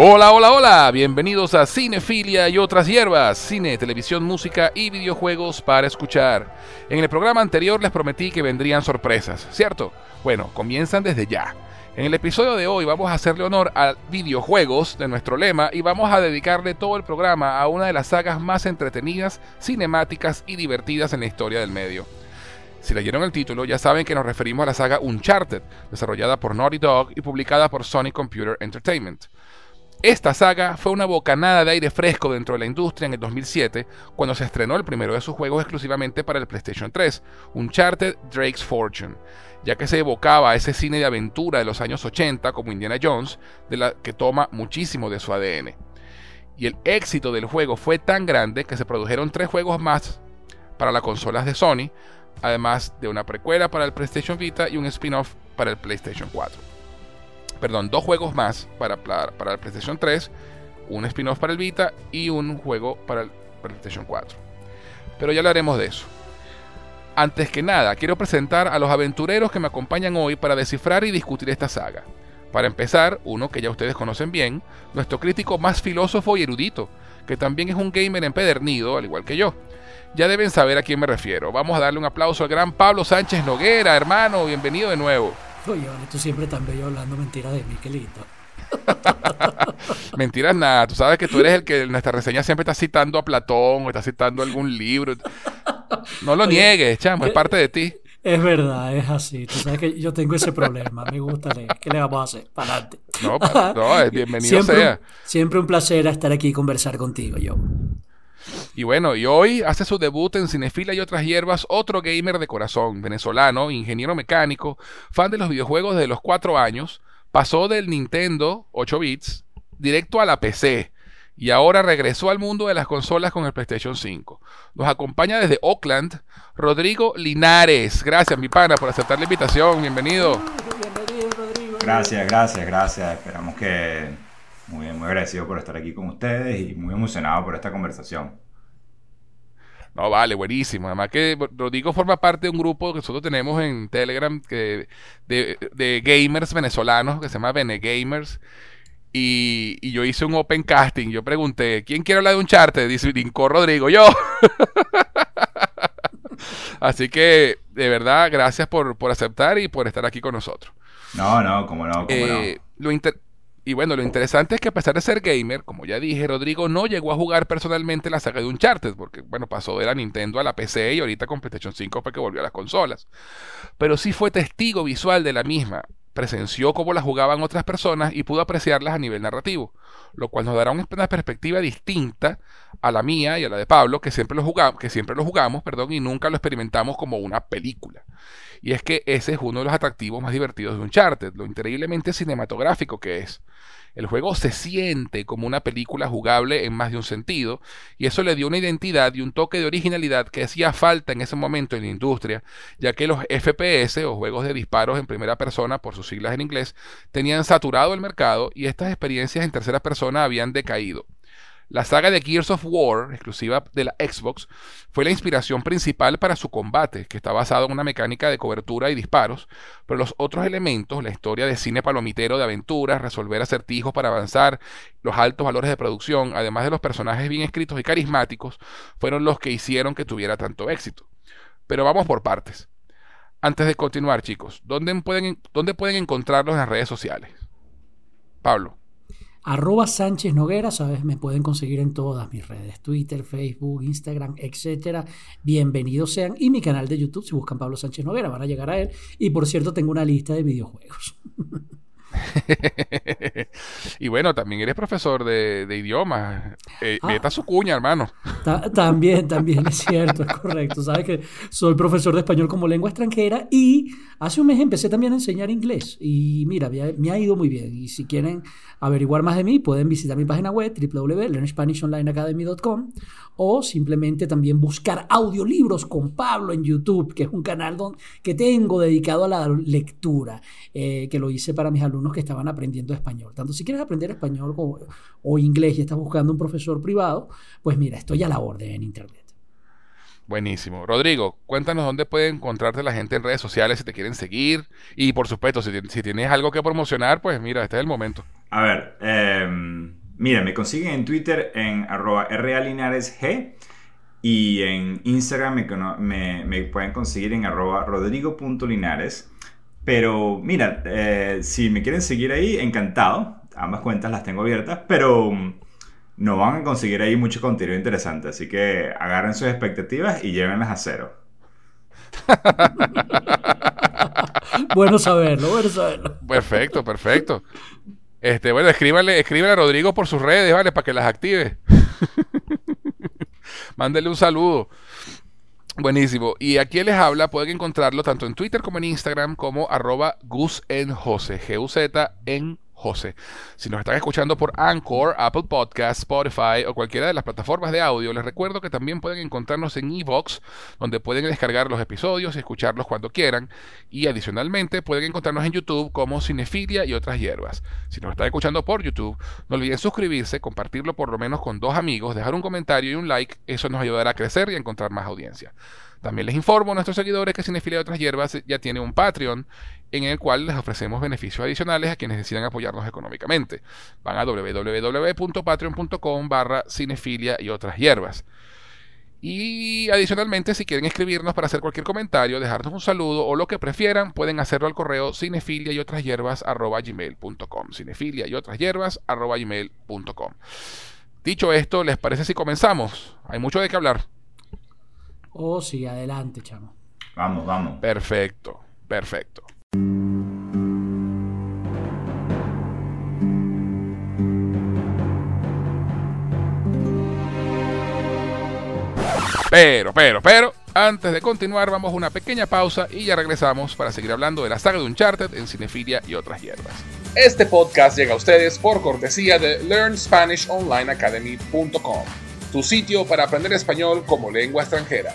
Hola, hola, hola, bienvenidos a Cinefilia y otras hierbas, cine, televisión, música y videojuegos para escuchar. En el programa anterior les prometí que vendrían sorpresas, ¿cierto? Bueno, comienzan desde ya. En el episodio de hoy vamos a hacerle honor a videojuegos de nuestro lema y vamos a dedicarle todo el programa a una de las sagas más entretenidas, cinemáticas y divertidas en la historia del medio. Si leyeron el título, ya saben que nos referimos a la saga Uncharted, desarrollada por Naughty Dog y publicada por Sony Computer Entertainment. Esta saga fue una bocanada de aire fresco dentro de la industria en el 2007, cuando se estrenó el primero de sus juegos exclusivamente para el PlayStation 3, Uncharted Drake's Fortune, ya que se evocaba a ese cine de aventura de los años 80 como Indiana Jones, de la que toma muchísimo de su ADN. Y el éxito del juego fue tan grande que se produjeron tres juegos más para las consolas de Sony, además de una precuela para el PlayStation Vita y un spin-off para el PlayStation 4 perdón, dos juegos más para, para, el PlayStation 3, un spin-off para el Vita y un juego para el PlayStation 4. Pero ya hablaremos de eso. Antes que nada, quiero presentar a los aventureros que me acompañan hoy para descifrar y discutir esta saga. Para empezar, uno que ya ustedes conocen bien, nuestro crítico más filósofo y erudito, que también es un gamer empedernido, al igual que yo. Ya deben saber a quién me refiero. Vamos a darle un aplauso al gran Pablo Sánchez Noguera, hermano, bienvenido de nuevo. Oye, tú siempre tan bello hablando mentiras de mí, qué lindo. Mentiras nada, tú sabes que tú eres el que en nuestra reseña siempre está citando a Platón o está citando algún libro. No lo niegues, chamo, es parte de ti. Es verdad, es así. Tú sabes que yo tengo ese problema. Me gusta leer. ¿Qué le vamos a hacer? Para adelante. No, no, es bienvenido sea. siempre un placer estar aquí y conversar contigo, yo. Y bueno, y hoy hace su debut en Cinefila y otras hierbas otro gamer de corazón, venezolano, ingeniero mecánico, fan de los videojuegos desde los 4 años, pasó del Nintendo 8 bits directo a la PC y ahora regresó al mundo de las consolas con el PlayStation 5. Nos acompaña desde Oakland Rodrigo Linares. Gracias, mi pana, por aceptar la invitación. Bienvenido. Gracias, gracias, gracias. Esperamos que muy, muy agradecido por estar aquí con ustedes y muy emocionado por esta conversación. No, vale, buenísimo. Además que Rodrigo forma parte de un grupo que nosotros tenemos en Telegram que, de, gamers venezolanos que se llama Bene Gamers. Y, yo hice un open casting. Yo pregunté, ¿quién quiere hablar de un charter? Dice Lincoln Rodrigo, yo. Así que, de verdad, gracias por, aceptar y por estar aquí con nosotros. No, no, como no, como no. Eh, lo, y bueno, lo interesante es que a pesar de ser gamer, como ya dije, Rodrigo no llegó a jugar personalmente la saga de Uncharted, porque bueno, pasó de la Nintendo a la PC y ahorita con PlayStation 5 fue que volvió a las consolas. Pero sí fue testigo visual de la misma, presenció cómo la jugaban otras personas y pudo apreciarlas a nivel narrativo, lo cual nos dará una perspectiva distinta a la mía y a la de Pablo, que siempre lo jugamos, que siempre lo jugamos, perdón, y nunca lo experimentamos como una película. Y es que ese es uno de los atractivos más divertidos de Uncharted, lo increíblemente cinematográfico que es. El juego se siente como una película jugable en más de un sentido, y eso le dio una identidad y un toque de originalidad que hacía falta en ese momento en la industria, ya que los FPS o juegos de disparos en primera persona, por sus siglas en inglés, tenían saturado el mercado y estas experiencias en tercera persona habían decaído. La saga de Gears of War, exclusiva de la Xbox, fue la inspiración principal para su combate, que está basado en una mecánica de cobertura y disparos, pero los otros elementos, la historia de cine palomitero de aventuras, resolver acertijos para avanzar, los altos valores de producción, además de los personajes bien escritos y carismáticos, fueron los que hicieron que tuviera tanto éxito. Pero vamos por partes. Antes de continuar, chicos, ¿dónde pueden, dónde pueden encontrarlos en las redes sociales? Pablo arroba Sánchez Noguera, sabes, me pueden conseguir en todas mis redes, Twitter, Facebook, Instagram, etcétera. Bienvenidos sean. Y mi canal de YouTube, si buscan Pablo Sánchez Noguera, van a llegar a él. Y por cierto, tengo una lista de videojuegos. y bueno, también eres profesor de, idiomas. Eh, ah. su cuña, hermano. también, también es cierto, es correcto. Sabes que soy profesor de español como lengua extranjera y hace un mes empecé también a enseñar inglés. Y mira, me ha ido muy bien. Y si quieren averiguar más de mí, pueden visitar mi página web www.learnspanishonlineacademy.com o simplemente también buscar audiolibros con Pablo en YouTube, que es un canal que tengo dedicado a la lectura, eh, que lo hice para mis alumnos que estaban aprendiendo español. Tanto si quieres aprender español o, inglés y estás buscando un profesor privado, pues mira, estoy a la orden en Internet. Buenísimo. Rodrigo, cuéntanos dónde puede encontrarte la gente en redes sociales si te quieren seguir. Y por supuesto, si, si tienes algo que promocionar, pues mira, este es el momento. A ver, eh, mira, me consiguen en Twitter en arroba realinaresg y en Instagram me, me, pueden conseguir en arroba rodrigo.linares. Pero mira, eh, si me quieren seguir ahí, encantado. Ambas cuentas las tengo abiertas, pero no van a conseguir ahí mucho contenido interesante. Así que agarren sus expectativas y llévenlas a cero. bueno saberlo, bueno saberlo. Perfecto, perfecto. Este, bueno, escríbanle, escríbanle a Rodrigo por sus redes, ¿vale? Para que las active. Mándele un saludo. Buenísimo. Y aquí les habla, pueden encontrarlo tanto en Twitter como en Instagram como arroba Gus en G-U-Z en José. Si nos están escuchando por Anchor, Apple Podcasts, Spotify o cualquiera de las plataformas de audio, les recuerdo que también pueden encontrarnos en Evox, donde pueden descargar los episodios y escucharlos cuando quieran. Y adicionalmente pueden encontrarnos en YouTube como Cinefilia y otras hierbas. Si nos están escuchando por YouTube, no olviden suscribirse, compartirlo por lo menos con dos amigos, dejar un comentario y un like. Eso nos ayudará a crecer y a encontrar más audiencia. También les informo a nuestros seguidores que Cinefilia y otras hierbas ya tiene un Patreon en el cual les ofrecemos beneficios adicionales a quienes decidan apoyarnos económicamente. Van a www.patreon.com barra cinefilia y otras hierbas. Y adicionalmente, si quieren escribirnos para hacer cualquier comentario, dejarnos un saludo o lo que prefieran, pueden hacerlo al correo cinefilia y otras hierbas gmail.com. Cinefilia y otras hierbas gmail.com. Dicho esto, ¿les parece si comenzamos? Hay mucho de qué hablar. Oh, sí, adelante, chamo. Vamos, vamos. Perfecto, perfecto. Pero, pero, pero, antes de continuar, vamos a una pequeña pausa y ya regresamos para seguir hablando de la saga de Uncharted en Cinefilia y otras hierbas. Este podcast llega a ustedes por cortesía de LearnSpanishOnlineAcademy.com tu sitio para aprender español como lengua extranjera.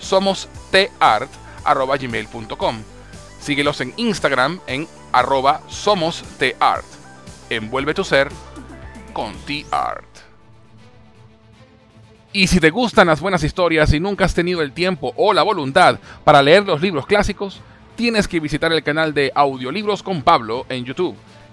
somostart.gmail.com. Síguelos en Instagram en arroba somostart. Envuelve tu ser con T-Art. Y si te gustan las buenas historias y nunca has tenido el tiempo o la voluntad para leer los libros clásicos, tienes que visitar el canal de Audiolibros con Pablo en YouTube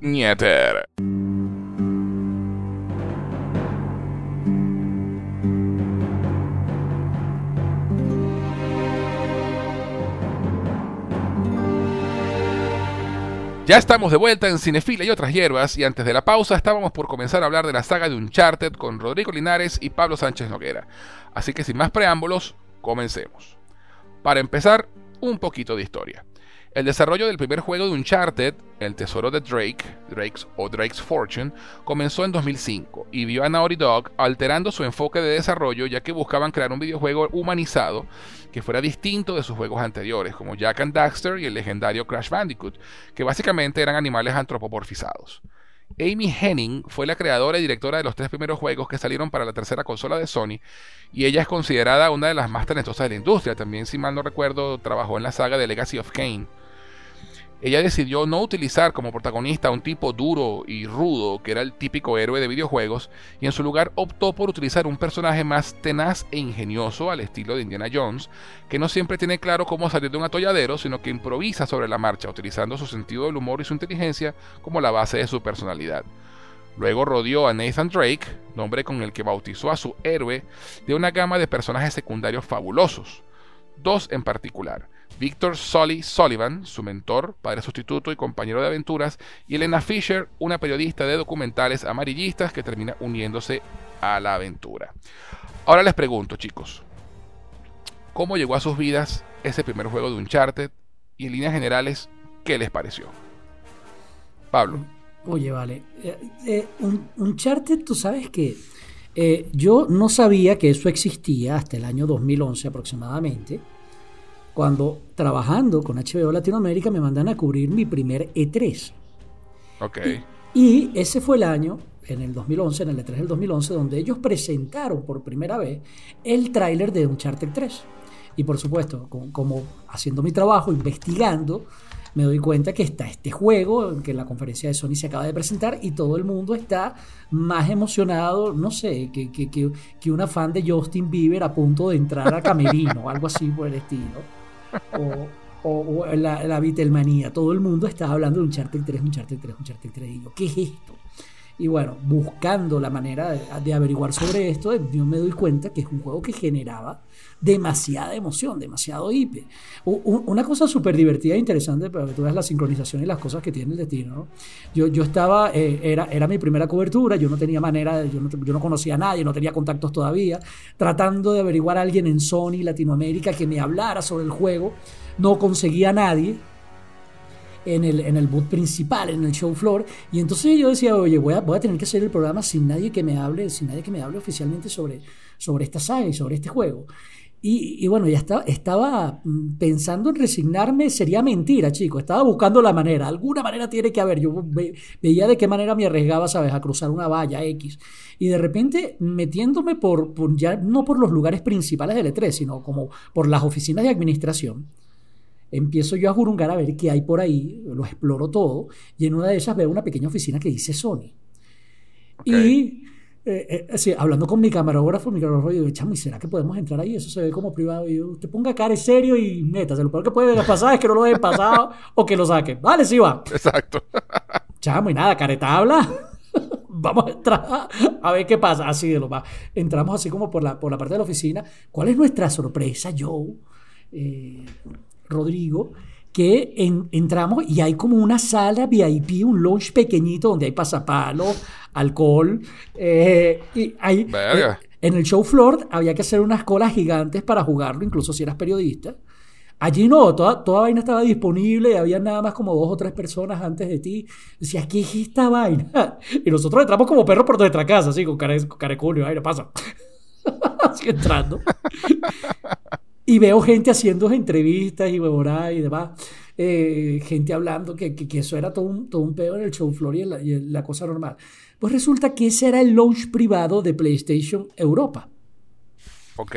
Nieter. Ya estamos de vuelta en Cinefila y otras hierbas y antes de la pausa estábamos por comenzar a hablar de la saga de Uncharted con Rodrigo Linares y Pablo Sánchez Noguera. Así que sin más preámbulos, comencemos. Para empezar, un poquito de historia. El desarrollo del primer juego de Uncharted, El Tesoro de Drake, Drake's o Drake's Fortune, comenzó en 2005 y vio a Naughty Dog alterando su enfoque de desarrollo ya que buscaban crear un videojuego humanizado que fuera distinto de sus juegos anteriores, como Jack and Daxter y el legendario Crash Bandicoot, que básicamente eran animales antropomorfizados. Amy Henning fue la creadora y directora de los tres primeros juegos que salieron para la tercera consola de Sony, y ella es considerada una de las más talentosas de la industria. También, si mal no recuerdo, trabajó en la saga de Legacy of Kane ella decidió no utilizar como protagonista a un tipo duro y rudo, que era el típico héroe de videojuegos, y en su lugar optó por utilizar un personaje más tenaz e ingenioso al estilo de Indiana Jones, que no siempre tiene claro cómo salir de un atolladero, sino que improvisa sobre la marcha, utilizando su sentido del humor y su inteligencia como la base de su personalidad. Luego rodeó a Nathan Drake, nombre con el que bautizó a su héroe, de una gama de personajes secundarios fabulosos, dos en particular. Victor Sully Sullivan, su mentor, padre sustituto y compañero de aventuras, y Elena Fisher, una periodista de documentales amarillistas que termina uniéndose a la aventura. Ahora les pregunto, chicos, ¿cómo llegó a sus vidas ese primer juego de Uncharted? Y en líneas generales, ¿qué les pareció? Pablo. Oye, vale. Eh, eh, Uncharted, tú sabes que eh, yo no sabía que eso existía hasta el año 2011 aproximadamente cuando trabajando con HBO Latinoamérica me mandan a cubrir mi primer E3. Ok. Y, ese fue el año, en el 2011, en el E3 del 2011, donde ellos presentaron por primera vez el tráiler de Uncharted 3. Y por supuesto, como, haciendo mi trabajo, investigando, me doy cuenta que está este juego que la conferencia de Sony se acaba de presentar y todo el mundo está más emocionado, no sé, que, que, que, que una fan de Justin Bieber a punto de entrar a Camerino, algo así por el estilo o, la, la Beatlemanía. Todo el mundo estaba hablando de un Uncharted 3, Uncharted 3, Uncharted 3. Y yo, ¿qué es esto? Y bueno, buscando la manera de, averiguar sobre esto, yo me doy cuenta que es un juego que generaba demasiada emoción, demasiado hipe. Una cosa súper divertida e interesante, que tú veas la sincronización y las cosas que tiene el destino. Yo, yo estaba, eh, era, era mi primera cobertura, yo no tenía manera, yo no, yo no conocía a nadie, no tenía contactos todavía, tratando de averiguar a alguien en Sony Latinoamérica que me hablara sobre el juego. No conseguía a nadie en el, en el boot principal, en el show floor. Y entonces yo decía, oye, voy a, voy a tener que hacer el programa sin nadie que me hable, sin nadie que me hable oficialmente sobre, sobre esta saga y sobre este juego. Y, bueno, ya estaba, estaba mm, pensando en resignarme, sería mentira, chico. Estaba buscando la manera, alguna manera tiene que haber. Yo veía de qué manera me arriesgaba, ¿sabes?, a cruzar una valla X. Y de repente metiéndome por, por ya no por los lugares principales del E3, sino como por las oficinas de administración empiezo yo a jurungar a ver qué hay por ahí, lo exploro todo, y en una de ellas veo una pequeña oficina que dice Sony. Y eh, eh, hablando con mi camarógrafo, mi camarógrafo, yo digo, chamo, ¿y será que podemos entrar ahí? Eso se ve como privado. Y yo, usted ponga cara serio y neta, lo peor que puede pasar es que no lo dejen pasado o que lo saquen. Vale, sí va. Exacto. Chamo, y nada, careta habla. Vamos a entrar a ver qué pasa. Así de lo va. Entramos así como por la, por la parte de la oficina. ¿Cuál es nuestra sorpresa, Joe? Eh, Rodrigo, que entramos y hay como una sala VIP, un lounge pequeñito donde hay pasapalo, alcohol. Eh, y hay, eh, en el show floor había que hacer unas colas gigantes para jugarlo, incluso si eras periodista. Allí no, toda, toda vaina estaba disponible, había nada más como dos o tres personas antes de ti. Decía, ¿qué es esta vaina? Y nosotros entramos como perros por nuestra casa, así, con cara, con cara pasa. así entrando. Y veo gente haciendo entrevistas y huevonadas y demás. Eh, gente hablando que, que, eso era todo un, todo un pedo en el show floor y en, la, cosa normal. Pues resulta que ese era el launch privado de PlayStation Europa. Ok.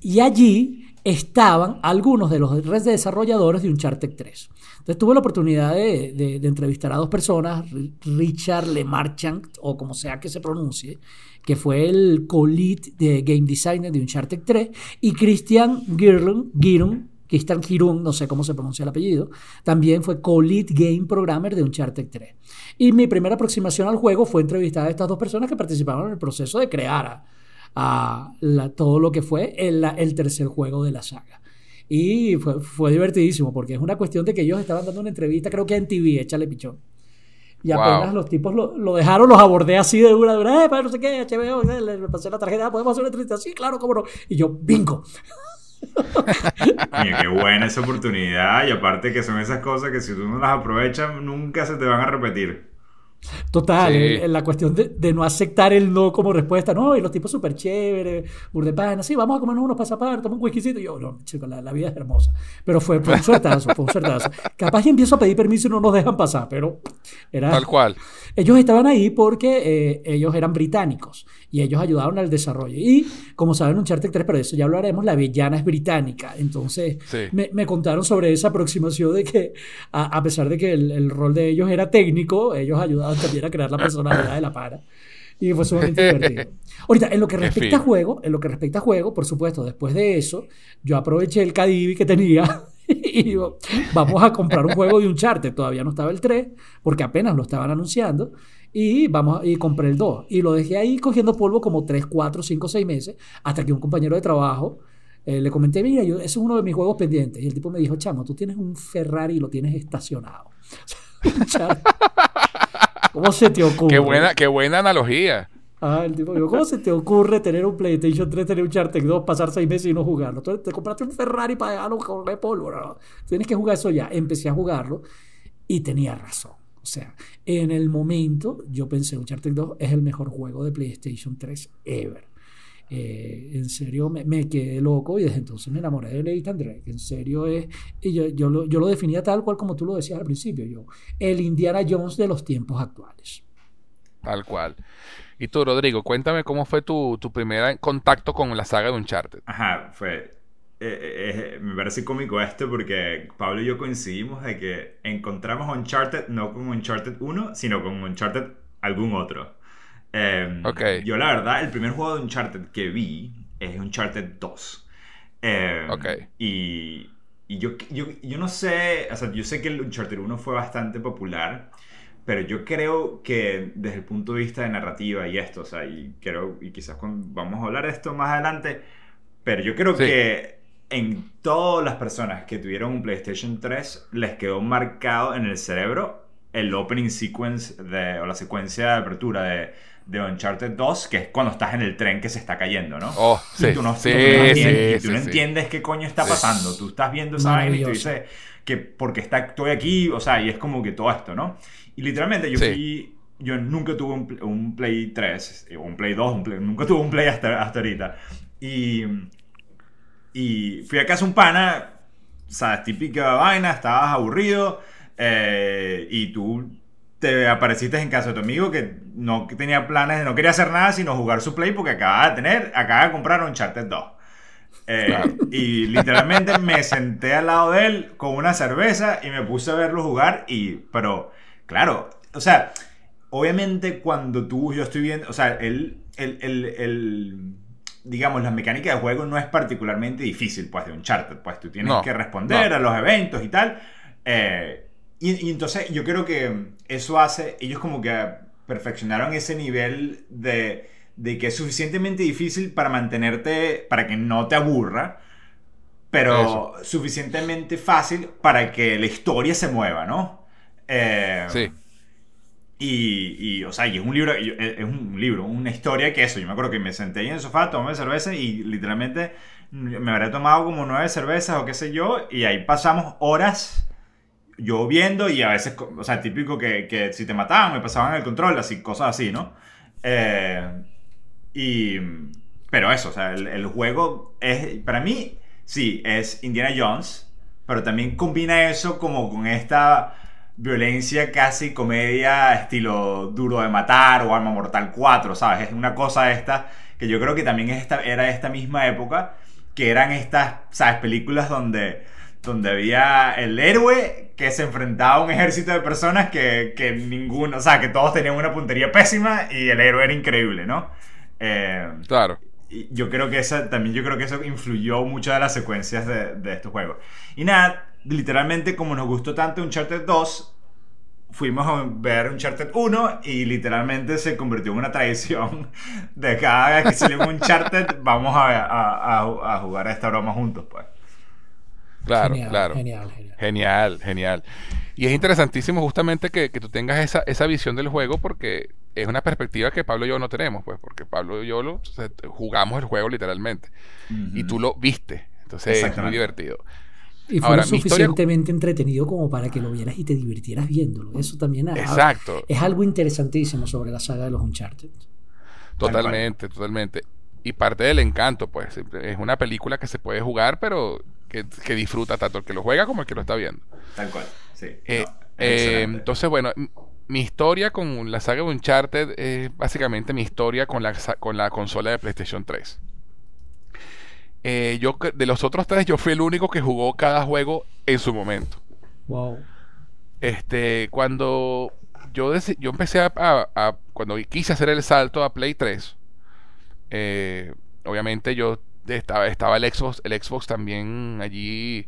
Y allí estaban algunos de los redes desarrolladores de Uncharted 3. Entonces tuve la oportunidad de, de, de entrevistar a dos personas, Richard Lemarchand, o como sea que se pronuncie, que fue el co-lead de game designer de Uncharted 3, y Christian Girun, Christian Girun, no sé cómo se pronuncia el apellido, también fue co-lead game programmer de Uncharted 3. Y mi primera aproximación al juego fue entrevistar a estas dos personas que participaron en el proceso de crear a, todo lo que fue el, el, tercer juego de la saga. Y fue, fue, divertidísimo porque es una cuestión de que ellos estaban dando una entrevista, creo que en TV, échale pichón. Y apenas wow. los tipos lo, lo, dejaron, los abordé así de una, de una, eh, no sé qué, HBO, le, le pasé la tarjeta, podemos hacer una entrevista, sí, claro, cómo no. Y yo, bingo. Mira, qué buena esa oportunidad y aparte que son esas cosas que si tú no las aprovechas nunca se te van a repetir. Total, sí. la cuestión de, de, no aceptar el no como respuesta, no, y los tipos súper chéveres, burdepana, sí, vamos a comernos unos pasapartos, tomar un whiskycito, y yo, no, chico, la, la, vida es hermosa. Pero fue, fue un suertazo, fue un suertazo. Capaz que empiezo a pedir permiso y no nos dejan pasar, pero era... Tal cual. Ellos estaban ahí porque eh, ellos eran británicos y ellos ayudaron al desarrollo. Y como saben, Uncharted 3, pero de eso ya hablaremos, la villana es británica. Entonces sí. me, me, contaron sobre esa aproximación de que, a, a pesar de que el, el, rol de ellos era técnico, ellos ayudaban también a crear la personalidad de la para. Y fue sumamente divertido. Ahorita, en lo que respecta a juego, en lo que respecta a juego, por supuesto, después de eso, yo aproveché el Cadivi que tenía y digo, vamos a comprar un juego de Uncharted. Todavía no estaba el 3, porque apenas lo estaban anunciando. Y, vamos, y compré el 2. Y lo dejé ahí cogiendo polvo como 3, 4, 5, 6 meses, hasta que un compañero de trabajo eh, le comenté, mira, yo, ese es uno de mis juegos pendientes. Y el tipo me dijo, chamo, tú tienes un Ferrari y lo tienes estacionado. ¿Cómo se te ocurre? Qué buena, qué buena analogía. Ah, el tipo dijo, ¿cómo se te ocurre tener un PlayStation 3, tener un Charter 2, pasar seis meses y no jugarlo? Tú te compraste un Ferrari para dejarlo con polvo. No, Tienes que jugar eso ya. Empecé a jugarlo y tenía razón. O sea, en el momento yo pensé, Uncharted 2 es el mejor juego de PlayStation 3 ever. Eh, en serio me, me, quedé loco y desde entonces me enamoré de Nathan Drake. En serio es. Y yo, yo, lo, yo lo definía tal cual como tú lo decías al principio. Yo, el Indiana Jones de los tiempos actuales. Tal cual. Y tú, Rodrigo, cuéntame cómo fue tu, tu primer contacto con la saga de Uncharted. Ajá, fue. Eh, eh, me parece cómico esto porque Pablo y yo coincidimos de que encontramos Uncharted no con Uncharted 1, sino con Uncharted algún otro. Eh, okay. Yo la verdad, el primer juego de Uncharted que vi es Uncharted 2. Eh, okay. Y, y yo, yo, yo, no sé, o sea, yo sé que el Uncharted 1 fue bastante popular, pero yo creo que desde el punto de vista de narrativa y esto, o sea, y creo, y quizás vamos a hablar de esto más adelante, pero yo creo sí. que en todas las personas que tuvieron un PlayStation 3 les quedó marcado en el cerebro el opening sequence de, o la secuencia de apertura de, de Uncharted 2, que es cuando estás en el tren que se está cayendo, ¿no? Oh, sí, y tú no, sí, tú no, entiendes, sí, tú no entiendes qué coño está pasando. Tú estás viendo esa vaina y tú dices que porque está, estoy aquí, o sea, y es como que todo esto, ¿no? Y literalmente yo fui yo nunca tuve un, un, Play 3, o un Play 2, un Play, nunca tuve un Play hasta, hasta ahorita. Y y fui a casa un pana, sabes, típica vaina, estabas aburrido eh, y tú te apareciste en casa de tu amigo que no tenía planes, no quería hacer nada sino jugar su play porque acababa de tener, acaba de comprar un Charter 2. Eh, claro. Y literalmente me senté al lado de él con una cerveza y me puse a verlo jugar y, pero, claro, o sea, obviamente cuando tú, yo estoy viendo, o sea, él, el, el, el digamos, la mecánica de juego no es particularmente difícil, pues, de Uncharted. Pues tú tienes no, que responder no. a los eventos y tal. Eh, y, y, entonces yo creo que eso hace, ellos como que perfeccionaron ese nivel de, de, que es suficientemente difícil para mantenerte, para que no te aburra, pero eso. suficientemente fácil para que la historia se mueva, ¿no? Eh, sí. Y, y, o sea, y es un libro, es un libro, una historia que eso, yo me acuerdo que me senté ahí en el sofá, tomé cerveza y literalmente me habré tomado como nueve cervezas o qué sé yo, y ahí pasamos horas yo viendo y a veces, o sea, típico que, que si te mataban me pasaban el control, así, cosas así, ¿no? Eh, y, pero eso, o sea, el, juego es, para mí, sí, es Indiana Jones, pero también combina eso como con esta violencia casi comedia estilo duro de matar o arma mortal 4, ¿sabes? Es una cosa esta que yo creo que también es esta, era esta misma época que eran estas, ¿sabes? Películas donde, donde había el héroe que se enfrentaba a un ejército de personas que, que ninguno, o sea, que todos tenían una puntería pésima y el héroe era increíble, ¿no? Eh, claro. Yo creo que esa, también yo creo que eso influyó mucho de las secuencias de, de estos juegos. Y nada, literalmente como nos gustó tanto Uncharted 2, fuimos a ver Uncharted 1 y literalmente se convirtió en una tradición de cada vez que salimos Uncharted vamos a, a, a, jugar a esta broma juntos, pues. Claro, claro. Genial, genial. Genial, genial. Y es interesantísimo justamente que, que, tú tengas esa, esa visión del juego porque es una perspectiva que Pablo y yo no tenemos, pues, porque Pablo y yo lo, jugamos el juego literalmente. Y tú lo viste. Entonces es muy divertido. Y fue lo suficientemente entretenido como para que lo vieras y te divirtieras viéndolo. Eso también es, Exacto. es algo interesantísimo sobre la saga de los Uncharted. Totalmente, totalmente. Y parte del encanto, pues, es una película que se puede jugar, pero que, disfruta tanto el que lo juega como el que lo está viendo. Tal cual, sí. Eh, eh, entonces, bueno, mi historia con la saga de Uncharted es básicamente mi historia con la, con la consola de PlayStation 3. Eh, yo de los otros tres, yo fui el único que jugó cada juego en su momento. Wow. Este, cuando yo, yo empecé a, Cuando quise hacer el salto a Play 3, eh, obviamente yo estaba, estaba el Xbox, el Xbox también allí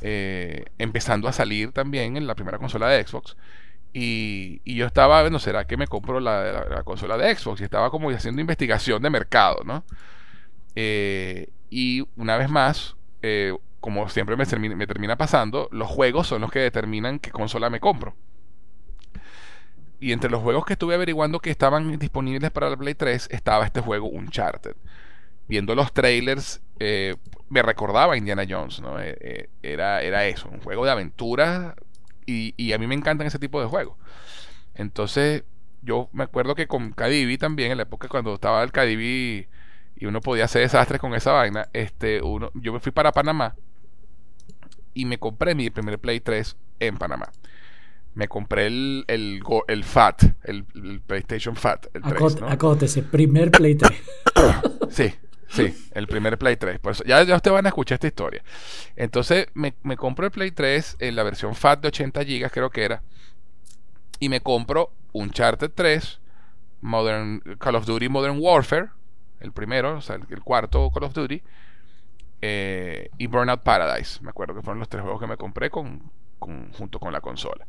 eh, empezando a salir también en la primera consola de Xbox. Y, yo estaba, bueno, ¿será que me compro la, la, consola de Xbox? Y estaba como haciendo investigación de mercado, ¿no? Eh, y una vez más, eh, como siempre me, me, termina pasando, los juegos son los que determinan qué consola me compro. Y entre los juegos que estuve averiguando que estaban disponibles para la Play 3 estaba este juego Uncharted. Viendo los trailers, eh, me recordaba a Indiana Jones, ¿no? Eh, era, era eso, un juego de aventuras y, y, a mí me encantan ese tipo de juegos. Entonces, yo me acuerdo que con Cadivi también, en la época cuando estaba el Cadivi y uno podía hacer desastres con esa vaina. Este, uno, yo me fui para Panamá y me compré mi primer Play 3 en Panamá. Me compré el, el, el FAT, el, PlayStation FAT. El 3, Acótese, primer Play 3. sí, sí, el primer Play 3. Por eso, ya, ya ustedes van a escuchar esta historia. Entonces me, me compro el Play 3 en la versión FAT de 80 GB, creo que era. Y me compro un Uncharted 3, Modern, Call of Duty Modern Warfare el primero, o sea, el, cuarto Call of Duty, eh, y Burnout Paradise. Me acuerdo que fueron los tres juegos que me compré con, junto con la consola.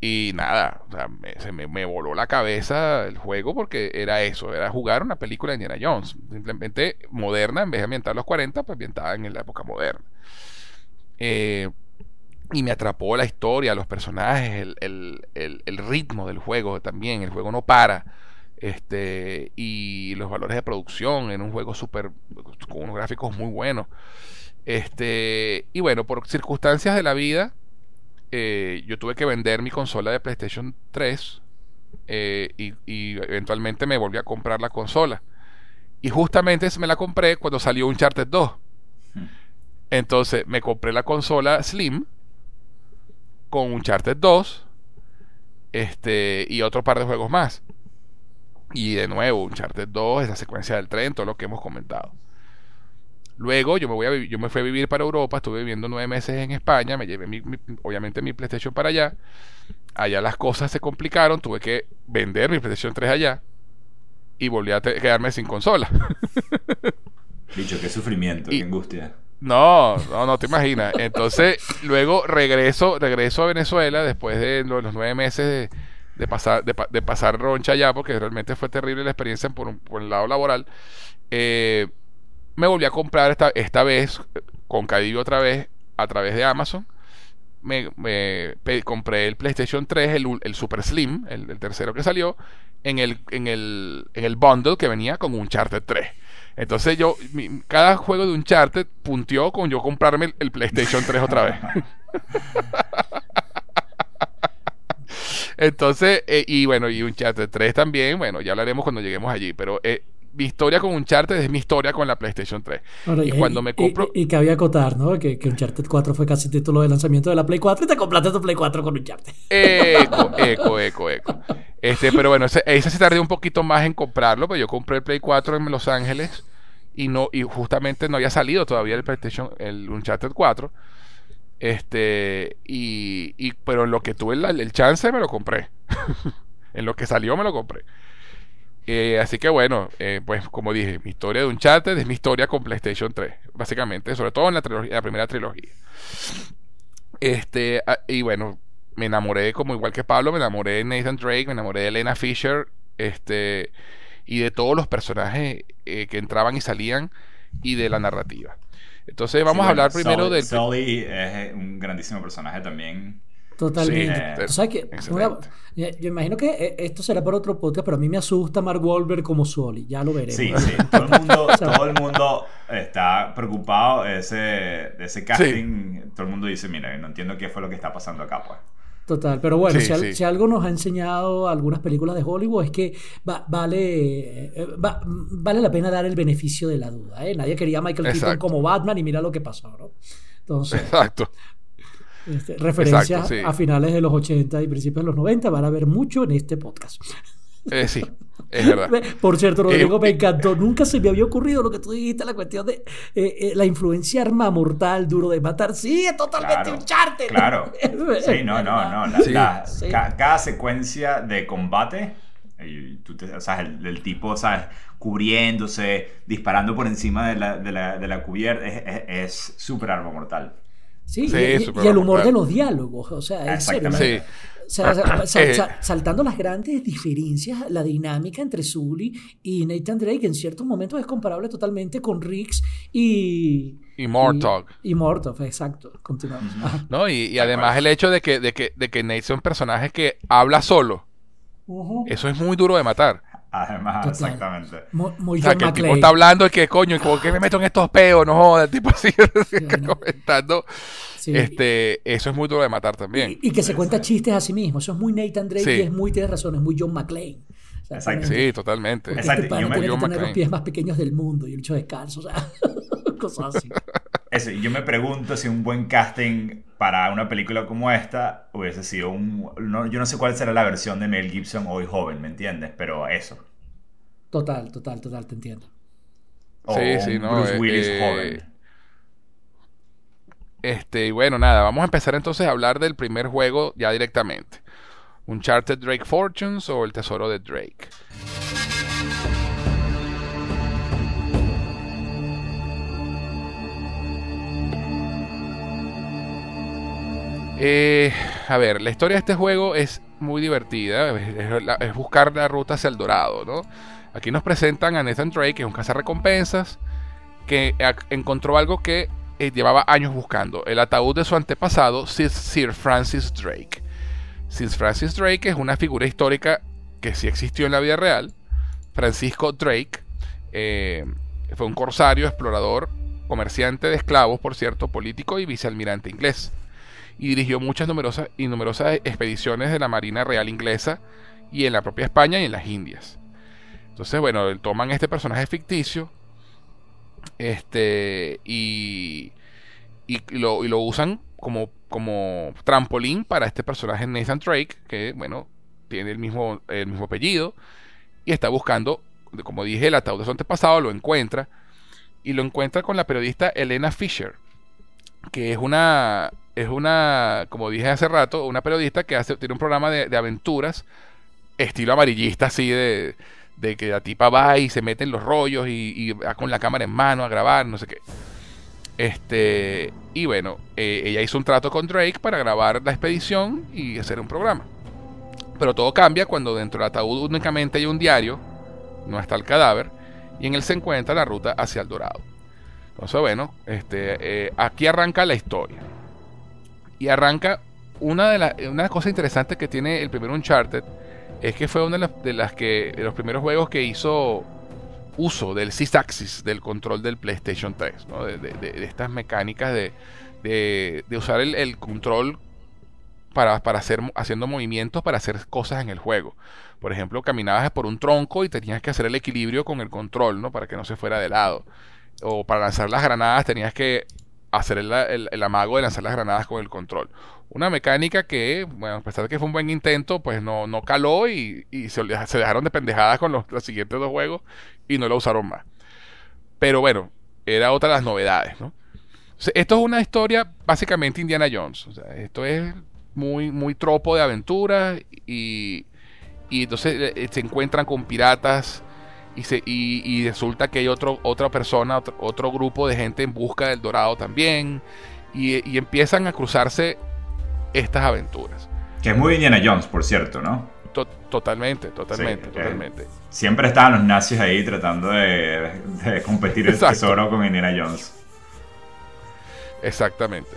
Y nada, o sea, me, se me, voló la cabeza el juego porque era eso, era jugar una película de Indiana Jones, simplemente moderna, en vez de ambientar los 40, pues ambientada en la época moderna. Eh, y me atrapó la historia, los personajes, el, el, ritmo del juego también, el juego no para este y los valores de producción en un juego súper con unos gráficos muy buenos este y bueno por circunstancias de la vida eh, yo tuve que vender mi consola de PlayStation 3 eh, y, eventualmente me volví a comprar la consola y justamente me la compré cuando salió Uncharted 2 hmm. entonces me compré la consola Slim con Uncharted 2 este y otro par de juegos más y de nuevo, Uncharted 2, esa secuencia del tren, todo lo que hemos comentado. Luego yo me, voy a, yo me fui a vivir para Europa, estuve viviendo nueve meses en España, me llevé obviamente mi PlayStation para allá. Allá las cosas se complicaron, tuve que vender mi PlayStation 3 allá y volví a quedarme sin consola. Dicho, qué sufrimiento, qué angustia. No, no, no te imaginas. Entonces, luego regreso, regreso a Venezuela después de los nueve meses de, de pasar, de, pasar roncha allá, porque realmente fue terrible la experiencia por, el lado laboral. Eh, me volví a comprar esta, esta vez con Cadillo otra vez a través de Amazon. Me, compré el PlayStation 3, el, el Super Slim, el, tercero que salió, en el, en, el, en el bundle que venía con Uncharted 3. Entonces yo, cada juego de Uncharted punteó con yo comprarme el PlayStation 3 otra vez. Entonces, eh, y bueno, y Uncharted 3 también, bueno, ya hablaremos cuando lleguemos allí, pero eh, mi historia con Uncharted es mi historia con la PlayStation 3. y, cuando me compro... Y, que había acotar, ¿no? Que, que, Uncharted 4 fue casi título de lanzamiento de la Play 4 y te compraste tu Play 4 con Uncharted. Eco, eco, eco, eco. Este, pero bueno, ese, se tardé un poquito más en comprarlo, pero yo compré el Play 4 en Los Ángeles y no y justamente no había salido todavía el PlayStation, el Uncharted 4. Este, y, y pero en lo que tuve el, el chance me lo compré. en lo que salió me lo compré. Eh, así que bueno, eh, pues como dije, mi historia de Uncharted es mi historia con PlayStation 3, básicamente, sobre todo en la, trilogía, la primera trilogía. Este, ah, y bueno, me enamoré, como igual que Pablo, me enamoré de Nathan Drake, me enamoré de Elena Fisher, este, y de todos los personajes eh, que entraban y salían, y de la narrativa. Entonces vamos a hablar primero del... Sully es un grandísimo personaje también. Totalmente. ¿Sabes qué? yo imagino que eh, esto será por otro podcast, pero a mí me asusta Mark Wahlberg como Sully. Ya lo veremos. Sí, sí. Todo el mundo, todo el mundo está preocupado de ese, de ese casting. Todo el mundo dice, mira, no entiendo qué fue lo que está pasando acá, pues. Total, pero bueno, si, algo nos ha enseñado algunas películas de Hollywood es que vale, eh, vale la pena dar el beneficio de la duda. ¿eh? Nadie quería a Michael Keaton como Batman y mira lo que pasó, ¿no? Entonces, Exacto. Este, referencias a finales de los 80 y principios de los 90 van a ver mucho en este podcast. Eh, sí, es verdad. Por cierto, Rodrigo, eh, me encantó. Nunca se me había ocurrido lo que tú dijiste, la cuestión de eh, la influencia arma mortal, duro de matar. Sí, es totalmente un charter. Claro. Sí, no, no, no. cada secuencia de combate, tú o sea, el, tipo, ¿sabes? Cubriéndose, disparando por encima de la, de la, de la cubierta, es súper arma mortal. Sí, y, el humor de los diálogos, o sea, en serio. saltando las grandes diferencias, la dinámica entre Sully y Nathan Drake en ciertos momentos es comparable totalmente con Riggs y... Y Mortog. Y, y exacto. Continuamos. No, y, además el hecho de que, de que, de que Nate sea un personaje que habla solo. Eso es muy duro de matar. Además, exactamente. Muy, o sea, que el tipo está hablando y que coño, ¿por qué me meto en estos peos? No jodas, el tipo así comentando. Este, eso es muy duro de matar también. Y, que se cuenta chistes a sí mismo. Eso es muy Nathan Drake y es muy, tienes razón, es muy John McClane. Sí, totalmente. Exacto. Este yo me... tiene que tener los pies más pequeños del mundo y el hecho descalzo, o sea, cosas así. Eso, yo me pregunto si un buen casting para una película como esta hubiese sido un... yo no sé cuál será la versión de Mel Gibson hoy joven, ¿me entiendes? Pero eso. Total, total, total, te entiendo. sí, sí, no. Bruce eh, Willis eh, joven. Este, y bueno, nada, vamos a empezar entonces a hablar del primer juego ya directamente. Uncharted Drake Fortunes o El Tesoro de Drake. Eh, a ver, la historia de este juego es muy divertida, es, buscar la ruta hacia el dorado, ¿no? Aquí nos presentan a Nathan Drake, que es un cazarrecompensas, que encontró algo que eh, llevaba años buscando, el ataúd de su antepasado, Sir Francis Drake. Sir Francis Drake es una figura histórica que sí existió en la vida real. Francisco Drake eh, fue un corsario, explorador, comerciante de esclavos, por cierto, político y vicealmirante inglés y dirigió muchas numerosas y numerosas expediciones de la Marina Real Inglesa y en la propia España y en las Indias. Entonces, bueno, toman este personaje ficticio este y, y, lo, y lo usan como, como trampolín para este personaje Nathan Drake, que, bueno, tiene el mismo, el mismo apellido y está buscando, como dije, el ataúd de su antepasado, lo encuentra y lo encuentra con la periodista Elena Fisher, que es una es una, como dije hace rato, una periodista que tiene un programa de, aventuras, estilo amarillista, así de, de, que la tipa va y se mete en los rollos y, va con la cámara en mano a grabar, no sé qué. Este, y bueno, eh, ella hizo un trato con Drake para grabar la expedición y hacer un programa. Pero todo cambia cuando dentro del ataúd únicamente hay un diario, no está el cadáver, y en él se encuentra la ruta hacia el Dorado. Entonces, bueno, este, eh, aquí arranca la historia. Y arranca una de, las una cosas interesantes que tiene el primer Uncharted es que fue una de las, que de los primeros juegos que hizo uso del Sys-Axis, del control del PlayStation 3, de, estas mecánicas de, usar el, control para, para, hacer haciendo movimientos para hacer cosas en el juego. Por ejemplo, caminabas por un tronco y tenías que hacer el equilibrio con el control, ¿no? Para que no se fuera de lado. O para lanzar las granadas tenías que hacer el, amago de lanzar las granadas con el control. Una mecánica que, bueno, a pesar de que fue un buen intento, pues no, no caló y, se, dejaron de pendejadas con los, siguientes dos juegos y no lo usaron más. Pero bueno, era otra de las novedades, ¿no? esto es una historia básicamente Indiana Jones. Esto es muy, muy tropo de aventura y, y entonces eh, eh, se encuentran con piratas y, se, y, resulta que hay otro, otra persona, otro, grupo de gente en busca del dorado también y, y empiezan a cruzarse estas aventuras. Que es muy Indiana Jones, por cierto, ¿no? totalmente, totalmente, totalmente. Siempre estaban los nazis ahí tratando de, competir el tesoro con Indiana Jones. Exactamente.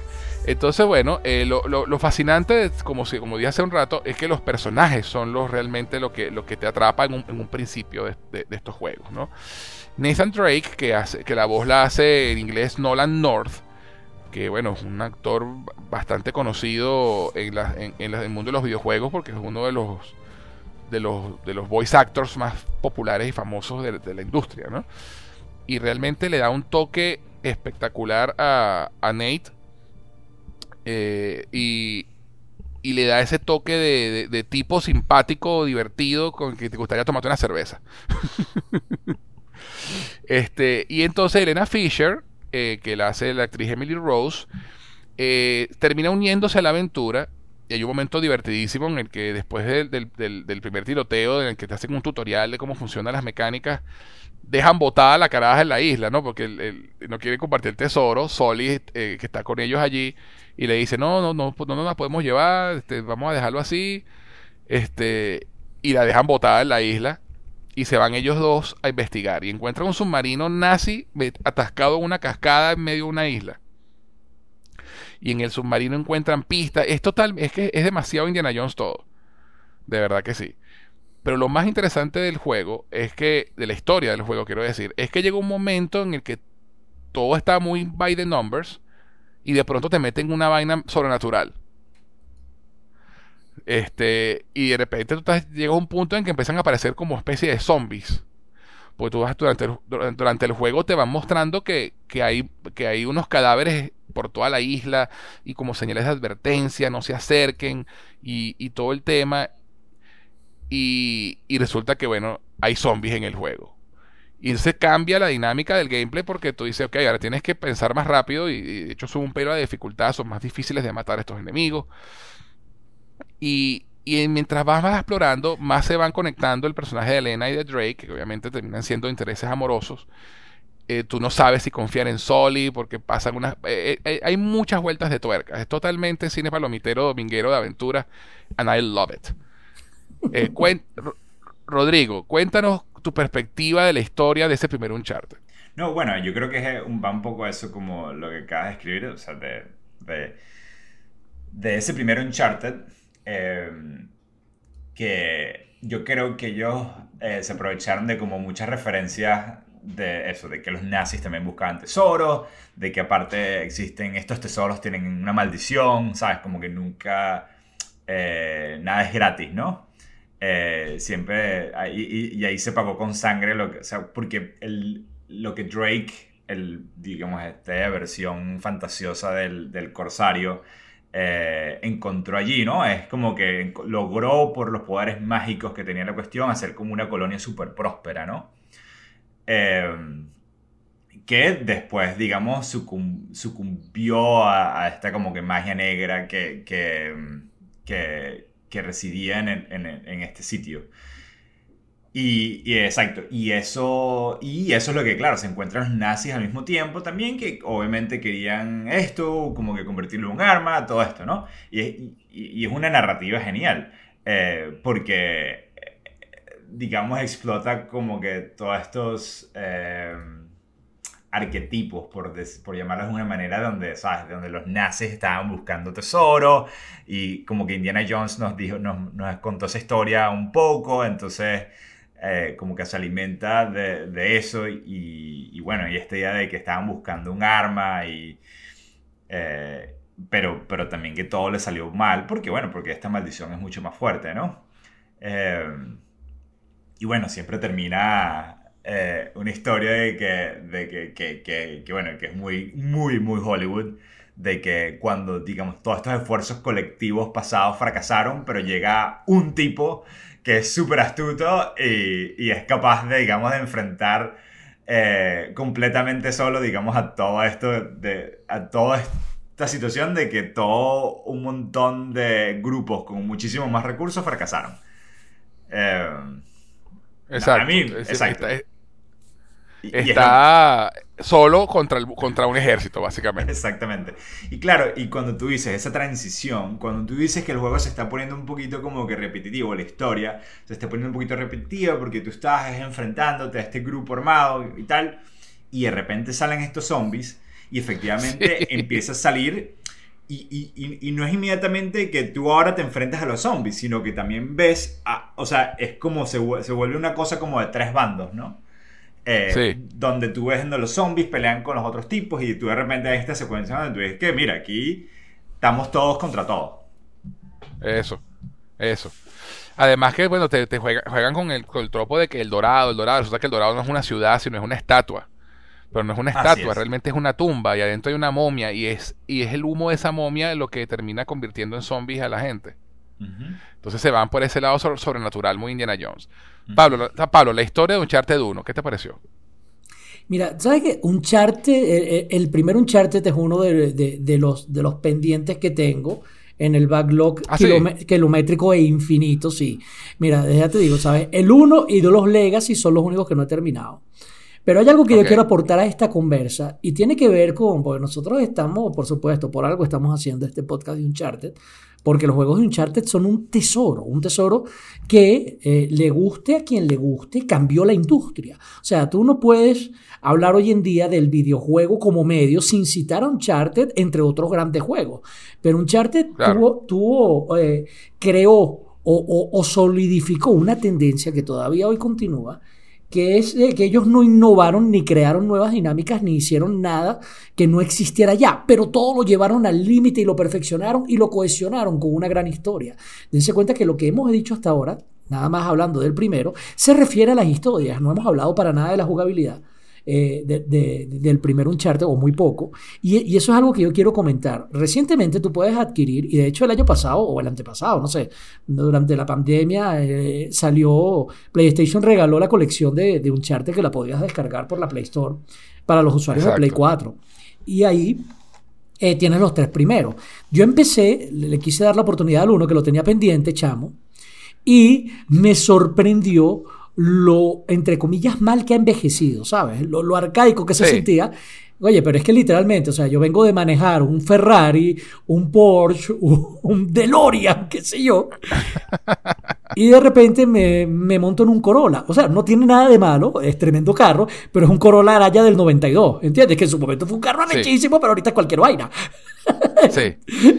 Entonces, bueno, eh, lo, lo, fascinante, como, como dije hace un rato, es que los personajes son los realmente lo que, lo que te atrapa en un, en un principio de, estos juegos, ¿no? Nathan Drake, que, hace, que la voz la hace en inglés Nolan North, que bueno, es un actor bastante conocido en, la, en, el mundo de los videojuegos porque es uno de los de los, de los voice actors más populares y famosos de, la industria, ¿no? Y realmente le da un toque espectacular a, a Nate eh, y, y, le da ese toque de, tipo simpático, divertido, con que te gustaría tomarte una cerveza. este, y entonces Elena Fisher, eh, que la hace la actriz Emily Rose, eh, termina uniéndose a la aventura. Y hay un momento divertidísimo en el que después del, primer tiroteo, en el que te hacen un tutorial de cómo funcionan las mecánicas, dejan botada la caraja en la isla, ¿no? Porque no quieren compartir el tesoro. Soli, eh, que está con ellos allí, y le dice, no, no, no, no, no nos podemos llevar, este, vamos a dejarlo así. Este, y la dejan botada en la isla y se van ellos dos a investigar y encuentran un submarino nazi atascado en una cascada en medio de una isla. Y en el submarino encuentran pistas. Es total, es que es demasiado Indiana Jones todo. De verdad que sí. Pero lo más interesante del juego es que, de la historia del juego, quiero decir, es que llega un momento en el que todo está muy by the numbers y de pronto te meten una vaina sobrenatural. Este, y de repente tú estás, llega un punto en que empiezan a aparecer como especie de zombies. Porque tú vas durante el, durante el juego te van mostrando que, que, hay, que hay unos cadáveres por toda la isla y como señales de advertencia, no se acerquen y, y todo el tema. Y, y, resulta que, bueno, hay zombies en el juego. Y se cambia la dinámica del gameplay porque tú dices, ok, ahora tienes que pensar más rápido y, y de hecho sube un pelo de dificultad, son más difíciles de matar a estos enemigos. Y, mientras vas, más explorando, más se van conectando el personaje de Elena y de Drake, que obviamente terminan siendo intereses amorosos. Eh, tú no sabes si confiar en Soli, porque pasan unas. Eh, eh, hay muchas vueltas de tuerca. Es totalmente cine palomitero, dominguero de aventura, and I love it. Rodrigo, cuéntanos tu perspectiva de la historia de ese primer Uncharted. No, bueno, yo creo que es un, va un poco eso como lo que acabas de escribir, o sea, de, de, de ese primer Uncharted Em, que yo creo que ellos eh, se aprovecharon de como muchas referencias de eso, de que los nazis también buscaban tesoros, de que aparte existen estos tesoros, tienen una maldición, ¿sabes? Como que nunca, eh, nada es gratis, ¿no? Eh, siempre, y, y, ahí se pagó con sangre, lo que, o sea, porque el, lo que Drake, el, digamos, esta versión fantasiosa del, del corsario, eh, encontró allí, ¿no? Es como que logró, por los poderes mágicos que tenía la cuestión, hacer como una colonia súper próspera, ¿no? Eh, que después, digamos, sucumbió a, esta como que magia negra que, que, que, residía en, en este sitio. Y, exacto, y eso, y eso es lo que, claro, se encuentran los nazis al mismo tiempo también, que obviamente querían esto, como que convertirlo en un arma, todo esto, ¿no? Y, y, es una narrativa genial, eh, porque, digamos, explota como que todos estos eh, arquetipos, por, por llamarlos de una manera, donde, ¿sabes? Donde los nazis estaban buscando tesoro, y como que Indiana Jones nos, dijo, nos, nos contó esa historia un poco, entonces eh, como que se alimenta de, eso y, bueno, y esta idea de que estaban buscando un arma y... Eh, pero, pero también que todo le salió mal, porque bueno, porque esta maldición es mucho más fuerte, ¿no? Eh, y bueno, siempre termina una historia de que, de que, que, que, que, bueno, que es muy, muy, muy Hollywood, de que cuando, digamos, todos estos esfuerzos colectivos pasados fracasaron, pero llega un tipo que es súper astuto y, y, es capaz de, digamos, de enfrentar eh, completamente solo, digamos, a todo esto, de, a toda esta situación de que todo un montón de grupos con muchísimos más recursos fracasaron. Eh, exacto. A mí, exacto. Está, solo contra, el, contra un ejército, básicamente. Exactamente. Y claro, y cuando tú dices esa transición, cuando tú dices que el juego se está poniendo un poquito como que repetitivo, la historia se está poniendo un poquito repetitiva porque tú estás enfrentándote a este grupo armado y tal, y de repente salen estos zombies y efectivamente empieza a salir y, y, y, no es inmediatamente que tú ahora te enfrentas a los zombies, sino que también ves, o sea, es como se, se, vuelve una cosa como de tres bandos, ¿no? Eh, donde tú ves donde los zombies pelean con los otros tipos y tú de repente hay esta secuencia donde tú ves que, mira, aquí estamos todos contra todos. Eso, eso. Además que, bueno, te, juegan, con el, con el, tropo de que el dorado, el dorado, resulta que el dorado no es una ciudad, sino es una estatua. Pero no es una estatua, realmente es una tumba y adentro hay una momia y es, y es el humo de esa momia lo que termina convirtiendo en zombies a la gente. Entonces se van por ese lado sobrenatural, muy Indiana Jones. Pablo, Pablo, la historia de Uncharted 1, ¿qué te pareció? Mira, ¿sabes qué? Uncharted, el, el primer Uncharted es uno de, los, de los pendientes que tengo en el backlog ¿Ah, kilométrico e infinito, sí. Mira, ya te digo, ¿sabes? El 1 y los Legacy son los únicos que no he terminado. Pero hay algo que yo quiero aportar a esta conversa y tiene que ver con, porque nosotros estamos, por supuesto, por algo estamos haciendo este podcast de Uncharted, porque los juegos de Uncharted son un tesoro, un tesoro que eh, le guste a quien le guste, cambió la industria. O sea, tú no puedes hablar hoy en día del videojuego como medio sin citar a Uncharted, entre otros grandes juegos. Pero Uncharted tuvo, eh, creó o solidificó una tendencia que todavía hoy continúa, que es que ellos no innovaron ni crearon nuevas dinámicas ni hicieron nada que no existiera ya, pero todo lo llevaron al límite y lo perfeccionaron y lo cohesionaron con una gran historia. Dense cuenta que lo que hemos dicho hasta ahora, nada más hablando del primero, se refiere a las historias, no hemos hablado para nada de la jugabilidad. Eh, del primer Uncharted o muy poco. Y, eso es algo que yo quiero comentar. Recientemente tú puedes adquirir, y de hecho el año pasado o el antepasado, no sé, durante la pandemia eh, salió, PlayStation regaló la colección de, de Uncharted que la podías descargar por la Play Store para los usuarios de Play 4. Y ahí eh, tienes los tres primeros. Yo empecé, le, quise dar la oportunidad al uno que lo tenía pendiente, chamo, y me sorprendió lo, entre comillas, mal que ha envejecido, ¿sabes? Lo, arcaico que se sentía. Oye, pero es que literalmente, o sea, yo vengo de manejar un Ferrari, un Porsche, un, DeLorean, qué sé yo, y de repente me, monto en un Corolla. O sea, no tiene nada de malo, es tremendo carro, pero es un Corolla Araya del 92, ¿entiendes? Que en su momento fue un carro muchísimo, pero ahorita es cualquier vaina. Sí.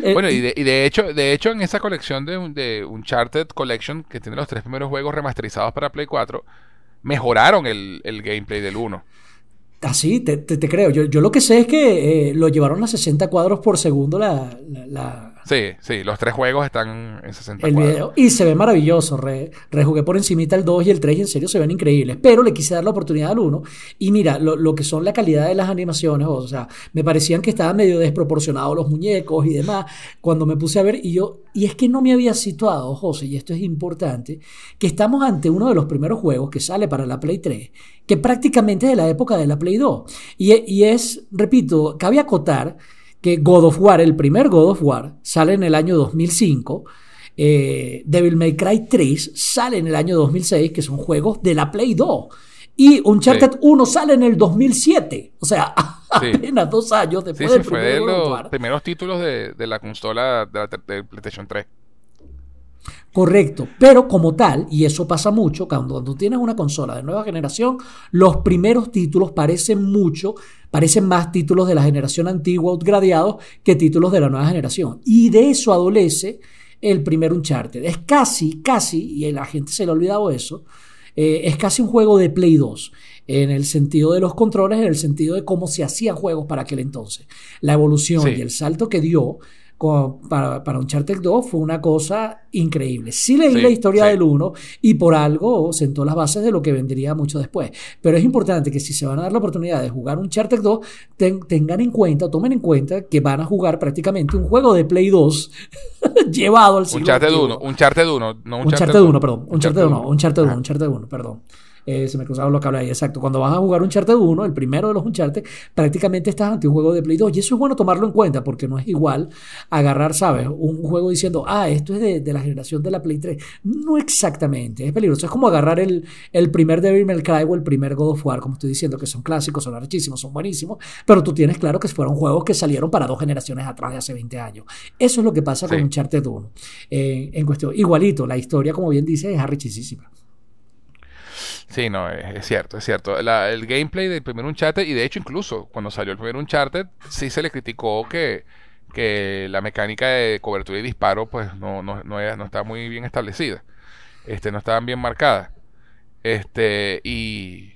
Eh, bueno, y de, hecho, de hecho, en esa colección de, de Uncharted Collection, que tiene los tres primeros juegos remasterizados para Play 4, mejoraron el, gameplay del 1. Ah, sí, te, creo. Yo, yo, lo que sé es que eh, lo llevaron a 60 cuadros por segundo la, la Sí, sí, los tres juegos están en 60 el video, y se ve maravilloso. Re, rejugué por encimita el 2 y el 3 y en serio se ven increíbles. Pero le quise dar la oportunidad al 1 y mira, lo, que son la calidad de las animaciones, o sea, me parecían que estaban medio desproporcionados los muñecos y demás. Cuando me puse a ver y yo, y es que no me había situado, José, y esto es importante, que estamos ante uno de los primeros juegos que sale para la Play 3, que prácticamente es de la época de la Play 2. Y, y es, repito, cabe acotar que God of War, el primer God of War, sale en el año 2005. Eh, Devil May Cry 3 sale en el año 2006, que son juegos de la Play 2. Y Uncharted 1 sale en el 2007. O sea, apenas dos años después del fue de los primeros títulos de, la consola de, la, de PlayStation 3. Correcto, pero como tal, y eso pasa mucho, cuando, tú tienes una consola de nueva generación, los primeros títulos parecen mucho, parecen más títulos de la generación antigua upgradeados que títulos de la nueva generación. Y de eso adolece el primer Uncharted. Es casi, casi, y la gente se le ha olvidado eso, eh, es casi un juego de Play 2 en el sentido de los controles, en el sentido de cómo se hacían juegos para aquel entonces. La evolución y el salto que dio para, para Uncharted 2 fue una cosa increíble. Sí leí la historia del 1 y por algo sentó las bases de lo que vendría mucho después. Pero es importante que si se van a dar la oportunidad de jugar Uncharted 2, tengan en cuenta, tomen en cuenta que van a jugar prácticamente un juego de Play 2 llevado al siglo Uncharted 1, Uncharted 1, no Uncharted, 1, perdón. Uncharted 1, Uncharted 1, Uncharted 1, perdón. Eh, se me cruzaron los cables ahí, exacto. Cuando vas a jugar Uncharted 1, el primero de los Uncharted, prácticamente estás ante un juego de Play 2. Y eso es bueno tomarlo en cuenta porque no es igual agarrar, ¿sabes? Un juego diciendo, ah, esto es de, de la generación de la Play 3. No exactamente, es peligroso. Es como agarrar el, el primer Devil May Cry o el primer God of War, como estoy diciendo, que son clásicos, son archísimos, son buenísimos, pero tú tienes claro que fueron juegos que salieron para dos generaciones atrás de hace 20 años. Eso es lo que pasa Sí. con Uncharted 1. Eh, en cuestión, igualito, la historia, como bien dice, es arrechísima. Sí, no, es, cierto, es cierto. La- el gameplay del primer Uncharted, y de hecho incluso cuando salió el primer Uncharted, sí se le criticó que, que la mecánica de cobertura y disparo pues no, no, no, era- no estaba muy bien establecida. Este, no estaban bien marcadas. Este, y,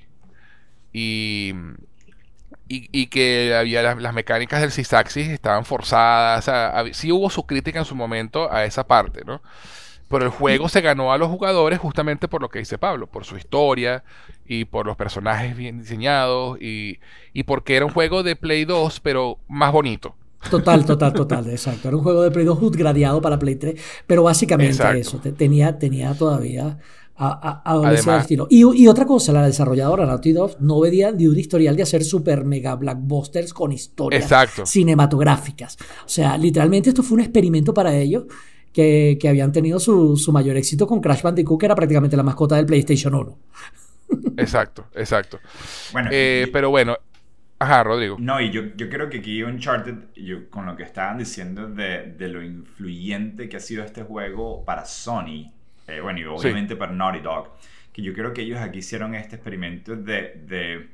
y, y, que había las, mecánicas del Sysaxis estaban forzadas. O sea, sí hubo su crítica en su momento a esa parte, ¿no? Pero el juego se ganó a los jugadores justamente por lo que dice Pablo, por su historia y por los personajes bien diseñados y, y porque era un juego de Play 2, pero más bonito. Total, total, total, exacto. Era un juego de Play 2 gradeado para Play 3, pero básicamente Exacto. eso, te- tenía, tenía todavía a, a, Además- estilo. Y, y otra cosa, la desarrolladora Naughty Dog no venía de un historial de hacer super mega blackbusters con historias Exacto. cinematográficas. O sea, literalmente esto fue un experimento para ellos que, que habían tenido su, su mayor éxito con Crash Bandicoot, que era prácticamente la mascota del PlayStation 1. Exacto, exacto. Bueno, Eh, y- pero bueno, ajá, Rodrigo. No, y yo, yo creo que aquí Uncharted, yo, con lo que estaban diciendo de, de lo influyente que ha sido este juego para Sony, eh, bueno, y obviamente para Naughty Dog, que yo creo que ellos aquí hicieron este experimento de, de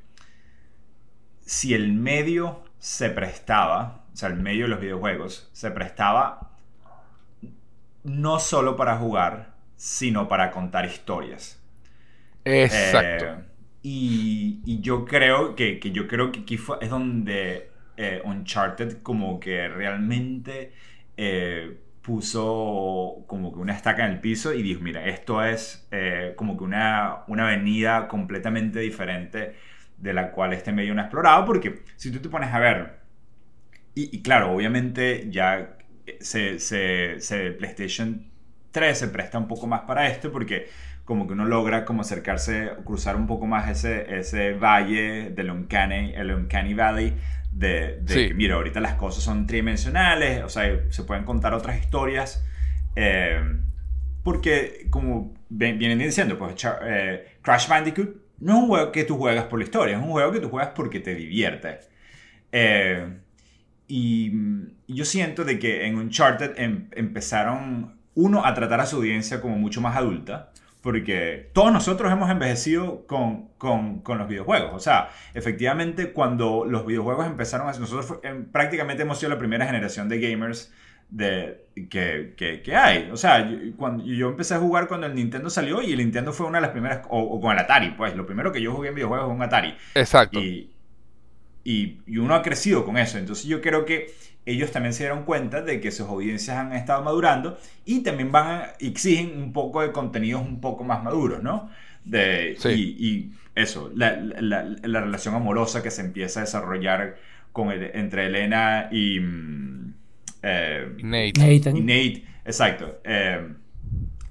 si el medio se prestaba, o sea, el medio de los videojuegos, se prestaba no solo para jugar, sino para contar historias. Exacto. Eh, y, y yo creo que, que yo creo que aquí fue, es donde eh, Uncharted como que realmente eh, puso como que una estaca en el piso y dijo, mira, esto es como que una, una avenida completamente diferente de la cual este medio no ha explorado, porque si tú te pones a ver, y, y claro, obviamente ya se, se, se- PlayStation 3 se presta un poco más para esto, porque como que uno logra como acercarse, cruzar un poco más ese, ese valle del Uncanny, el Uncanny Valley, de, de Sí. que, mira, ahorita las cosas son tridimensionales, o sea, se pueden contar otras historias, eh, porque como vienen diciendo, pues eh, Crash Bandicoot no es un juego que tú juegas por la historia, es un juego que tú juegas porque te divierte. Eh, y, mm, y yo siento de que en Uncharted em- empezaron, uno, a tratar a su audiencia como mucho más adulta, porque todos nosotros hemos envejecido con, con, con los videojuegos. O sea, efectivamente, cuando los videojuegos empezaron a... Nosotros fu- em, prácticamente hemos sido la primera generación de gamers de, que, que, que hay. O sea, yo, cuando, yo empecé a jugar cuando el Nintendo salió y el Nintendo fue una de las primeras... O, o con el Atari, pues. Lo primero que yo jugué en videojuegos fue un Atari. Exacto. Y, y, y uno ha crecido con eso. Entonces yo creo que ellos también se dieron cuenta de que sus audiencias han estado madurando y también van a, exigen un poco de contenidos un poco más maduros, ¿no? De, Sí. y, y eso, la, la- la relación amorosa que se empieza a desarrollar con el- entre Elena y, mm, eh, Nate. Nathan. y Nate, exacto. Eh,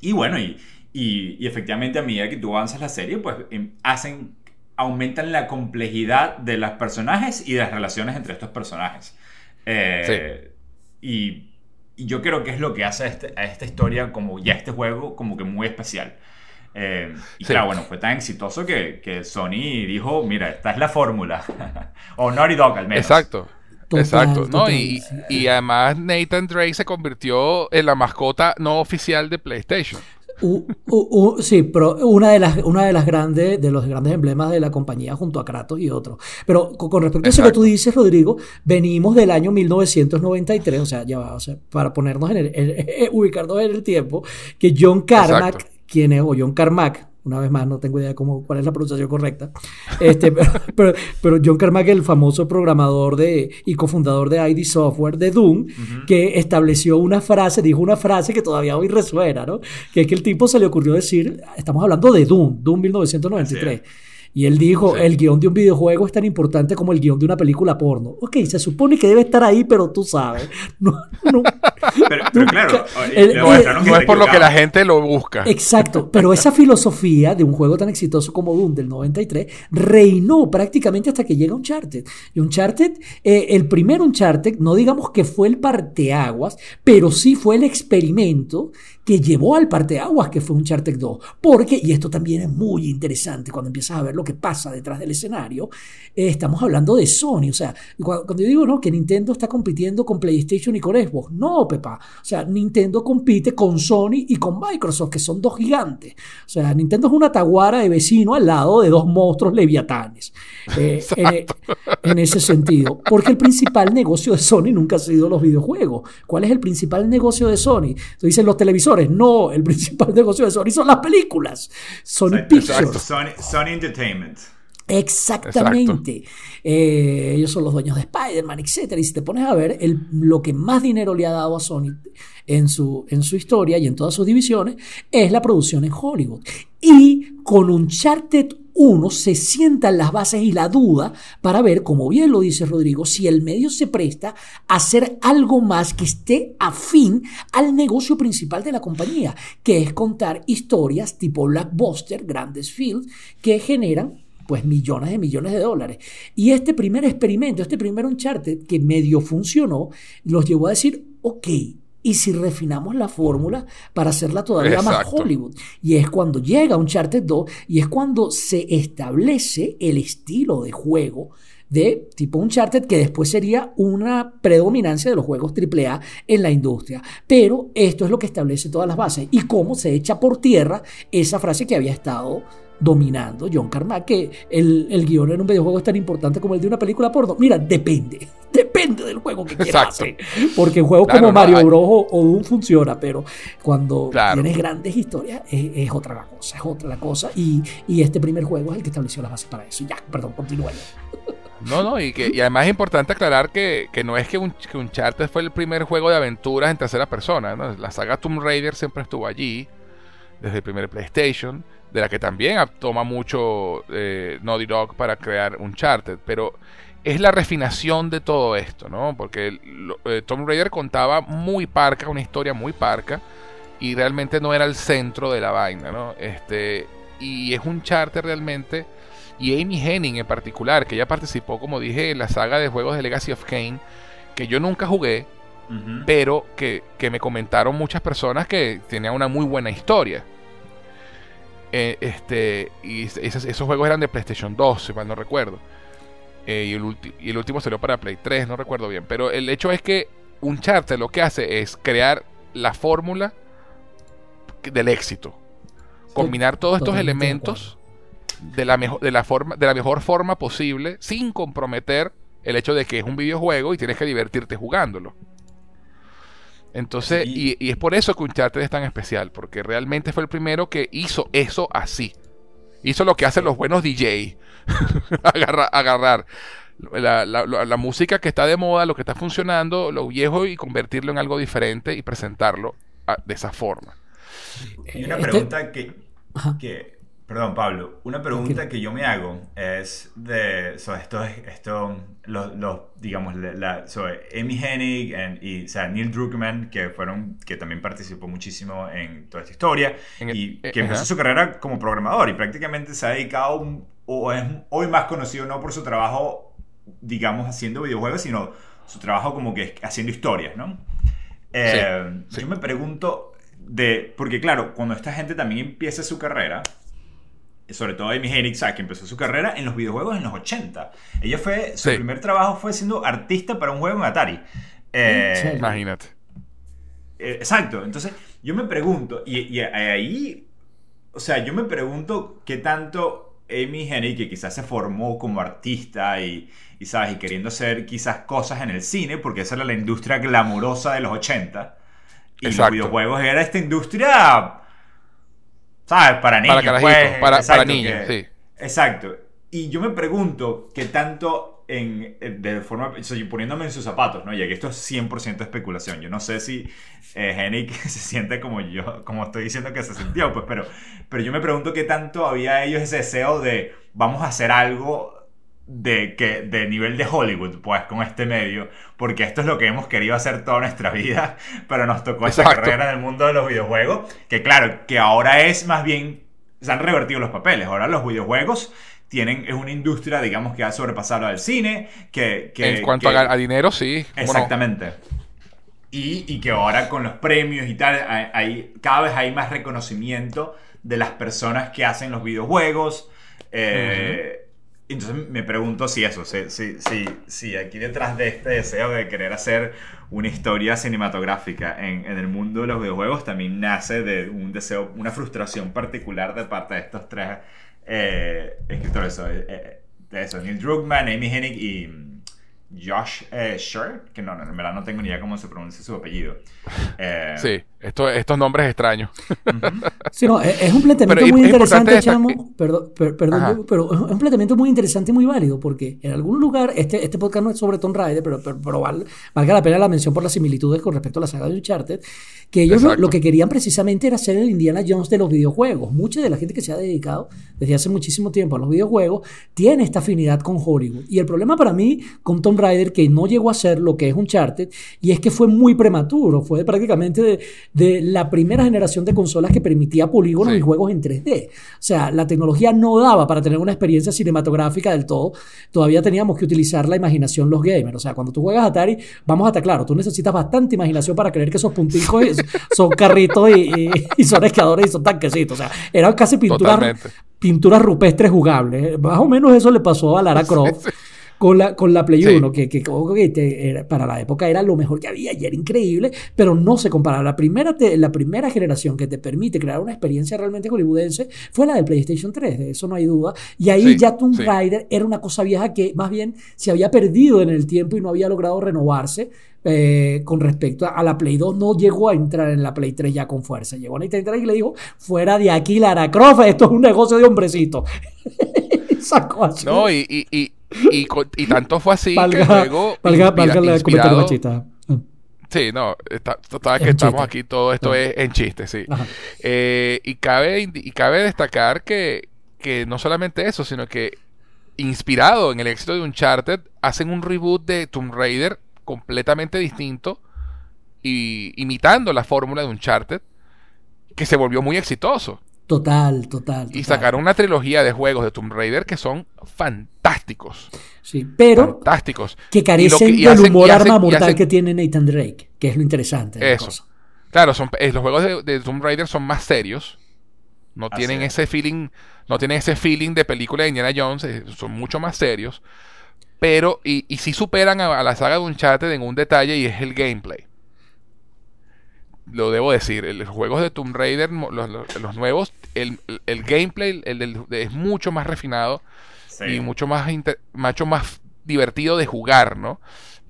y bueno, y, y, y efectivamente a medida que tú avanzas la serie, pues em, hacen, aumentan la complejidad de los personajes y de las relaciones entre estos personajes. Eh, y, y yo creo que es lo que hace a, este- a esta historia, como ya este juego, como que muy especial. Eh, y Sí. claro, bueno, fue tan exitoso que, que Sony dijo, mira, esta es la fórmula. o Naughty Dog al menos. Exacto. Total, Exacto, ¿no? total, y, sí. y además Nathan Drake se convirtió en la mascota no oficial de PlayStation. U- u- u- sí, pero una de las, una de las grandes, de los grandes emblemas de la compañía junto a Kratos y otros. Pero con, con respecto a eso que tú dices, Rodrigo, venimos del año 1993, o sea, ya va, o sea, para ponernos en el, ubicarnos en el tiempo, que John Carmack, Exacto. quien es, o John Carmack, una vez más, no tengo idea de cómo, cuál es la pronunciación correcta, este, pero, pero, pero John Carmack, el famoso programador de, y cofundador de ID Software de Doom, que estableció una frase, dijo una frase que todavía hoy resuena, ¿no? Que es que el tipo se le ocurrió decir, estamos hablando de Doom, Doom 1993. Y él dijo, el guion de un videojuego es tan importante como el guion de una película porno. Ok, se supone que debe estar ahí, pero tú sabes. No, no, pero, pero claro, el- el- que No es por lo que la gente lo busca. Exacto, pero esa filosofía de un juego tan exitoso como Doom del 93 reinó prácticamente hasta que llega Uncharted. Y Uncharted, eh, el primer Uncharted, no digamos que fue el parteaguas, pero sí fue el experimento que llevó al parteaguas que fue Uncharted 2. Porque, y esto también es muy interesante cuando empiezas a ver lo que pasa detrás del escenario, eh, estamos hablando de Sony. O sea, cuando, cuando yo digo no, que Nintendo está compitiendo con PlayStation y con Xbox, no, Pepa. O sea, Nintendo compite con Sony y con Microsoft, que son dos gigantes. O sea, Nintendo es una taguara de vecino al lado de dos monstruos leviatanes. Eh, en, en ese sentido. Porque el principal negocio de Sony nunca ha sido los videojuegos. ¿Cuál es el principal negocio de Sony? Tú dices los televisores. No, el principal negocio de Sony son las películas. Sony Exacto, Pictures. exacto. Sony, Sony Entertainment. Exactamente. Eh, ellos son los dueños de Spider-Man, etc. Y si te pones a ver, el- lo que más dinero le ha dado a Sony en su, en su historia y en todas sus divisiones es la producción en Hollywood. Y con Uncharted 1 se sientan las bases y la duda para ver, como bien lo dice Rodrigo, si el medio se presta a hacer algo más que esté afín al negocio principal de la compañía, que es contar historias tipo Blackbuster, grandes fields, que generan pues millones de millones de dólares. Y este primer experimento, este primer Uncharted que medio funcionó, los llevó a decir, ok, ¿y si refinamos la fórmula para hacerla todavía más. Hollywood? Y es cuando llega Uncharted 2 y es cuando se establece el estilo de juego de tipo Uncharted, que después sería una predominancia de los juegos AAA en la industria. Pero esto es lo que establece todas las bases y cómo se echa por tierra esa frase que había estado dominando John Carmack, que el, el guion en un videojuego es tan importante como el de una película porno. Mira, depende. Depende del juego que quieras hacer. Porque juegos Claro, como Mario Bros. o, o Doom funciona, pero cuando Claro. tienes grandes historias es, es otra la cosa, es otra la cosa. Y, y este primer juego es el que estableció las bases para eso. Ya, perdón, continúa. No, no, y, que, y además es importante aclarar que, que no es que, un, que Uncharted fue el primer juego de aventuras en tercera persona. ¿no? La saga Tomb Raider siempre estuvo allí, desde el primer PlayStation, de la que también toma mucho eh, Naughty Dog para crear Uncharted. Pero es la refinación de todo esto, ¿no? Porque lo- eh, Tomb Raider contaba muy parca, una historia muy parca, y realmente no era el centro de la vaina, ¿no? Este, y es Uncharted realmente y Amy Henning en particular, que ya participó, como dije, en la saga de juegos de Legacy of Kane, que yo nunca jugué, pero que, que me comentaron muchas personas que tenía una muy buena historia. Eh, este, y esos, esos juegos eran de PlayStation 2, si mal no recuerdo. Eh, y, el y el último salió para Play 3, no recuerdo bien. Pero el hecho es que Uncharted lo que hace es crear la fórmula del éxito. Combinar todos estos elementos de la, mejor, de, la forma, de la mejor forma posible sin comprometer el hecho de que es un videojuego y tienes que divertirte jugándolo. Entonces, y, y es por eso que Uncharted es tan especial, porque realmente fue el primero que hizo eso así. Hizo lo que hacen los buenos DJ. agarrar, agarrar la, la- la- la música que está de moda, lo que está funcionando, lo viejo y convertirlo en algo diferente y presentarlo a- de esa forma. Y una Este- pregunta que, que- perdón Pablo, una pregunta que yo me hago es de, sobre esto, esto los, los, digamos, la, sobre Amy Hennig and- y o sea, Neil Druckmann, que fueron, que también participó muchísimo en toda esta historia, el- y eh, que empezó ajá. su carrera como programador y prácticamente se ha dedicado, o es hoy más conocido no por su trabajo, digamos, haciendo videojuegos, sino su trabajo como que haciendo historias, ¿no? Eh, sí. Yo me pregunto de, porque claro, cuando esta gente también empieza su carrera, sobre todo Amy Hennig, ¿sabes? que empezó su carrera en los videojuegos en los 80. Ella fue, su Sí. primer trabajo fue siendo artista para un juego en Atari. Eh, Sí. Imagínate. eh, exacto, entonces yo me pregunto, y, y ahí, o sea, yo me pregunto qué tanto Amy Hennig, que quizás se formó como artista y, y, ¿sabes? Y queriendo hacer quizás cosas en el cine, porque esa era la industria glamorosa de los 80. Y Exacto. los videojuegos era esta industria, ¿sabes? Para niños. Para carajitos, pues, para, para exacto, niños, que- sí. Exacto. Y yo me pregunto qué tanto en, eh, de forma, o sea, yo poniéndome en sus zapatos, ¿no? Ya que esto es 100% especulación. Yo no sé si eh, Hennig se siente como yo, como estoy diciendo que se sintió, pues, pero, pero yo me pregunto qué tanto había ellos ese deseo de, vamos a hacer algo de, que, de nivel de Hollywood, pues, con este medio, porque esto es lo que hemos querido hacer toda nuestra vida, pero nos tocó esa carrera en el mundo de los videojuegos, que claro, que ahora es más bien, se han revertido los papeles, ahora los videojuegos tienen, es una industria, digamos, que ha sobrepasado al cine, que... que en cuanto a, dinero, sí. Exactamente. Y, y, que ahora con los premios y tal, hay, cada vez hay más reconocimiento de las personas que hacen los videojuegos. Eh, entonces me pregunto si eso, si, si, si, aquí detrás de este deseo de querer hacer una historia cinematográfica en, el mundo de los videojuegos también nace de un deseo, una frustración particular de parte de estos tres eh, escritores. Eh, de eso, Neil Druckmann, Amy Hennig y Josh eh, que no, en verdad no tengo ni idea cómo se pronuncia su apellido. Eh, sí, estos nombres extraños. sí, no, es un planteamiento muy interesante, Chamo. Perdón, perdón pero es un planteamiento muy interesante y muy válido, porque en algún lugar, este, este podcast no es sobre Tomb Raider, pero, pero, valga la pena la mención por las similitudes con respecto a la saga de Uncharted, que ellos lo, que querían precisamente era ser el Indiana Jones de los videojuegos. Mucha de la gente que se ha dedicado desde hace muchísimo tiempo a los videojuegos tiene esta afinidad con Hollywood. Y el problema para mí con Tomb Raider que no llegó a ser lo que es Uncharted y es que fue muy prematuro, fue prácticamente de, la primera generación de consolas que permitía polígonos y juegos en 3D. O sea, la tecnología no daba para tener una experiencia cinematográfica del todo, todavía teníamos que utilizar la imaginación los gamers. O sea, cuando tú juegas Atari, vamos a estar claro, tú necesitas bastante imaginación para creer que esos punticos son carritos y, son esquiadores y son tanquecitos. O sea, eran casi pinturas, pinturas rupestres jugables. Más o menos eso le pasó a Lara Croft con la, con la Play 1, que, que, para la época era lo mejor que había y era increíble, pero no se compara. La primera, la primera generación que te permite crear una experiencia realmente hollywoodense fue la de PlayStation 3, de eso no hay duda. Y ahí ya Tomb Raider era una cosa vieja que más bien se había perdido en el tiempo y no había logrado renovarse. Eh, con respecto a, la Play 2, no llegó a entrar en la Play 3 ya con fuerza. Llegó a Nintendo y le dijo: Fuera de aquí, Lara Croft, esto es un negocio de hombrecito. Sacó así. No, y, y y, y tanto fue así que luego. Valga, machista. Sí, no, está, que estamos aquí, todo esto es en chiste, sí. Eh, y, cabe, y cabe destacar que, que no solamente eso, sino que inspirado en el éxito de Uncharted, hacen un reboot de Tomb Raider completamente distinto y imitando la fórmula de Uncharted, que se volvió muy exitoso. Total, total, Y sacaron una trilogía de juegos de Tomb Raider que son fantásticos. Sí, pero fantásticos. que carecen del humor arma mortal que tiene Nathan Drake, que es lo interesante. De Eso. Claro, son, eh, los juegos de, Tomb Raider son más serios. No tienen ese feeling, no tienen ese feeling de película de Indiana Jones, eh, son mucho más serios. Pero, y, y sí superan a, a la saga de Uncharted en un detalle y es el gameplay lo debo decir, los juegos de Tomb Raider, los, nuevos, el, gameplay es mucho más refinado y mucho más, mucho más divertido de jugar, ¿no?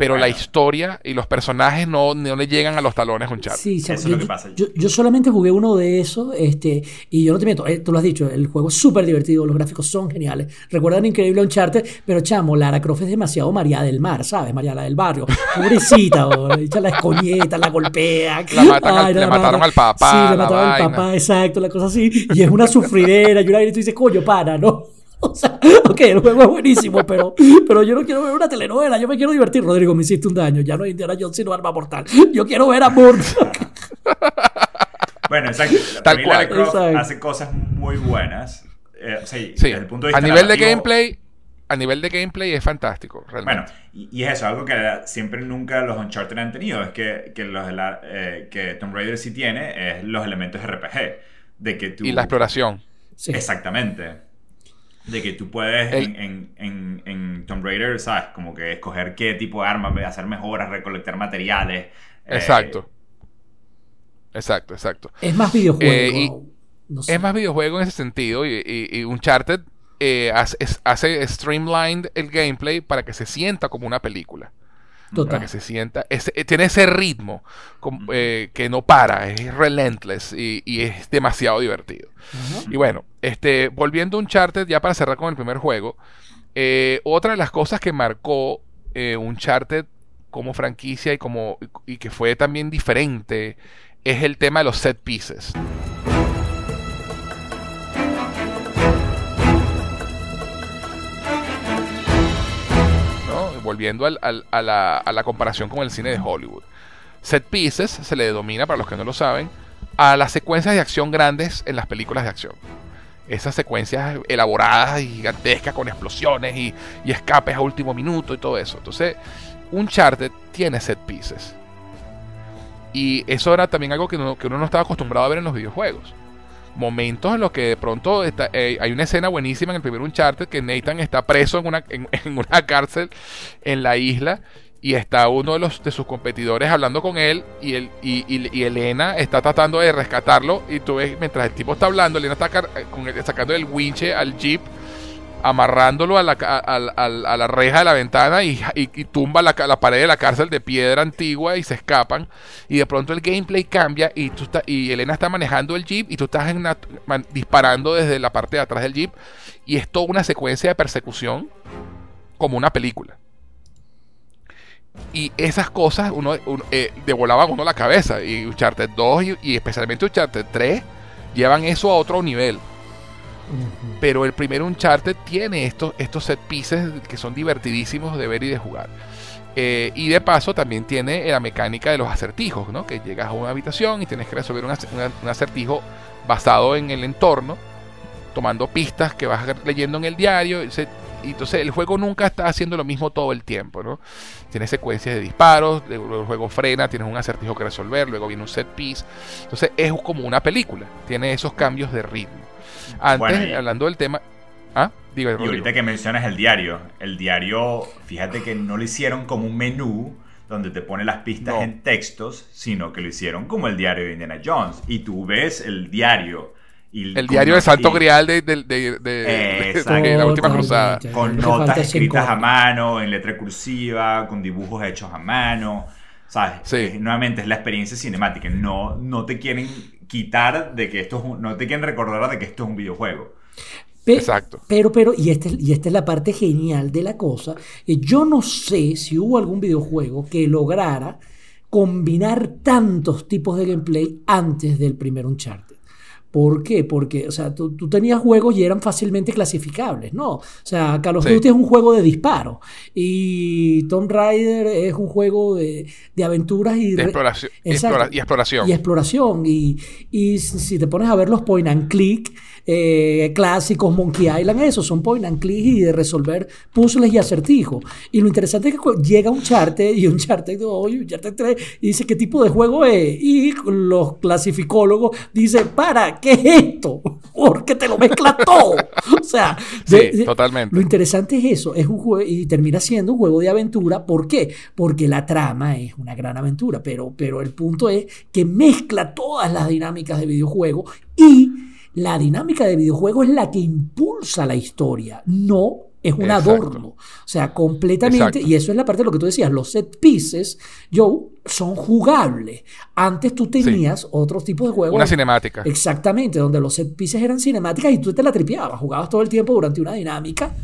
Pero la historia y los personajes no, no le llegan a los talones un chat. Sí, Eso es lo que pasa. Yo, solamente jugué uno de esos, este, y yo no te miento, eh, tú lo has dicho, el juego es súper divertido, los gráficos son geniales. Recuerdan increíble Uncharted, pero chamo, Lara Croft es demasiado María del Mar, ¿sabes? María la del barrio. Pobrecita, echa la escoñeta, la golpea. La matan le mataron al papá. Sí, le mataron al papá, exacto, la cosa así. Y es una sufridera, y una y tú dices, coño, para, ¿no? O sea, ok, el juego es buenísimo, pero, pero yo no quiero ver una telenovela, yo me quiero divertir. Rodrigo, me hiciste un daño, ya no es Indiana Jones sino Arma Mortal. Yo quiero ver amor. bueno, exacto. Tal cual. hace cosas muy buenas. Eh, sí, Desde el punto de vista a nivel de gameplay, a nivel de gameplay es fantástico, realmente. Bueno, y, es eso, algo que siempre nunca los Uncharted han tenido, es que, que, los eh, que Tomb Raider sí tiene es los elementos RPG. De que tú... Y la exploración. Exactamente de que tú puedes en, en, en, Tomb Raider, ¿sabes? Como que escoger qué tipo de armas, hacer mejoras, recolectar materiales. Eh, exacto. Exacto, exacto. Es más videojuego. Eh, es más videojuego en ese sentido. Y, y, Uncharted eh, hace, hace streamlined el gameplay para que se sienta como una película. Para que se sienta. tiene ese ritmo que no para, es relentless y, y es demasiado divertido. Y bueno, este, volviendo a Uncharted, ya para cerrar con el primer juego, eh, otra de las cosas que marcó eh, Uncharted como franquicia y, como, y que fue también diferente es el tema de los set pieces. Volviendo a, la, comparación con el cine de Hollywood. Set pieces se le denomina, para los que no lo saben, a las secuencias de acción grandes en las películas de acción. Esas secuencias elaboradas y gigantescas con explosiones y, escapes a último minuto y todo eso. Entonces, Uncharted tiene set pieces. Y eso era también algo que uno, que uno no estaba acostumbrado a ver en los videojuegos. Momentos en los que de pronto está- eh, hay una escena buenísima en el primer Uncharted que Nathan está preso en una, en, una cárcel en la isla y está uno de los de sus competidores hablando con él y, y, Elena está tratando de rescatarlo y tú ves mientras el tipo está hablando Elena está eh, con el- sacando el winche al jeep amarrándolo a la, a, a- a- la reja de la ventana y, y- tumba la, la pared de la cárcel de piedra antigua y se escapan. Y de pronto el gameplay cambia y tú y Elena está manejando el jeep y tú estás disparando desde la parte de atrás del jeep. Y es toda una secuencia de persecución como una película. Y esas cosas uno, uno, eh, de volaban uno la cabeza. Y Uncharted 2 y, y especialmente Uncharted 3 llevan eso a otro nivel Pero el primer Uncharted tiene estos, estos set pieces que son divertidísimos de ver y de jugar. Eh, y de paso también tiene la mecánica de los acertijos, ¿no? Que llegas a una habitación y tienes que resolver un, acertijo basado en el entorno, tomando pistas que vas leyendo en el diario. entonces el juego nunca está haciendo lo mismo todo el tiempo, ¿no? Tiene secuencias de disparos, el juego frena, tienes un acertijo que resolver, luego viene un set piece. Entonces es como una película, tiene esos cambios de ritmo. Antes, Bueno, y- hablando del tema... Ah, Y Rodrigo. ahorita que mencionas el diario, el diario, fíjate que no lo hicieron como un menú donde te pone las pistas No. en textos, sino que lo hicieron como el diario de Indiana Jones. Y tú ves el diario. Y El diario de Santo y- Grial de, de- de- de- Exacto. de la última cruzada. Con notas escritas a mano, en letra cursiva, con dibujos hechos a mano. ¿Sabes? Sí. Nuevamente es la experiencia cinemática. No, no te quieren quitar de que esto es un- no te quieren recordar de que esto es un videojuego. Pe- Exacto. Pero, pero, y esta, es- y esta es la parte genial de la cosa. eh, Yo no sé si hubo algún videojuego que lograra combinar tantos tipos de gameplay antes del primer Uncharted. ¿Por qué? Porque, o sea, tú, tú tenías juegos y eran fácilmente clasificables, ¿no? O sea, Call of Sí. Duty es un juego de disparo y Tomb Raider es un juego de, de aventuras y... de exploración, explora- y exploración. y exploración. Y, y si te pones a ver los point and click eh, clásicos, Monkey Island, esos son point and click y de resolver puzzles y acertijos. Y lo interesante es que llega un charter y un charter 2 y un charter 3 y dice qué tipo de juego es. Y los clasificólogos dicen, para, ¿qué es esto? Porque te lo mezcla todo. O sea, Sí, totalmente. Lo interesante es eso, es un juego y termina siendo un juego de aventura. ¿Por qué? Porque la trama es una gran aventura, pero, pero el punto es que mezcla todas las dinámicas de videojuego y la dinámica de videojuego es la que impulsa la historia, no es un Exacto. adorno. O sea, completamente, Exacto. y eso es la parte de lo que tú decías, los set pieces, Joe, son jugables. Antes tú tenías otros tipos de juegos. Una cinemática. Exactamente, donde los set pieces eran cinemáticas y tú te la tripeabas, jugabas todo el tiempo durante una dinámica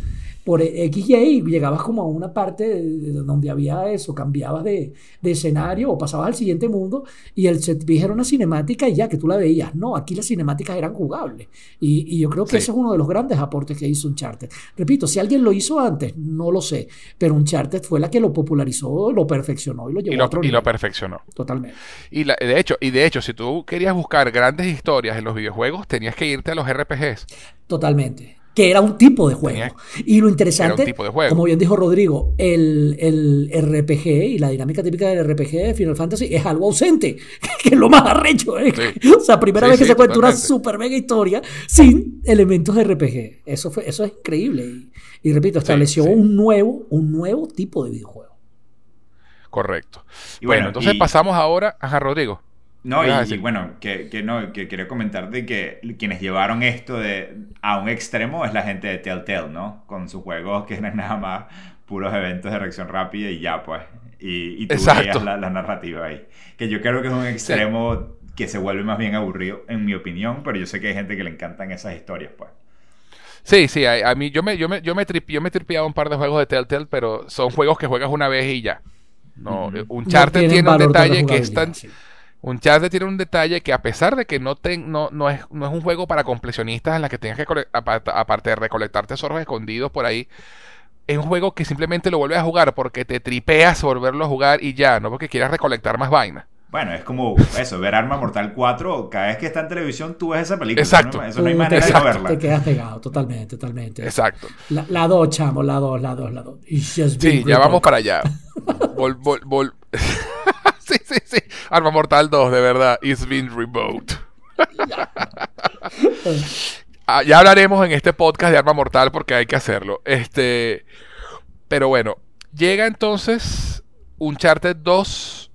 por X y llegabas como a una parte de- de donde había eso, cambiabas de, de escenario o pasabas al siguiente mundo y el set piece era una cinemática y ya que tú la veías. No, aquí las cinemáticas eran jugables y, y yo creo que Sí. ese es uno de los grandes aportes que hizo Uncharted. Repito, si alguien lo hizo antes, no lo sé, pero Uncharted fue la que lo popularizó, lo perfeccionó y lo llevó Y a otro y lo perfeccionó. Totalmente. Y la- de hecho, y de hecho, si tú querías buscar grandes historias en los videojuegos, tenías que irte a los RPGs. Totalmente. Que era un tipo de juego. Tenía- Y lo interesante, Era un tipo de juego. como bien dijo Rodrigo, el, el RPG y la dinámica típica del RPG de Final Fantasy es algo ausente, que es lo más arrecho. ¿eh? Sí. O sea, primera Sí, vez que sí, se cuenta una super mega historia sin elementos de RPG. Eso, fue, eso es increíble. Y, y repito, estableció sí. un nuevo, un nuevo tipo de videojuego. Correcto. Y bueno, bueno, entonces y- pasamos ahora a Rodrigo. No, ¿Qué vas a y, y decir? bueno, que, que no, que quería comentar de que quienes llevaron esto de, a un extremo es la gente de Telltale, ¿no? Con sus juegos que eran nada más puros eventos de reacción rápida y ya, pues. Y, y tú veías la, la narrativa ahí. Que yo creo que es un extremo que se vuelve más bien aburrido, en mi opinión, pero yo sé que hay gente que le encantan esas historias, pues. Sí, sí, a, a mí yo me, yo me, yo me, trip- yo me un par de juegos de Telltale, pero son juegos que juegas una vez y ya. No, No tienen tiene un detalle que es tan, sí. Uncharted tiene un detalle que a pesar de que no, te- no, no, es, no es un juego para completionistas en la que tengas que, aparte, de recolectar tesoros escondidos por ahí, es un juego que simplemente lo vuelves a jugar porque te tripeas volverlo a jugar y ya, no porque quieras recolectar más vaina. Bueno, es como eso, ver Arma Mortal 4, cada vez que está en televisión tú ves esa película. Exacto. Eso no, hay manera de no verla. Te quedas pegado, totalmente, totalmente. Exacto. La 2, chamo, la 2, la 2, la 2. Sí, ya vamos para allá. Vol, vol, vol. sí, sí, sí. Arma Mortal 2, de verdad. It's been reboot. Ah, ya hablaremos en este podcast de Arma Mortal porque hay que hacerlo. Este, pero bueno, llega entonces Uncharted 2,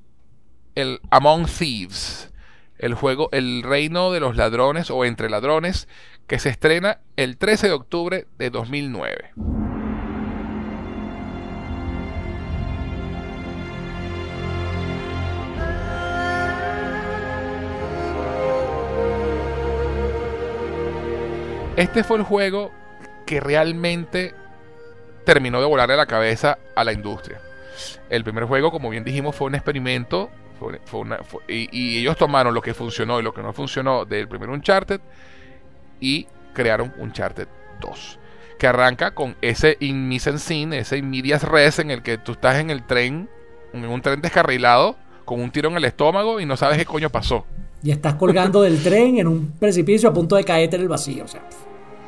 el Among Thieves, el juego El Reino de los Ladrones o Entre Ladrones, que se estrena el 13 de octubre de 2009. Este fue el juego que realmente terminó de volarle la cabeza a la industria. El primer juego, como bien dijimos, fue un experimento. y, ellos tomaron lo que funcionó y lo que no funcionó del primer Uncharted y crearon Uncharted 2. Que arranca con ese in scene, ese in medias res en el que tú estás en el tren, en un tren descarrilado, con un tiro en el estómago y no sabes qué coño pasó. Y estás colgando del tren en un precipicio a punto de caerte en el vacío. O sea.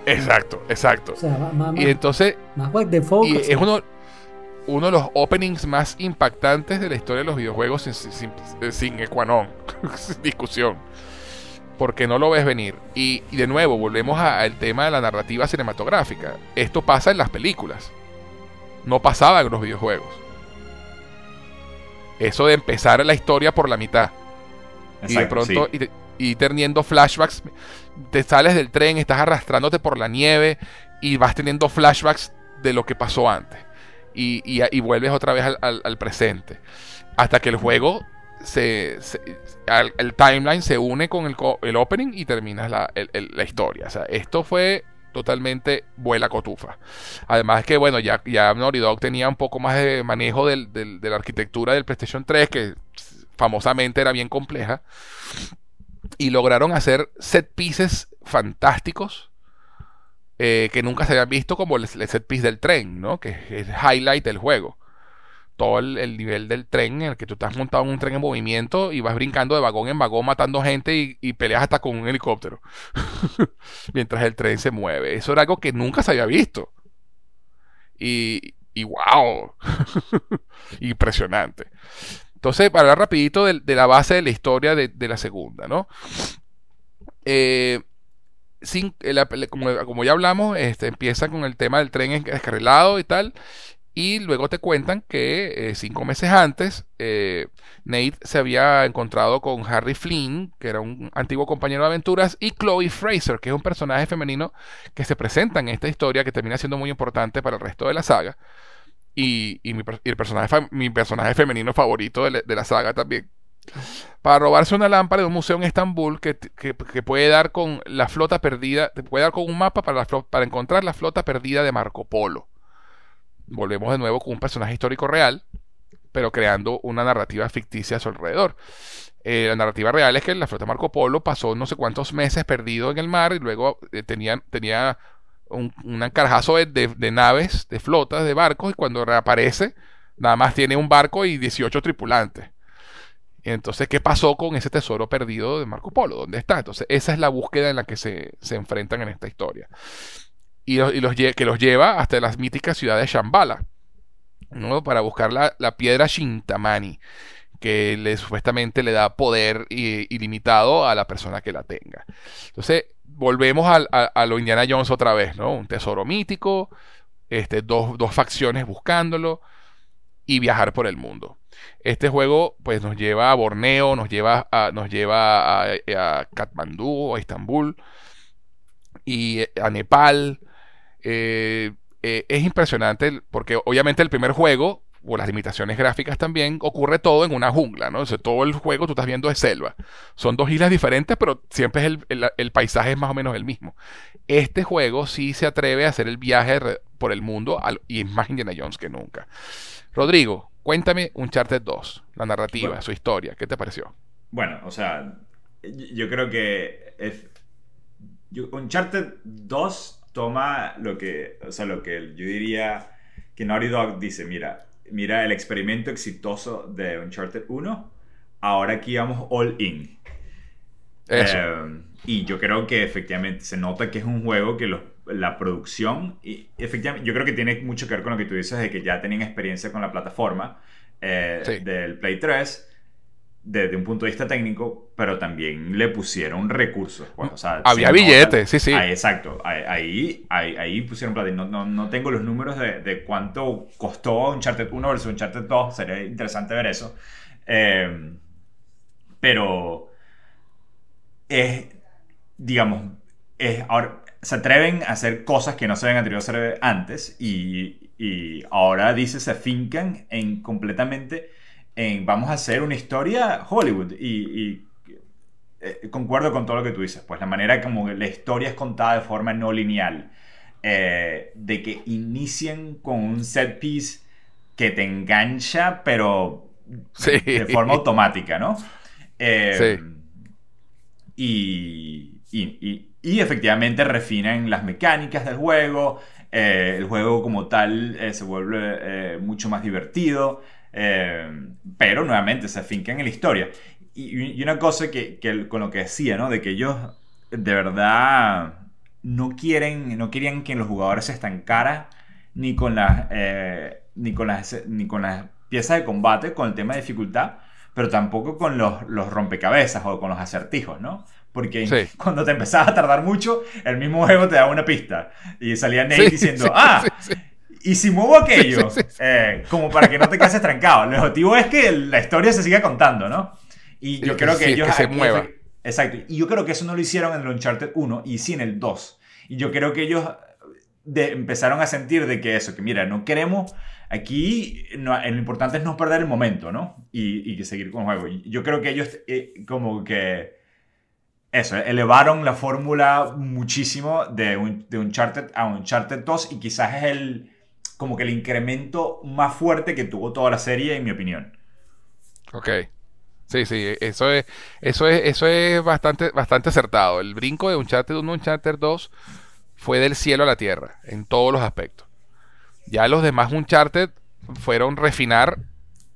Exacto, exacto. y entonces. y es uno, uno de los openings más impactantes de la historia de los videojuegos sin, sin, sin ecuanón, sin discusión. Porque no lo ves venir. Y, de nuevo, volvemos al tema de la narrativa cinematográfica. Esto pasa en las películas. No pasaba en los videojuegos. Eso de empezar la historia por la mitad y de pronto y, teniendo flashbacks, te sales del tren, estás arrastrándote por la nieve y vas teniendo flashbacks de lo que pasó antes. Y, y, vuelves otra vez al, presente. Hasta que el juego se, el timeline se une con el, el opening y terminas la, la, historia. O sea, esto fue totalmente vuela cotufa. Además que, bueno, ya, ya Naughty Dog tenía un poco más de manejo del, de la arquitectura del PlayStation 3, que famosamente era bien compleja. Y lograron hacer set pieces fantásticos eh, que nunca se habían visto, como el, set piece del tren, ¿no? Que es el highlight del juego. Todo el, nivel del tren en el que tú estás montado en un tren en movimiento y vas brincando de vagón en vagón matando gente y, peleas hasta con un helicóptero mientras el tren se mueve. Eso era algo que nunca se había visto. Y, y wow, impresionante. Entonces, para hablar rapidito de, la base de la historia de, la segunda, ¿no? Eh, como, ya hablamos, este, empieza con el tema del tren descarrilado y tal. Y luego te cuentan que eh, cinco meses antes, eh, Nate se había encontrado con Harry Flynn, que era un antiguo compañero de aventuras, y Chloe Fraser, que es un personaje femenino que se presenta en esta historia que termina siendo muy importante para el resto de la saga y, mi, el personaje, mi personaje femenino favorito de, la saga también. Para robarse una lámpara de un museo en Estambul que, puede dar con la flota perdida, puede dar con un mapa para, para encontrar la flota perdida de Marco Polo. Volvemos de nuevo con un personaje histórico real, pero creando una narrativa ficticia a su alrededor. Eh, la narrativa real es que la flota Marco Polo pasó no sé cuántos meses perdido en el mar y luego eh, tenía un, un de, naves, de flotas, de barcos, y cuando reaparece, nada más tiene un barco y 18 tripulantes. Entonces, ¿qué pasó con ese tesoro perdido de Marco Polo? ¿Dónde está? Entonces, esa es la búsqueda en la que se, enfrentan en esta historia. Y, los, que los lleva hasta las míticas ciudades de Shambhala, ¿no? para buscar la, la piedra Shintamani, que le, supuestamente le da poder ilimitado a la persona que la tenga. Entonces, volvemos a, lo Indiana Jones otra vez, ¿no? Un tesoro mítico, este, dos, facciones buscándolo y viajar por el mundo. Este juego pues nos lleva a Borneo, nos lleva a, nos lleva a, a Katmandú, a Estambul y eh, a Nepal. Eh, eh, es impresionante porque obviamente el primer juego o las limitaciones gráficas también, ocurre todo en una jungla, ¿no? O todo el juego tú estás viendo es selva. Son dos islas diferentes, pero siempre es el, paisaje es más o menos el mismo. Este juego sí se atreve a hacer el viaje por el mundo y es más Indiana Jones que nunca. Rodrigo, cuéntame Uncharted 2, la narrativa, su historia, ¿qué te pareció? Bueno, o sea, yo creo que es, Uncharted 2 toma lo que, o sea, lo que yo diría que Naughty Dog dice, mira, mira el experimento exitoso de Uncharted 1, ahora aquí vamos all in. Eh, y yo creo que efectivamente se nota que es un juego que la producción, y efectivamente, yo creo que tiene mucho que ver con lo que tú dices de que ya tenían experiencia con la plataforma eh, del Play 3 desde un punto de vista técnico, pero también le pusieron recursos. Pues, Había billetes, sí, sí. Ahí, exacto, ahí, ahí, ahí, pusieron plata. No, no, no, tengo los números de, de, cuánto costó Uncharted 1 versus Uncharted 2, sería interesante ver eso. Eh, pero es, digamos, es, ahora, se atreven a hacer cosas que no se habían atrevido a hacer antes y, y ahora dice se fincan en completamente vamos a hacer una historia Hollywood. Y, eh, concuerdo con todo lo que tú dices, pues la manera como la historia es contada de forma no lineal, eh, de que inicien con un set piece que te engancha, pero de forma automática, ¿no? Eh, sí. Y, y, efectivamente refinan las mecánicas del juego, el juego como tal se vuelve mucho más divertido. Eh, pero nuevamente se afincan en la historia. Y, una cosa que, con lo que decía, ¿no? De que ellos de verdad no quieren, no querían que los jugadores se estancaran ni con las, eh, ni con las, ni con las piezas de combate, con el tema de dificultad, pero tampoco con los, los rompecabezas o con los acertijos, ¿no? Porque cuando te empezabas a tardar mucho, el mismo juego te daba una pista. Y salía Nate diciendo, ah, y si muevo aquello, eh, como para que no te quedes trancado. El objetivo es que la historia se siga contando, ¿no? Y yo creo que, ellos... Que se mueva. Exacto. Y yo creo que eso no lo hicieron en el Uncharted 1 y sí en el 2. Y yo creo que ellos empezaron a sentir de que eso, que mira, no queremos... Aquí no, lo importante es no perder el momento, ¿no? Y, y seguir con el juego. Yo creo que ellos eh, como que... Eso, elevaron la fórmula muchísimo de, un, de Uncharted a Uncharted 2 y quizás es el como que el incremento más fuerte que tuvo toda la serie, en mi opinión. Ok. Sí, sí, eso es, eso es, eso es bastante, bastante acertado. El brinco de Uncharted 1 Uncharted 2 fue del cielo a la tierra, en todos los aspectos. Ya los demás Uncharted fueron refinar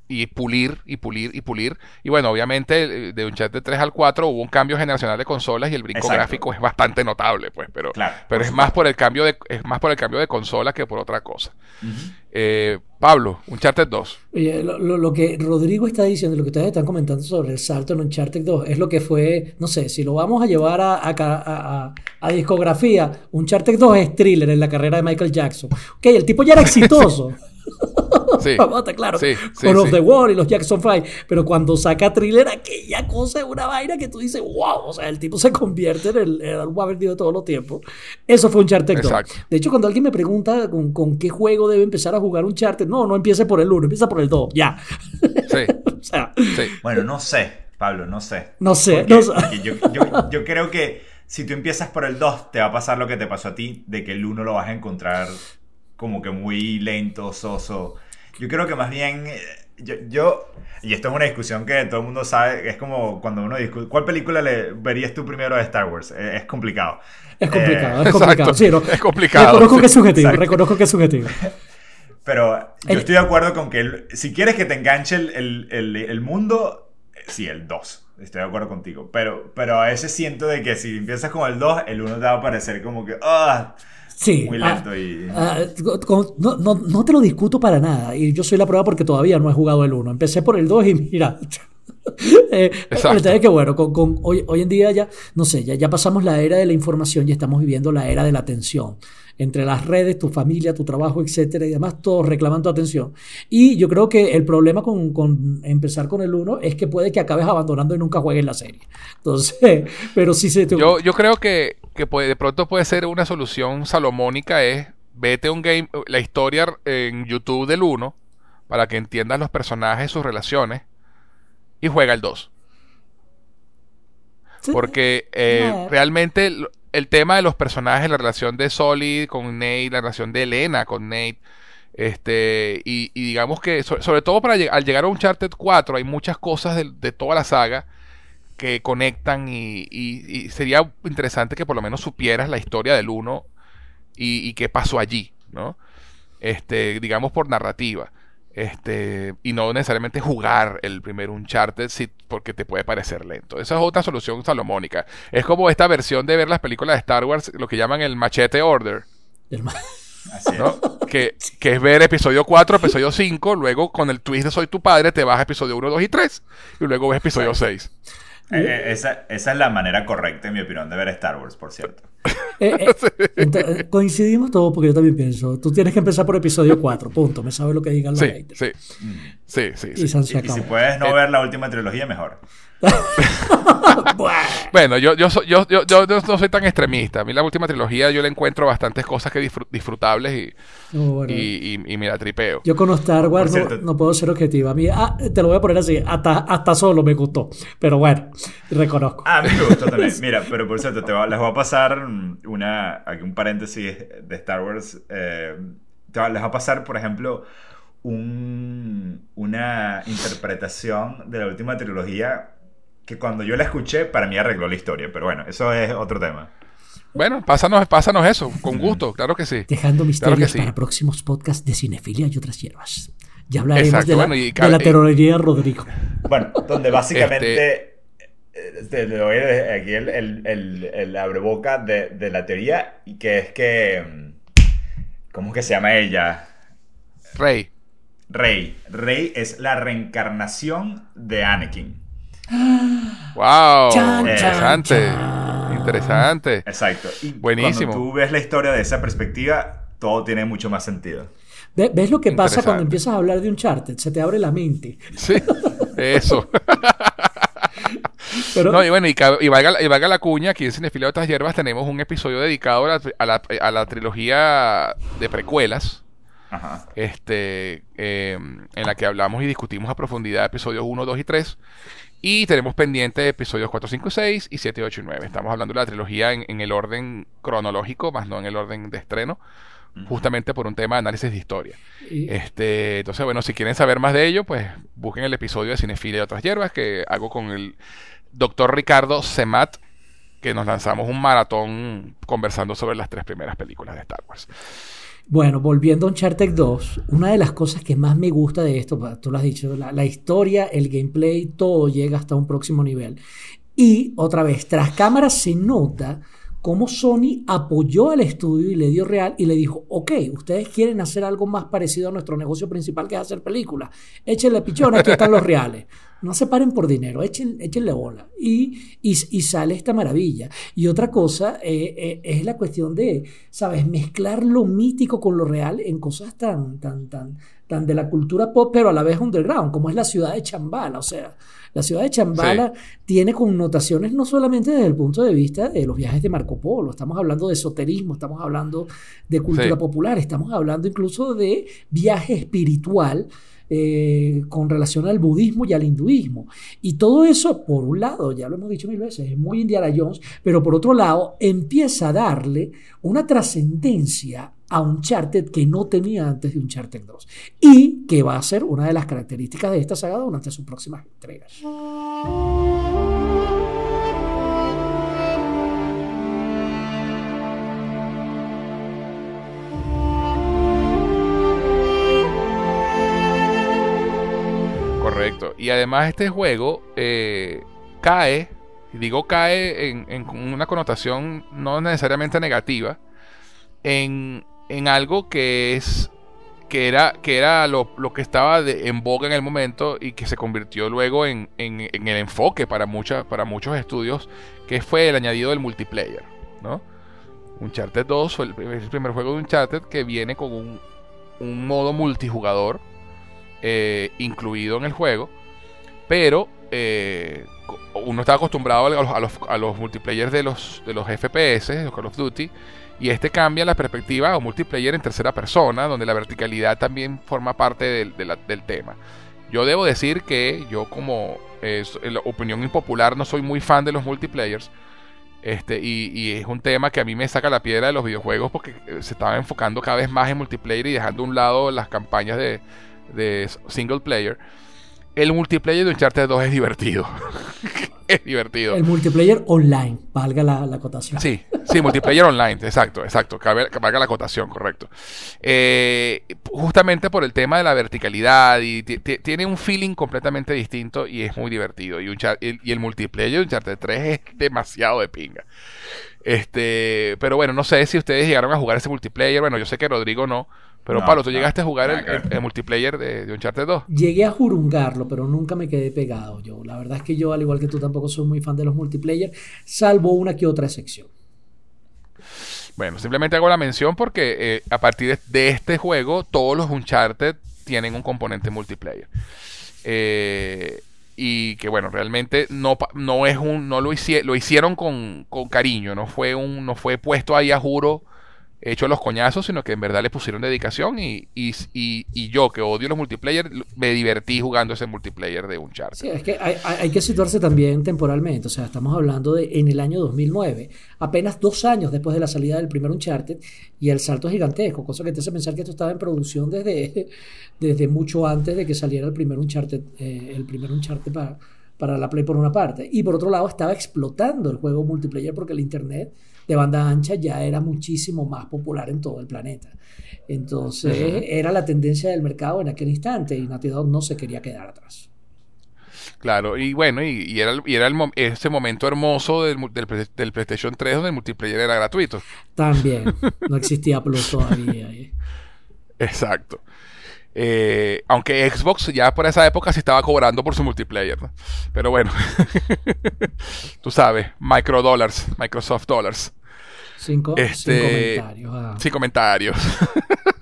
y pulir y pulir y pulir. Y bueno, obviamente de un chat de 3 al 4 hubo un cambio generacional de consolas y el brinco gráfico es bastante notable, pues, pero, pero es más por el cambio de es más por el cambio de consola que por otra cosa. Eh, Pablo, Uncharted 2. Oye, lo, que Rodrigo está diciendo, lo que ustedes están comentando sobre el salto en Uncharted 2, es lo que fue, no sé, si lo vamos a llevar a, a, a, a discografía, Uncharted 2 es thriller en la carrera de Michael Jackson. Ok, el tipo ya era exitoso. Sí, claro. con los The Wall y los Jackson 5. Pero cuando saca thriller, aquella cosa es una vaina que tú dices, wow, o sea, el tipo se convierte en el, el álbum más vendido de todos los tiempos. Eso fue un Charter 2. De hecho, cuando alguien me pregunta con, con, qué juego debe empezar a jugar un Charter, no, no empiece por el 1, empieza por el 2, ya. Sí. Bueno, no sé, Pablo, no sé. No sé, no sé. Yo, yo, yo creo que si tú empiezas por el 2, te va a pasar lo que te pasó a ti, de que el 1 lo vas a encontrar como que muy lento, soso. Yo creo que más bien, eh, yo, yo, y esto es una discusión que todo el mundo sabe, es como cuando uno discute, ¿cuál película le verías tú primero de Star Wars? Eh, es, complicado. Es complicado, es complicado. sí, Es complicado. Reconozco que es subjetivo, reconozco que es subjetivo. Pero yo estoy de acuerdo con que si quieres que te enganche el, el, el, mundo, eh, sí, el 2. Estoy de acuerdo contigo. Pero, pero a veces siento de que si empiezas con el 2, el 1 te va a parecer como que... ¡ah! Sí. Muy lento y... Ah, no, no, no, te lo discuto para nada. Y yo soy la prueba porque todavía no he jugado el 1. Empecé por el 2 y mira. eh, es que bueno, con, con, hoy, hoy en día ya, no sé, ya, ya pasamos la era de la información y estamos viviendo la era de la atención entre las redes, tu familia, tu trabajo, etcétera, y demás, todos reclaman tu atención. Y yo creo que el problema con, con empezar con el 1 es que puede que acabes abandonando y nunca juegues la serie. Entonces, pero sí se... Yo, yo creo que, que puede, de pronto puede ser una solución salomónica es vete un game, la historia en YouTube del 1 para que entiendas los personajes, sus relaciones y juega el 2. Porque eh, realmente el tema de los personajes, la relación de Solid con Nate, la relación de Elena con Nate, este, y, digamos que, sobre todo para al llegar a Uncharted 4, hay muchas cosas de, toda la saga que conectan y, sería interesante que por lo menos supieras la historia del 1 y, qué pasó allí, ¿no? este, digamos por narrativa. Este, y no necesariamente jugar el primer Uncharted sí, porque te puede parecer lento. Esa es otra solución salomónica. Es como esta versión de ver las películas de Star Wars, lo que llaman el machete order. El ma- Así es. ¿no? que, que es ver episodio 4, episodio 5, luego con el twist de Soy tu padre te vas a episodio 1, 2 y 3, y luego ves episodio 6. Eh, eh, esa, esa es la manera correcta, en mi opinión, de ver Star Wars, por cierto. Eh, eh, eh, coincidimos todos porque yo también pienso, tú tienes que empezar por episodio 4, punto, me sabe lo que digan los Sí, haters. sí, sí, sí, Y sí. Y, si puedes no ver la última trilogía, mejor. Bueno, yo, yo, soy- yo, yo, yo no soy tan extremista. A mí la última trilogía yo le encuentro bastantes cosas que disfr- disfrutables y, No, bueno. y, y- y me la tripeo. Yo con Star Wars no, puedo ser objetivo. A mí, ah, te lo voy a poner así, hasta, hasta solo me gustó. Pero bueno, reconozco. Ah, a mí me gustó también. Mira, pero por cierto, te va- les voy a pasar una, aquí un paréntesis de Star Wars. eh, te va- les va a pasar, por ejemplo, un- una interpretación de la última trilogía que cuando yo la escuché, para mí arregló la historia. Pero bueno, eso es otro tema. Bueno, pásanos, pásanos eso, con gusto, claro que sí. Dejando misterios Claro sí. para próximos podcasts de cinefilia y otras hierbas. Ya hablaremos Exacto, de la, bueno, y de la y- terorería de Rodrigo. Bueno, donde básicamente... Este- eh, Te le doy aquí el, el, el, el abreboca de, de la teoría, y que es que... mm, ¿Cómo es que se llama ella? Rey. Rey. Rey es la reencarnación de Anakin. Wow, Chan, interesante. chan. Interesante. Exacto. Y Buenísimo. cuando tú ves la historia de esa perspectiva, todo tiene mucho más sentido. Ve- ¿Ves lo que pasa cuando empiezas a hablar de un charter? Se te abre la mente. Sí, eso. Pero, No, y bueno, y, valga, la- y valga la cuña, aquí en Cinefilia de Otras Hierbas tenemos un episodio dedicado a la, a la- a la trilogía de precuelas, Ajá. este, eh, en la que hablamos y discutimos a profundidad episodios 1, 2 y 3. Y tenemos pendiente episodios 4, 5, 6 y 7, 8 y 9. Estamos hablando de la trilogía en, en el orden cronológico, más no en el orden de estreno, justamente por un tema de análisis de historia. y- Este, entonces, bueno, si quieren saber más de ello, pues busquen el episodio de Cinefilia y otras hierbas que hago con el doctor Ricardo Semat, que nos lanzamos un maratón conversando sobre las tres primeras películas de Star Wars. Bueno, volviendo a Uncharted 2, una de las cosas que más me gusta de esto, tú lo has dicho, la, la historia, el gameplay, todo llega hasta un próximo nivel. Y otra vez, tras cámara se nota cómo Sony apoyó al estudio y le dio real y le dijo, ok, ustedes quieren hacer algo más parecido a nuestro negocio principal que es hacer películas. Échenle pichón, aquí están los reales. No se paren por dinero, echen, échenle bola. Y, y, y sale esta maravilla. Y otra cosa eh, eh, es la cuestión de, ¿sabes? Mezclar lo mítico con lo real en cosas tan, tan, tan, tan de la cultura pop, pero a la vez underground, como es la ciudad de Chambala. O sea, la ciudad de Chambala tiene connotaciones no solamente desde el punto de vista de los viajes de Marco Polo, estamos hablando de esoterismo, estamos hablando de cultura Sí. popular, estamos hablando incluso de viaje espiritual eh, con relación al budismo y al hinduismo. Y todo eso, por un lado, ya lo hemos dicho mil veces, es muy Indiana Jones, pero por otro lado, empieza a darle una trascendencia a Uncharted que no tenía antes de Uncharted 2 y que va a ser una de las características de esta saga durante sus próximas entregas. Y además este juego eh, cae, digo cae en, en una connotación no necesariamente negativa, en, en algo que es que era, que era lo, lo que estaba de- en boga en el momento y que se convirtió luego en, en- el enfoque para, mucha- para muchos estudios, que fue el añadido del multiplayer, ¿no? Uncharted 2 fue el, primer- el primer juego de Uncharted que viene con un, un modo multijugador eh, incluido en el juego, pero eh, uno está acostumbrado a los, a los, a los multiplayer de los, de los FPS, los Call of Duty, y este cambia la perspectiva a un multiplayer en tercera persona, donde la verticalidad también forma parte del, de del tema. Yo debo decir que yo como opinión impopular no soy muy fan de los multiplayers. Este, y, y es un tema que a mí me saca la piedra de los videojuegos porque eh, se estaba enfocando cada vez más en multiplayer y dejando a un lado las campañas de, de single player. El multiplayer de Uncharted 2 es divertido. es divertido. El multiplayer online, valga la, la acotación. Sí, sí, multiplayer online, exacto, exacto, cabe- valga la acotación, correcto. Eh, justamente por el tema de la verticalidad y ti- ti- tiene un feeling completamente distinto y es muy divertido. Y, el, y el multiplayer de Uncharted 3 es demasiado de pinga. Este, pero bueno, no sé si ustedes llegaron a jugar ese multiplayer. Bueno, yo sé que Rodrigo no, pero No, Pablo, ¿tú llegaste a jugar el, multiplayer de, de Uncharted 2? Llegué a jurungarlo, pero nunca me quedé pegado yo. La verdad es que yo, al igual que tú, tampoco soy muy fan de los multiplayer, salvo una que otra excepción. Bueno, simplemente hago la mención porque eh, a partir de, de este juego, todos los Uncharted tienen un componente multiplayer. Eh, y que bueno, realmente no, no es un, no lo hicieron, lo hicieron con, con cariño, no fue un, no fue puesto ahí a juro hecho los coñazos, sino que en verdad le pusieron dedicación y, y, y- y yo que odio los multiplayer, me divertí jugando ese multiplayer de Uncharted. Sí, es que hay, que situarse también temporalmente. O sea, estamos hablando de en el año 2009, apenas dos años después de la salida del primer Uncharted, y el salto es gigantesco, cosa que te hace pensar que esto estaba en producción desde, desde mucho antes de que saliera el primer Uncharted, eh, el primer Uncharted para, para la Play por una parte. Y por otro lado, estaba explotando el juego multiplayer porque el Internet de banda ancha ya era muchísimo más popular en todo el planeta. Entonces, era la tendencia del mercado en aquel instante y Naughty Dog no se quería quedar atrás. Claro, y bueno, y, y era, y era el ese momento hermoso del, PlayStation 3 donde el multiplayer era gratuito. También, no existía Plus todavía. ¿eh? Exacto. Eh, aunque Xbox ya por esa época sí estaba cobrando por su multiplayer, ¿no? Pero bueno, tú sabes, microdólares, Microsoft Dollars. Cinco, Este, sin comentarios. ah. Sin comentarios.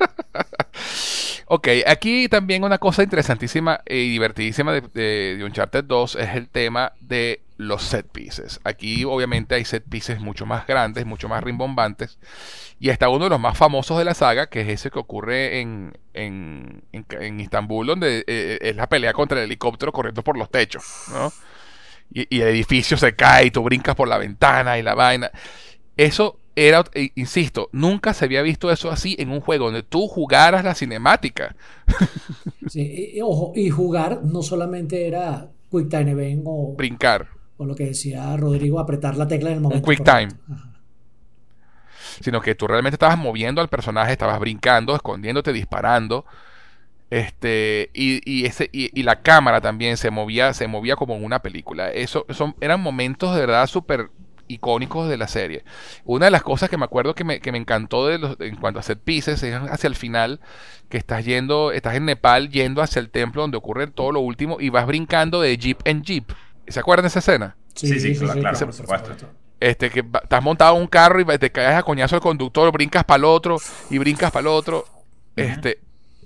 ok, aquí también una cosa interesantísima y divertidísima de, de, de Uncharted 2 es el tema de los set pieces. Aquí obviamente hay set pieces mucho más grandes, mucho más rimbombantes. Y está uno de los más famosos de la saga, que es ese que ocurre en, en, en, en Istambul, donde eh, es la pelea contra el helicóptero corriendo por los techos, ¿no? Y, y el edificio se cae y tú brincas por la ventana y la vaina. Eso era, eh, insisto, nunca se había visto eso así en un juego donde tú jugaras la cinemática. Sí, y, ojo, y jugar no solamente era Quick Time Event o, Brincar. o lo que decía Rodrigo, apretar la tecla en el momento. quick correcto. time. Ajá. sino que tú realmente estabas moviendo al personaje, estabas brincando, escondiéndote, disparando. Este, y, y ese, y, y la cámara también se movía, se movía como en una película. Eso, son, eran momentos de verdad súper icónicos de la serie. Una de las cosas que me acuerdo que me, que me encantó de los, en cuanto a set pieces es hacia el final, que estás yendo, estás en Nepal yendo hacia el templo donde ocurre todo lo último y vas brincando de jeep en jeep. ¿Se acuerdan de esa escena? Sí, sí, claro, claro, por por supuesto. Este, que va- estás montado en un carro y te caes a coñazo al conductor, brincas para el otro y brincas para el otro. Este,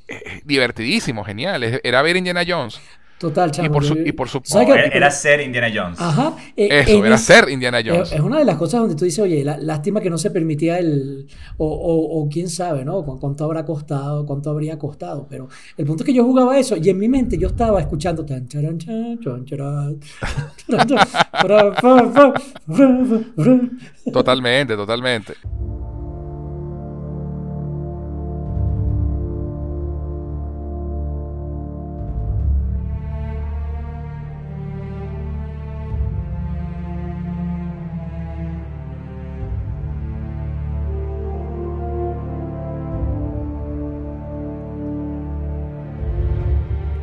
eh, divertidísimo, genial. Era ver Indiana Jones. Total, chamo. Y por su- yo- y por su- ¿sabes No, qué? era, era ser Indiana Jones. Ajá. eh, Eso, era es- ser Indiana Es, Jones. es una de las cosas donde tú dices, oye, la- lástima que no se permitía el. O, o- o quién sabe, ¿no? Cu- ¿Cuánto habrá costado? ¿Cuánto habría costado? Pero el punto es que yo jugaba eso y en mi mente yo estaba escuchando. tan, charan, chan, chan, charan, charan. Totalmente, totalmente.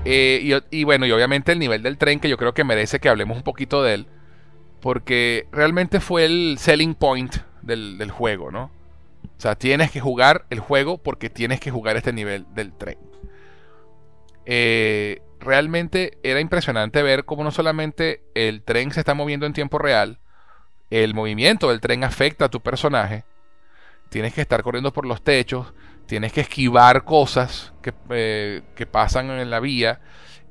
Eh, y, bueno, y obviamente el nivel del tren que yo creo que merece que hablemos un poquito de él. Porque realmente fue el selling point del, del juego, ¿no? O sea, tienes que jugar el juego porque tienes que jugar este nivel del tren. Eh, realmente era impresionante ver cómo no solamente el tren se está moviendo en tiempo real, el movimiento del tren afecta a tu personaje. Tienes que estar corriendo por los techos, tienes que esquivar cosas que, eh, que pasan en la vía.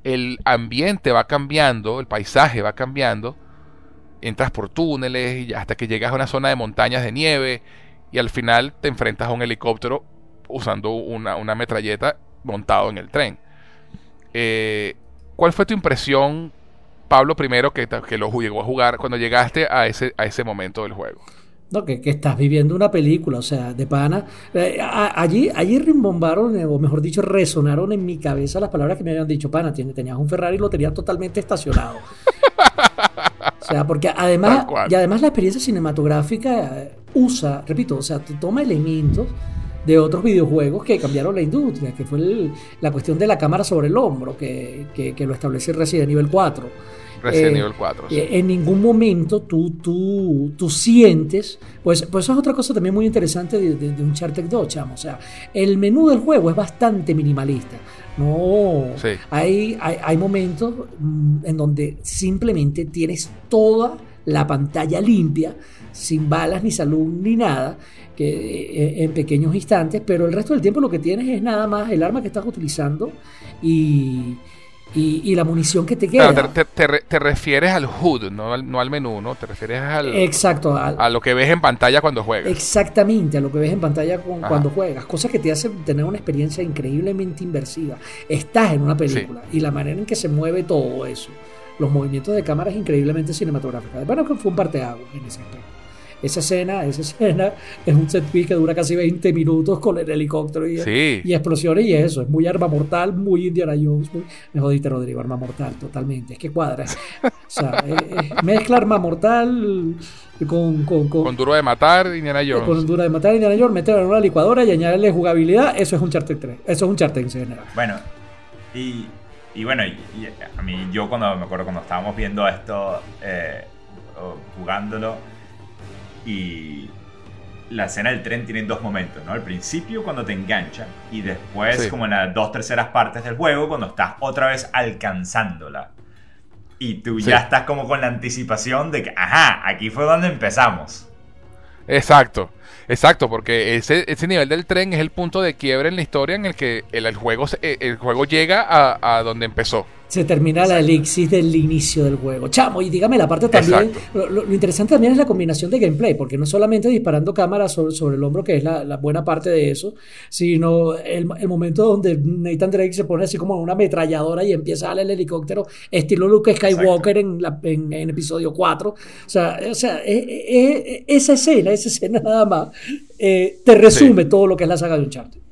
El ambiente va cambiando, el paisaje va cambiando. Entras por túneles hasta que llegas a una zona de montañas de nieve y al final te enfrentas a un helicóptero usando una, una metralleta montado en el tren. Eh, ¿Cuál fue tu impresión, Pablo, primero que, que lo llegó a jugar cuando llegaste a ese, a ese momento del juego? No, que, que, estás viviendo una película, o sea, de pana. Eh, allí, allí rimbombaron, eh, o mejor dicho, resonaron en mi cabeza las palabras que me habían dicho, pana, tenías un Ferrari y lo tenías totalmente estacionado. o sea, porque además, y además la experiencia cinematográfica eh, usa, repito, o sea, toma elementos de otros videojuegos que cambiaron la industria, que fue la cuestión de la cámara sobre el hombro, que, que, que lo establece Resident Evil 4 Resident Evil 4. Sí. En ningún momento tú, tú, tú sientes, pues, pues eso es otra cosa también muy interesante de, de, de Uncharted 2, chamo. O sea, el menú del juego es bastante minimalista. No, sí. hay, hay, hay, momentos mm, en donde simplemente tienes toda la pantalla limpia, sin balas, ni salud, ni nada, que, eh, en pequeños instantes, pero el resto del tiempo lo que tienes es nada más el arma que estás utilizando y y, y, la munición que te queda. Claro, te, te, te, refieres al HUD, no al, no al menú, ¿no? Te refieres al, Exacto, al, a lo que ves en pantalla cuando juegas. Exactamente, a lo que ves en pantalla con, cuando juegas. Cosas que te hacen tener una experiencia increíblemente inversiva. Estás en una película sí. y la manera en que se mueve todo eso. Los movimientos de cámara es increíblemente cinematográfica. Bueno, que fue un parteaguas en ese aspecto. Esa escena, esa escena es un set piece que dura casi 20 minutos con el helicóptero y, sí. y explosiones y eso, es muy arma mortal, muy Indiana Jones, muy, me jodiste Rodrigo, arma mortal, totalmente, es que cuadra. O sea, eh, eh, mezcla arma mortal con, con, con, con, duro de matar Indiana Jones. Con duro de matar Indiana Jones, meterlo en una licuadora y añadirle jugabilidad, eso es un Charter 3, eso es un Charter en general. Bueno, y, y bueno, y, y a mí yo cuando me acuerdo cuando estábamos viendo esto, eh, jugándolo, y la escena del tren tiene dos momentos, ¿no? Al principio cuando te engancha y después sí. como en las dos terceras partes del juego cuando estás otra vez alcanzándola. Y tú sí. ya estás como con la anticipación de que, ajá, aquí fue donde empezamos. Exacto, exacto, porque ese, ese nivel del tren es el punto de quiebre en la historia en el que el, el juego, el juego llega a, a donde empezó se termina Exacto. la elixir del inicio del juego. Chamo, y dígame la parte también. Lo, lo, interesante también es la combinación de gameplay, porque no solamente disparando cámaras sobre, sobre, el hombro, que es la, la, buena parte de eso, sino el, el, momento donde Nathan Drake se pone así como en una ametralladora y empieza a darle el helicóptero, estilo Luke Skywalker en, la, en, en, episodio 4. O sea, o sea es, es, esa escena, esa escena nada más, eh, te resume sí. todo lo que es la saga de Uncharted.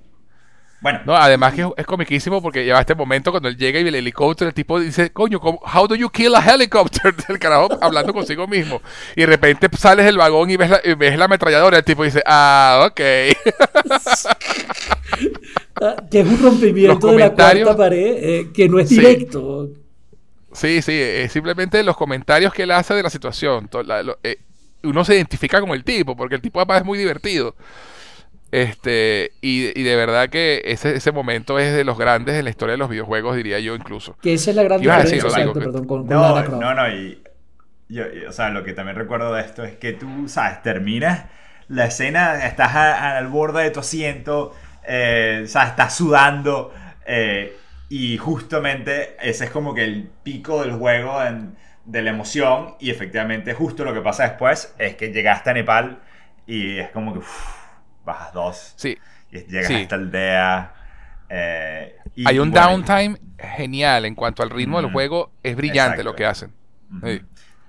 Bueno. No, además que es comiquísimo porque lleva este momento cuando él llega y el helicóptero, el tipo dice, coño, how do you kill a helicopter? El carajo hablando consigo mismo. Y de repente sales del vagón y ves la, y ves la ametralladora el tipo dice, ah, ok. que es un rompimiento de la cuarta pared eh, que no es directo. Sí, sí, es simplemente los comentarios que él hace de la situación. La, lo, eh, uno se identifica con el tipo porque el tipo además es muy divertido. Este, y, y, de verdad que ese, ese momento es de los grandes de la historia de los videojuegos, diría yo incluso. Que esa es la gran diferencia. Decir, perdón, con, con no, no, no, y, yo, o sea, lo que también recuerdo de esto es que tú, sabes, terminas la escena, estás al borde de tu asiento, eh, o sea, estás sudando, eh, y justamente ese es como que el pico del juego en, de la emoción, y efectivamente justo lo que pasa después es que llegaste a Nepal y es como que... Uff, bajas dos. Sí. Y llegas sí. a esta aldea. Eh, y, Hay un bueno, downtime genial en cuanto al ritmo mm, del juego. Es brillante exacto. lo que hacen. Mm -hmm. sí.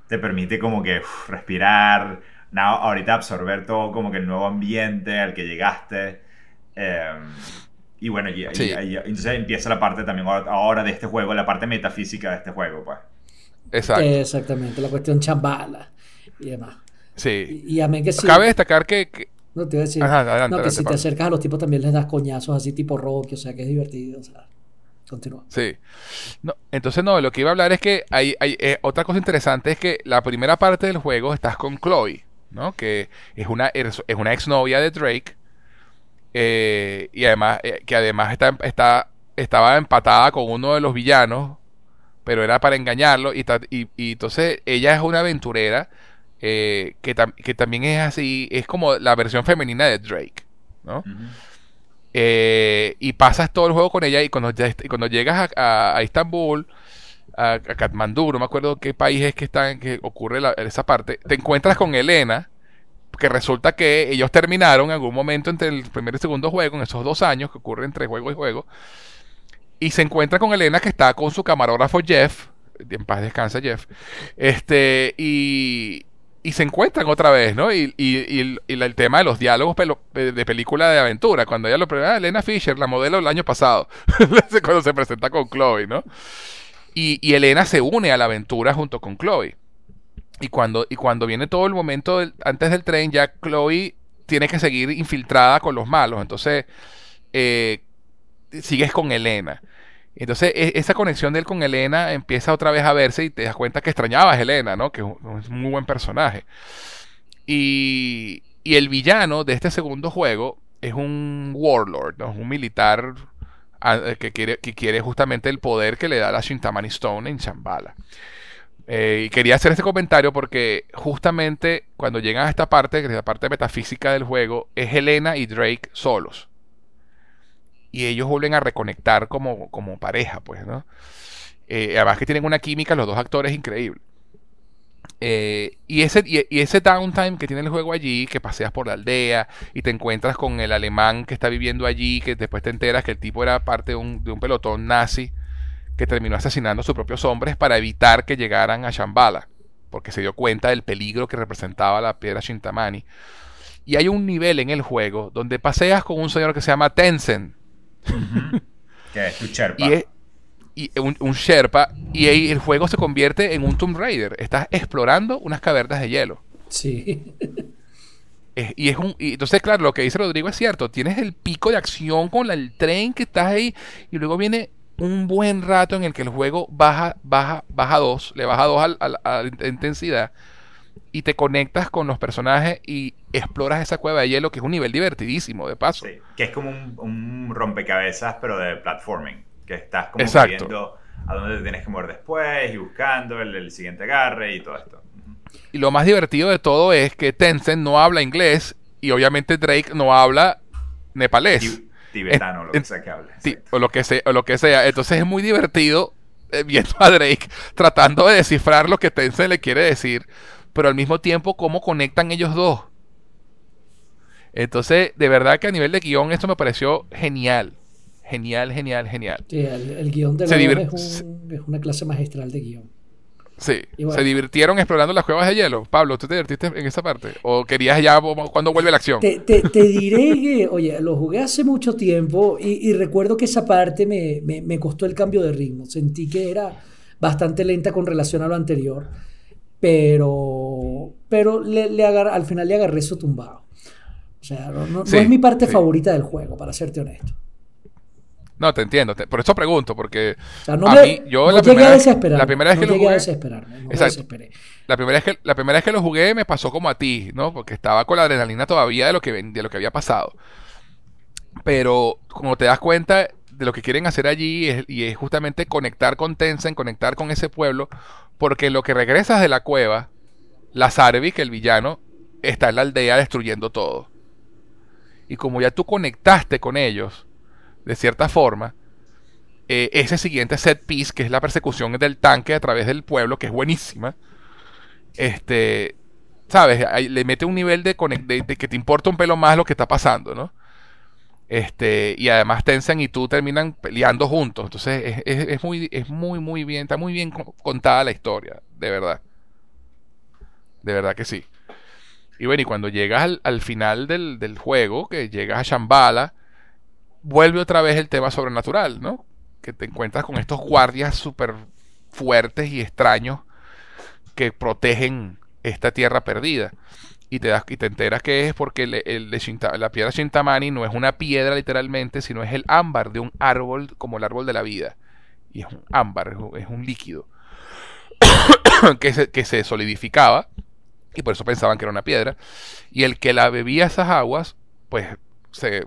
Te permite como que uf, respirar. Now, ahorita absorber todo como que el nuevo ambiente al que llegaste. Eh, y bueno, y, sí. y, y, entonces empieza la parte también ahora de este juego, la parte metafísica de este juego, pues. Exacto. Exactamente, la cuestión chambala y demás. Sí. Y, y a mí que sí. Cabe destacar que, que no te voy a decir. Ajá, adelante, no, que adelante, si te Pablo. acercas a los tipos también les das coñazos así tipo Rocky, o sea que es divertido. O sea, continúa. Sí. No, entonces, no, lo que iba a hablar es que hay, hay eh, otra cosa interesante es que la primera parte del juego estás con Chloe, ¿no? Que es una, es una exnovia de Drake. Eh, y además, eh, que además está, está, estaba empatada con uno de los villanos, pero era para engañarlo. Y, y, y entonces ella es una aventurera eh, que, tam que, también es así, es como la versión femenina de Drake, ¿no? Uh -huh. eh, y pasas todo el juego con ella y cuando, cuando llegas a, a, a Istambul, a, a, Katmandú, no me acuerdo qué país es que está en que ocurre la, esa parte, te encuentras con Elena, que resulta que ellos terminaron en algún momento entre el primer y segundo juego, en esos dos años que ocurren entre juego y juego, y se encuentra con Elena que está con su camarógrafo Jeff, en paz descansa Jeff, este, y, y se encuentran otra vez, ¿no? Y, el, tema de los diálogos de película de aventura, cuando ella lo ah, Elena Fisher, la modelo del año pasado, cuando se presenta con Chloe, ¿no? Y, Elena se une a la aventura junto con Chloe. Y cuando, y cuando viene todo el momento antes del tren, ya Chloe tiene que seguir infiltrada con los malos. Entonces, eh, sigues con Elena. Entonces, e, esa conexión de él con Elena empieza otra vez a verse y te das cuenta que extrañabas a Elena, ¿no? Que es un muy buen personaje. Y, y el villano de este segundo juego es un warlord, ¿no? Un militar eh, que quiere, justamente el poder que le da la Shintamani Stone en Shambhala. Eh, y quería hacer este comentario porque justamente cuando llegan a esta parte, que es la parte metafísica del juego, es Elena y Drake solos y ellos vuelven a reconectar como, como pareja, pues, ¿no? Eh, además que tienen una química los dos actores increíble. Eh, y, ese, y, ese downtime que tiene el juego allí, que paseas por la aldea y te encuentras con el alemán que está viviendo allí, que después te enteras que el tipo era parte de un, de un pelotón nazi que terminó asesinando a sus propios hombres para evitar que llegaran a Shambhala, porque se dio cuenta del peligro que representaba la piedra Shintamani. Y hay un nivel en el juego donde paseas con un señor que se llama Tencent, que es tu Sherpa. Y, un, Sherpa. Y ahí el juego se convierte en un Tomb Raider. Estás explorando unas cavernas de hielo. Sí. y es un. Y entonces, claro, lo que dice Rodrigo es cierto. Tienes el pico de acción con el tren que estás ahí. Y luego viene un buen rato en el que el juego baja, baja, baja dos. Le baja dos a la intensidad y te conectas con los personajes y exploras esa cueva de hielo que es un nivel divertidísimo de paso. Sí, que es como un, rompecabezas pero de platforming, que estás como viendo a dónde te tienes que mover después y buscando el, siguiente agarre y todo esto. Y lo más divertido de todo es que Tencent no habla inglés y obviamente Drake no habla nepalés. Tibetano, lo que sea que hable. o, lo que sea, o lo que sea. Entonces es muy divertido eh, viendo a Drake tratando de descifrar lo que Tencent le quiere decir pero al mismo tiempo cómo conectan ellos dos. Entonces, de verdad que a nivel de guion esto me pareció genial. Genial, genial, genial. Sí, el, guion de es, es, una clase magistral de guion. Sí, se divirtieron explorando las cuevas de hielo. Pablo, ¿tú te divertiste en esa parte? ¿O querías ya cuando vuelve la acción? Te, diré que, oye, lo jugué hace mucho tiempo y, recuerdo que esa parte me, me, costó el cambio de ritmo. Sentí que era bastante lenta con relación a lo anterior pero, pero le, al final le agarré eso tumbado. O sea, no, es mi parte favorita del juego, para serte honesto. No, te entiendo. por eso pregunto, porque no a mí, yo la, primera, vez, la primera vez que lo jugué, a desesperarme, La primera, vez que, la primera vez que lo jugué me pasó como a ti, ¿no? Porque estaba con la adrenalina todavía de lo que, de lo que había pasado. Pero como te das cuenta de lo que quieren hacer allí y es justamente conectar con Tencent, conectar con ese pueblo, porque lo que regresas de la cueva, la que el villano, está en la aldea destruyendo todo. Y como ya tú conectaste con ellos, de cierta forma, eh, ese siguiente set piece, que es la persecución del tanque a través del pueblo, que es buenísima, este, ¿sabes? le mete un nivel de, de, que te importa un pelo más lo que está pasando, ¿no? Este, y además Tencent y tú terminan peleando juntos. Entonces es, muy, es muy, muy bien, está muy bien contada la historia, de verdad. De verdad que sí. Y bueno, y cuando llegas al, final del, juego, que llegas a Shambhala, vuelve otra vez el tema sobrenatural, ¿no? Que te encuentras con estos guardias súper fuertes y extraños que protegen esta tierra perdida y te, das, y te enteras que es porque la piedra Shintamani no es una piedra literalmente, sino es el ámbar de un árbol como el árbol de la vida. Y es un ámbar, es un, líquido que, se, que se solidificaba y por eso pensaban que era una piedra. Y el que la bebía esas aguas, pues se,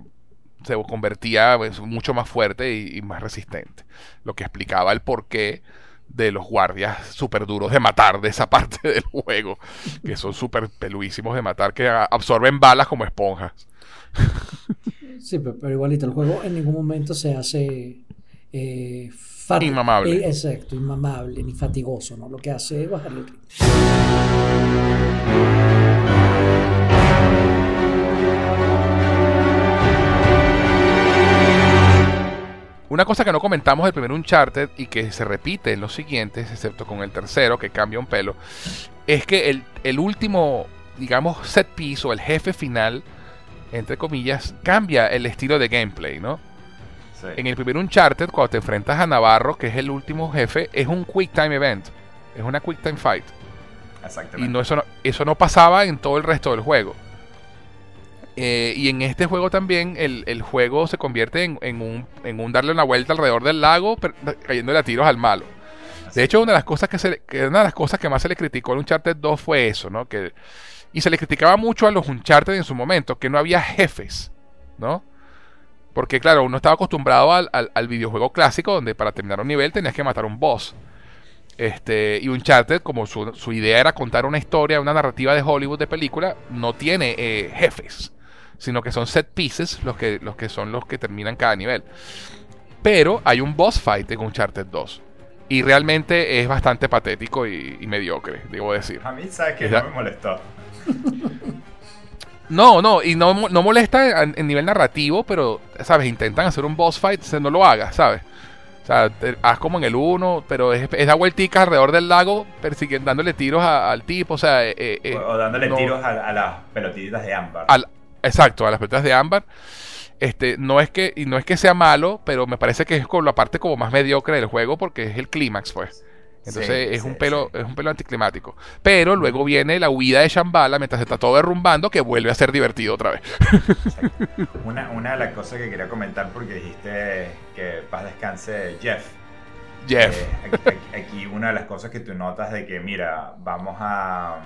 se convertía pues, mucho más fuerte y, y, más resistente. Lo que explicaba el porqué de los guardias súper duros de matar de esa parte del juego, que son súper peluísimos de matar, que absorben balas como esponjas. Sí, pero, igualito, el juego en ningún momento se hace eh, inmamable. Eh, exacto, inmamable, ni fatigoso, ¿no? Lo que hace es bajarle Una cosa que no comentamos del primer Uncharted y que se repite en los siguientes, excepto con el tercero que cambia un pelo, es que el, el último, digamos, set piece o el jefe final, entre comillas, cambia el estilo de gameplay, ¿no? Sí. En el primer Uncharted, cuando te enfrentas a Navarro, que es el último jefe, es un quick time event, es una quick time fight. Exactamente. Y no, eso, no, eso no pasaba en todo el resto del juego. Eh, y en este juego también el, el juego se convierte en, en un, en un darle una vuelta alrededor del lago, per- cayéndole a tiros al malo. De hecho, una de las cosas que, se, que una de las cosas que más se le criticó al Uncharted 2 fue eso, ¿no? Que, y se le criticaba mucho a los Uncharted en su momento, que no había jefes, ¿no? Porque claro, uno estaba acostumbrado al, al- al videojuego clásico, donde para terminar un nivel tenías que matar un boss. Este, y Uncharted, como su, su idea era contar una historia, una narrativa de Hollywood de película, no tiene eh, jefes, sino que son set pieces los que, los que son los que terminan cada nivel. Pero hay un boss fight en Uncharted 2. Y realmente es bastante patético y, y mediocre, debo decir. A mí, ¿sabes que. No me molestó. No, no, y no, no molesta en, en nivel narrativo, pero, ¿sabes? Intentan hacer un boss fight, se no lo hagas, ¿sabes? O sea, te- haz como en el 1, pero es, es da vuelticas alrededor del lago, persiguiendo, dándole tiros a- al tipo, o sea... eh, eh, eh, o, o dándole no- tiros a, a las pelotitas de ámbar. al- exacto, a las pelotas de ámbar. Este, no es que, y no es que sea malo, pero me parece que es como la parte como más mediocre del juego, porque es el clímax, pues. Entonces Sí, es sí, un pelo, sí. es un pelo anticlimático. Pero luego viene la huida de Shambhala mientras se está todo derrumbando, que vuelve a ser divertido otra vez. Una, una de las cosas que quería comentar, porque dijiste que paz descanse Jeff. Jeff. Eh, aquí, aquí- aquí una de las cosas que tú notas de que, mira, vamos a.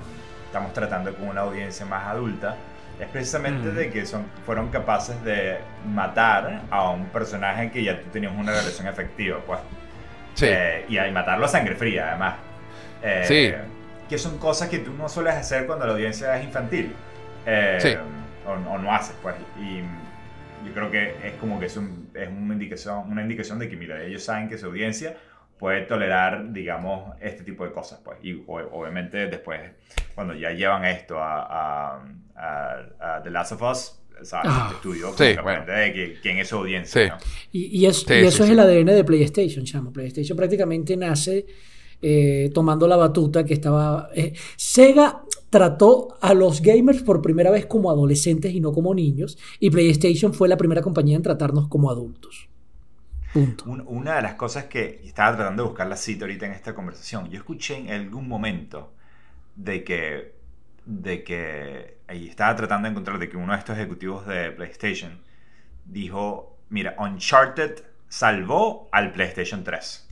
Estamos tratando con una audiencia más adulta. Es precisamente Mm. de que son, fueron capaces de matar a un personaje que ya tú tenías una relación efectiva, pues. sí. Eh, y, y matarlo a sangre fría, además. Eh, Sí. Que son cosas que tú no sueles hacer cuando la audiencia es infantil. Eh, Sí. o, o no haces, pues. Y yo creo que es como que es, un- es una, indicación, una indicación de que, mira, ellos saben que su audiencia puede tolerar, digamos, este tipo de cosas, pues. Y obviamente después, cuando ya llevan esto a, a- a- a The Last of Us, ¿sabes? Ah. el estudio Sí, bueno. de quién es su audiencia, Sí. ¿no? Y, y es- Sí, y sí, eso es sí. el ADN de PlayStation, chamo. PlayStation prácticamente nace eh, tomando la batuta que estaba... eh, Sega trató a los gamers por primera vez como adolescentes y no como niños, y PlayStation fue la primera compañía en tratarnos como adultos. Punto. Un- Una de las cosas que estaba tratando de buscar la cita ahorita en esta conversación, yo escuché en algún momento de que, de que, y estaba tratando de encontrar de que uno de estos ejecutivos de PlayStation dijo, mira, Uncharted salvó al PlayStation 3.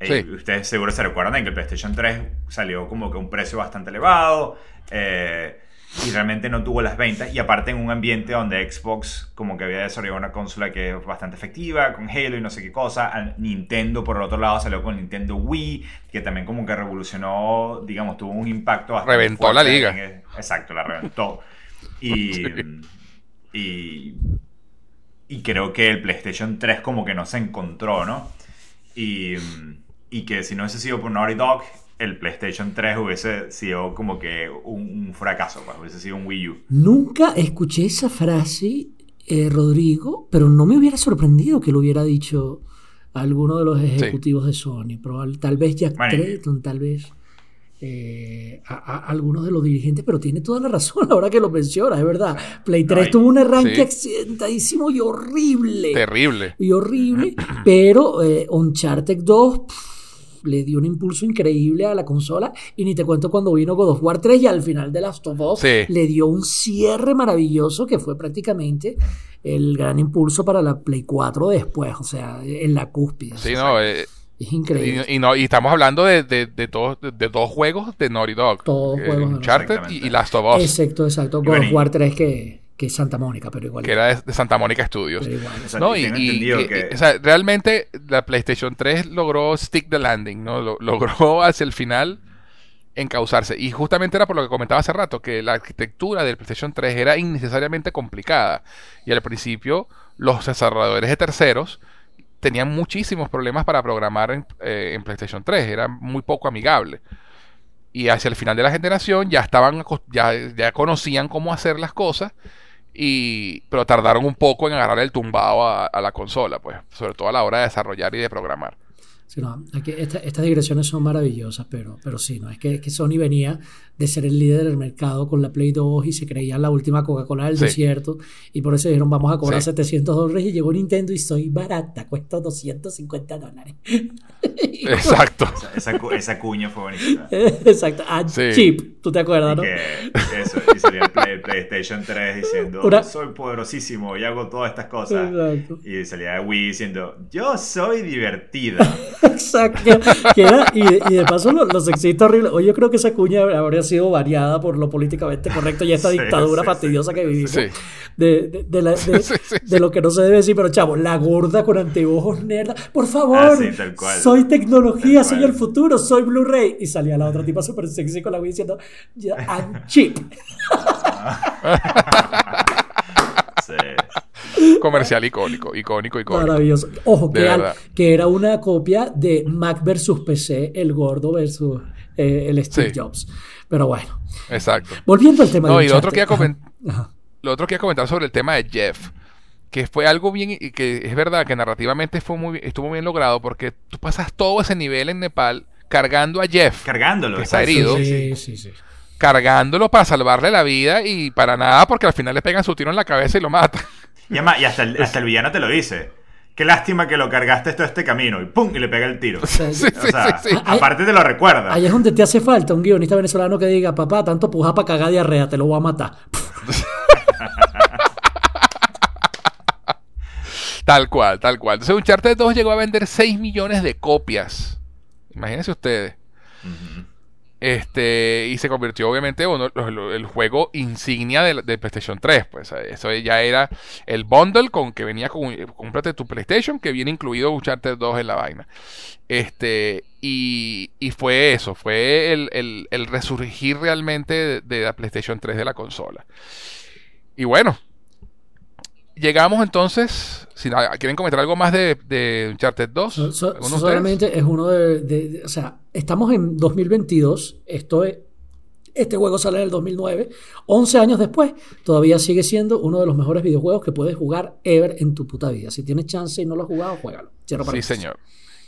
Sí. Eh, ustedes seguro se recuerdan que el PlayStation 3 salió como que a un precio bastante elevado eh, y realmente no tuvo las ventas. Y aparte en un ambiente donde Xbox como que había desarrollado una consola que es bastante efectiva, con Halo y no sé qué cosa. Nintendo por el otro lado salió con Nintendo Wii, que también como que revolucionó, digamos, tuvo un impacto bastante Reventó la liga. el- exacto, la reventó. Y, Sí. y, y creo que el PlayStation 3 como que no se encontró, ¿no? Y, y que si no hubiese sido por Naughty Dog, el PlayStation 3 hubiese sido como que un, un fracaso, pues, hubiese sido un Wii U. Nunca escuché esa frase, eh, Rodrigo, pero no me hubiera sorprendido que lo hubiera dicho alguno de los ejecutivos de Sony. Probable, tal vez Jack Tretton, tal vez eh, a- a- algunos de los dirigentes, pero tiene toda la razón ahora que lo menciona, es verdad. Play No, 3 y- tuvo un arranque sí. accidentadísimo y horrible. Terrible. Y horrible, pero eh, Uncharted 2 pff, le dio un impulso increíble a la consola y ni te cuento cuando vino God of War 3 y al final de Last of Us Sí. le dio un cierre maravilloso que fue prácticamente el gran impulso para la Play 4 después, o sea, en la cúspide. Sí, no, eh, Es increíble. y, y no, y estamos hablando de, de, de, todos- de- de dos juegos de Naughty Dog. Todos Eh, juegos de Uncharted y, Exactamente. y Last of Us, Exacto, exacto. God of War 3 que, que es Santa Mónica, pero igual. que era de, de Santa Mónica Studios. pero igual. O sea, ¿no? y que... o sea, realmente la PlayStation 3 logró stick the landing, ¿no? Lo- logró hacia el final encauzarse. Y justamente era por lo que comentaba hace rato, que la arquitectura del PlayStation 3 era innecesariamente complicada. Y al principio los desarrolladores de terceros tenían muchísimos problemas para programar en, eh, en PlayStation 3, era muy poco amigable. Y hacia el final de la generación ya estaban ya, ya conocían cómo hacer las cosas Y, pero tardaron un poco en agarrar el tumbado a, a la consola, pues, sobre todo a la hora de desarrollar y de programar. Estas digresiones son maravillosas, pero, pero sí, ¿no? Es que, es que Sony venía de ser el líder del mercado con la Play 2 y se creía la última Coca-Cola del Sí. desierto y por eso dijeron vamos a cobrar Sí. 700 dólares y llegó Nintendo y soy barata, cuesta 250 dólares. Exacto. Esa, esa, cu- esa cuña fue bonita. Exacto, ah, Sí. cheap, tú te acuerdas, Y ¿no? que eso, y salía el Play- PlayStation 3 diciendo, Una- soy poderosísimo y hago todas estas cosas. Exacto. Y salía Wii diciendo, yo soy divertida. Exacto. Que, que era, y, de- y de paso lo- los sexistas horribles. Oye, yo creo que esa cuña habría sido variada por lo políticamente correcto y esta Sí, dictadura sí, fastidiosa que vivimos. Sí. De, de, de la- de- Sí, sí, de lo que no se debe decir, pero chavo, la gorda con anteojos nerda. Por favor, Ah, sí, tal cual. soy tecnología, Tal soy cual. el futuro, soy Blu-ray. Y salía la otra tipa súper sexy con la Wii diciendo, "Ya, I'm cheap. Sí. Comercial icónico, icónico, icónico. Maravilloso. Ojo, que, al- que era una copia de Mac versus PC, el gordo versus eh, el Steve Sí. Jobs. Pero bueno, Exacto. volviendo al tema No, de y lo otro que Ajá, ajá. Lo otro que iba a comentar sobre el tema de Jeff, que fue algo bien, y que es verdad que narrativamente fue muy, estuvo bien logrado porque tú pasas todo ese nivel en Nepal cargando a Jeff, Cargándolo. Que está herido. sí, Sí, sí. sí, sí. cargándolo para salvarle la vida y para nada porque al final le pegan su tiro en la cabeza y lo matan. Y, además- y hasta, el, hasta el villano te lo dice. Qué lástima que lo cargaste todo este camino. Y ¡pum! Y le pega el tiro. Sí, O sí, sea, sí, sí. aparte te lo recuerda. Ahí es donde te hace falta un guionista venezolano que diga, papá, tanto puja para cagar diarrea, te lo voy a matar. Tal cual, tal cual. Entonces Uncharted 2 llegó a vender 6 millones de copias. Imagínense ustedes. Este, y se convirtió obviamente en uno- el juego insignia de, de PlayStation 3. Pues eso ya era el bundle con que venía con cómprate tu PlayStation, que viene incluido Uncharted 2 en la vaina. Este, y, y fue eso, fue el, el- el resurgir realmente de, de la PlayStation 3 de la consola. Y bueno, llegamos entonces. Si quieren comentar algo más de, de Uncharted 2, So- so- ¿Alguno de ustedes? solamente es uno de, de- de- O sea, estamos en 2022. Esto es. Este juego sale en el 2009. 11 años después, todavía sigue siendo uno de los mejores videojuegos que puedes jugar ever en tu puta vida. Si tienes chance y no lo has jugado, juégalo. Cierro Sí, señor.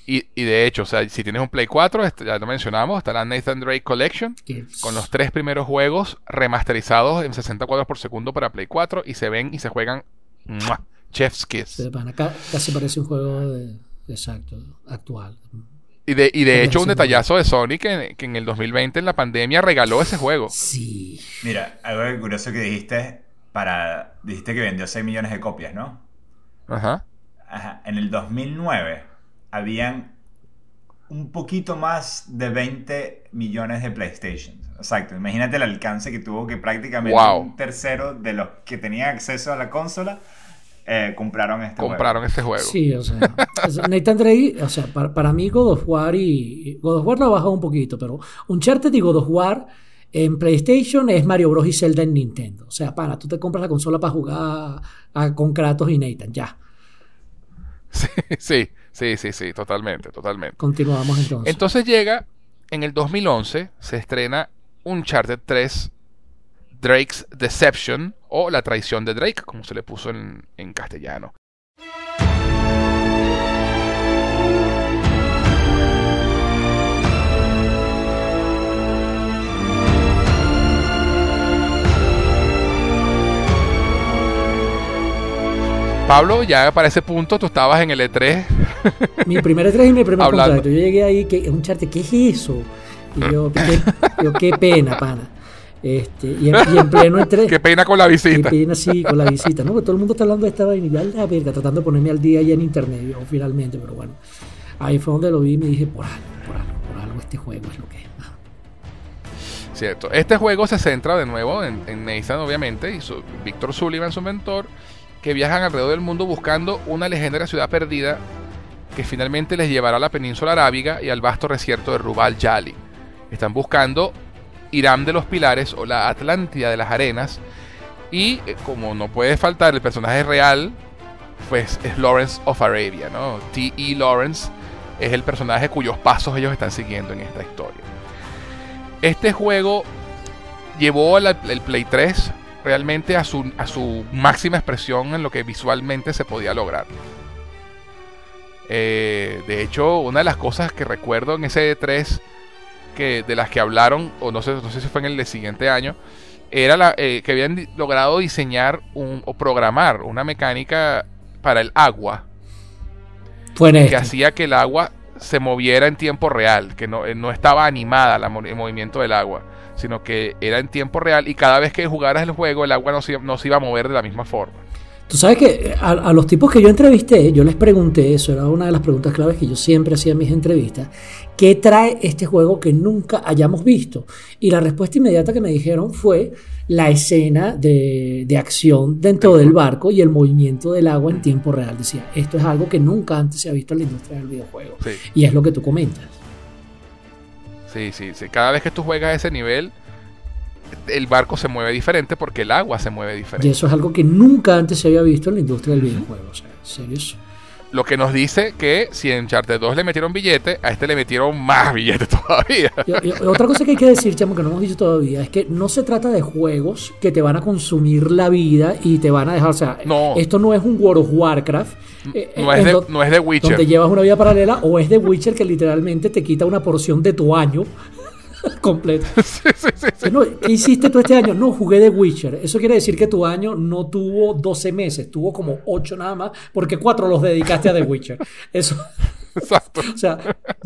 Y, y de hecho, o sea, si tienes un Play 4, este, ya lo mencionamos, está la Nathan Drake Collection, con los tres primeros juegos remasterizados en 60 cuadros por segundo para Play 4 y se ven y se juegan ¡mua! Chef's Kiss. pana, casi parece un juego de, exacto, actual. Y de, y de hecho, un detallazo de Sony que, que en el 2020, en la pandemia, regaló ese juego. Sí. Mira, algo curioso que dijiste, para, dijiste que vendió 6 millones de copias, ¿no? Ajá. Ajá. En el 2009 habían un poquito más de 20 millones de PlayStation. Exacto. Imagínate el alcance que tuvo que prácticamente Wow. un tercero de los que tenían acceso a la consola eh, compraron este Compraron juego. este juego. Sí, o sea, Nathan Drake, o sea, para, para mí God of War y God of War lo ha bajado un poquito, pero Uncharted y God of War en PlayStation es Mario Bros y Zelda en Nintendo. O sea, para, tú te compras la consola para jugar a- con Kratos y Nathan, ya. Sí, sí, sí, sí, totalmente, totalmente. Continuamos entonces. Entonces llega, en el 2011, se estrena Uncharted 3 Drake's Deception o La traición de Drake, como se le puso en, en castellano. Pablo, ya para ese punto tú estabas en el E E3. Mi primer E3 y mi primer Hablando. contacto. Yo llegué ahí, que Uncharted, ¿qué es eso? Y yo, qué, yo, qué pena, pana. Este, y, en, y en pleno E3. Qué pena con la Qué visita. pena, sí, con la visita, ¿no? Porque todo el mundo está hablando de esta vaina y yo, a la verga, tratando de ponerme al día ya en internet, yo, finalmente, pero bueno. Ahí fue donde lo vi y me dije, por algo, por algo, por algo este juego es lo que es. Ajá. Cierto. Este juego se centra de nuevo en, en Nathan, obviamente, y su, Víctor Sullivan, su mentor, que viajan alrededor del mundo buscando una legendaria ciudad perdida que finalmente les llevará a la península arábiga y al vasto desierto de Rubal Yali. Están buscando Irán de los Pilares o la Atlántida de las Arenas. Y eh, como no puede faltar el personaje real, pues es Lawrence of Arabia, ¿no? T.E. Lawrence es el personaje cuyos pasos ellos están siguiendo en esta historia. Este juego llevó al- el Play 3 realmente a su, a su máxima expresión en lo que visualmente se podía lograr. Eh, de hecho, una de las cosas que recuerdo en ese E3 que, de las que hablaron, o no sé, no sé si fue en el siguiente año, era la, eh, que habían logrado diseñar un, o programar una mecánica para el agua Fue que este. hacía que el agua se moviera en tiempo real, que no, eh, no estaba animada la el movimiento del agua, sino que era en tiempo real y cada vez que jugaras el juego el agua no se, no se iba a mover de la misma forma. Tú sabes que eh, a, a los tipos que yo entrevisté, yo les pregunté, eso era una de las preguntas claves que yo siempre hacía en mis entrevistas, ¿qué trae este juego que nunca hayamos visto? Y la respuesta inmediata que me dijeron fue la escena de, de acción dentro del barco y el movimiento del agua en tiempo real. Decía, esto es algo que nunca antes se ha visto en la industria del videojuego. Sí, Y es lo que tú comentas. sí, sí, sí. Cada vez que tú juegas a ese nivel, el barco se mueve diferente porque el agua se mueve Y diferente. eso es algo que nunca antes se había visto en la industria del videojuego. O sea, en serio. eso. Lo que nos dice que si en Charter 2 le metieron billete, a este le metieron más billete todavía. Y- y otra cosa que hay que decir, chamo, que no hemos dicho todavía, es que no se trata de juegos que te van a consumir la vida y te van a dejar. O sea, No. esto no es un World of Warcraft. eh, No eh, es de, do- no es de Witcher. Donde llevas una vida paralela, o es de Witcher que literalmente te quita una porción de tu año completo. Sí, sí, sí, sí. No, ¿Qué hiciste tú este año? No, jugué de Witcher. Eso quiere decir que tu año no tuvo 12 meses, tuvo como 8 nada más, porque 4 los dedicaste a The Witcher. Eso. Exacto. O sea,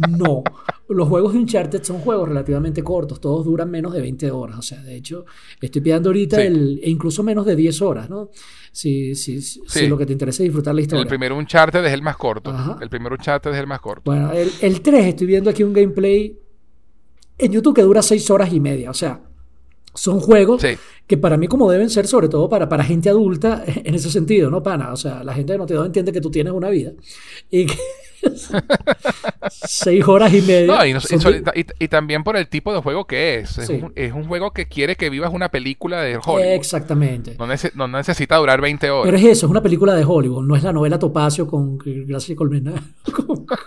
no. Los juegos de Uncharted son juegos relativamente cortos, todos duran menos de 20 horas. O sea, de hecho, estoy pidiendo ahorita Sí. el, e incluso menos de 10 horas, ¿no? Si, si, si, si Sí. lo que te interesa es disfrutar la historia. El primer Uncharted es el más corto. Ajá. El primer Uncharted es el más corto. Bueno, el, el 3, estoy viendo aquí un gameplay en YouTube que dura 6 horas y media. O sea, son juegos Sí. que para mí como deben ser, sobre todo para, para gente adulta, en ese sentido, ¿no, pana? O sea, la gente de Naughty Dog entiende que tú tienes una vida y que seis horas y media. No, y, no- y de- y- y también por el tipo de juego que es. Es, Sí. un, es un juego que quiere que vivas una película de Hollywood. Exactamente. No, nece- no necesita durar 20 horas. Pero es eso, es una película de Hollywood, no es la novela Topacio con Gracia Colmena.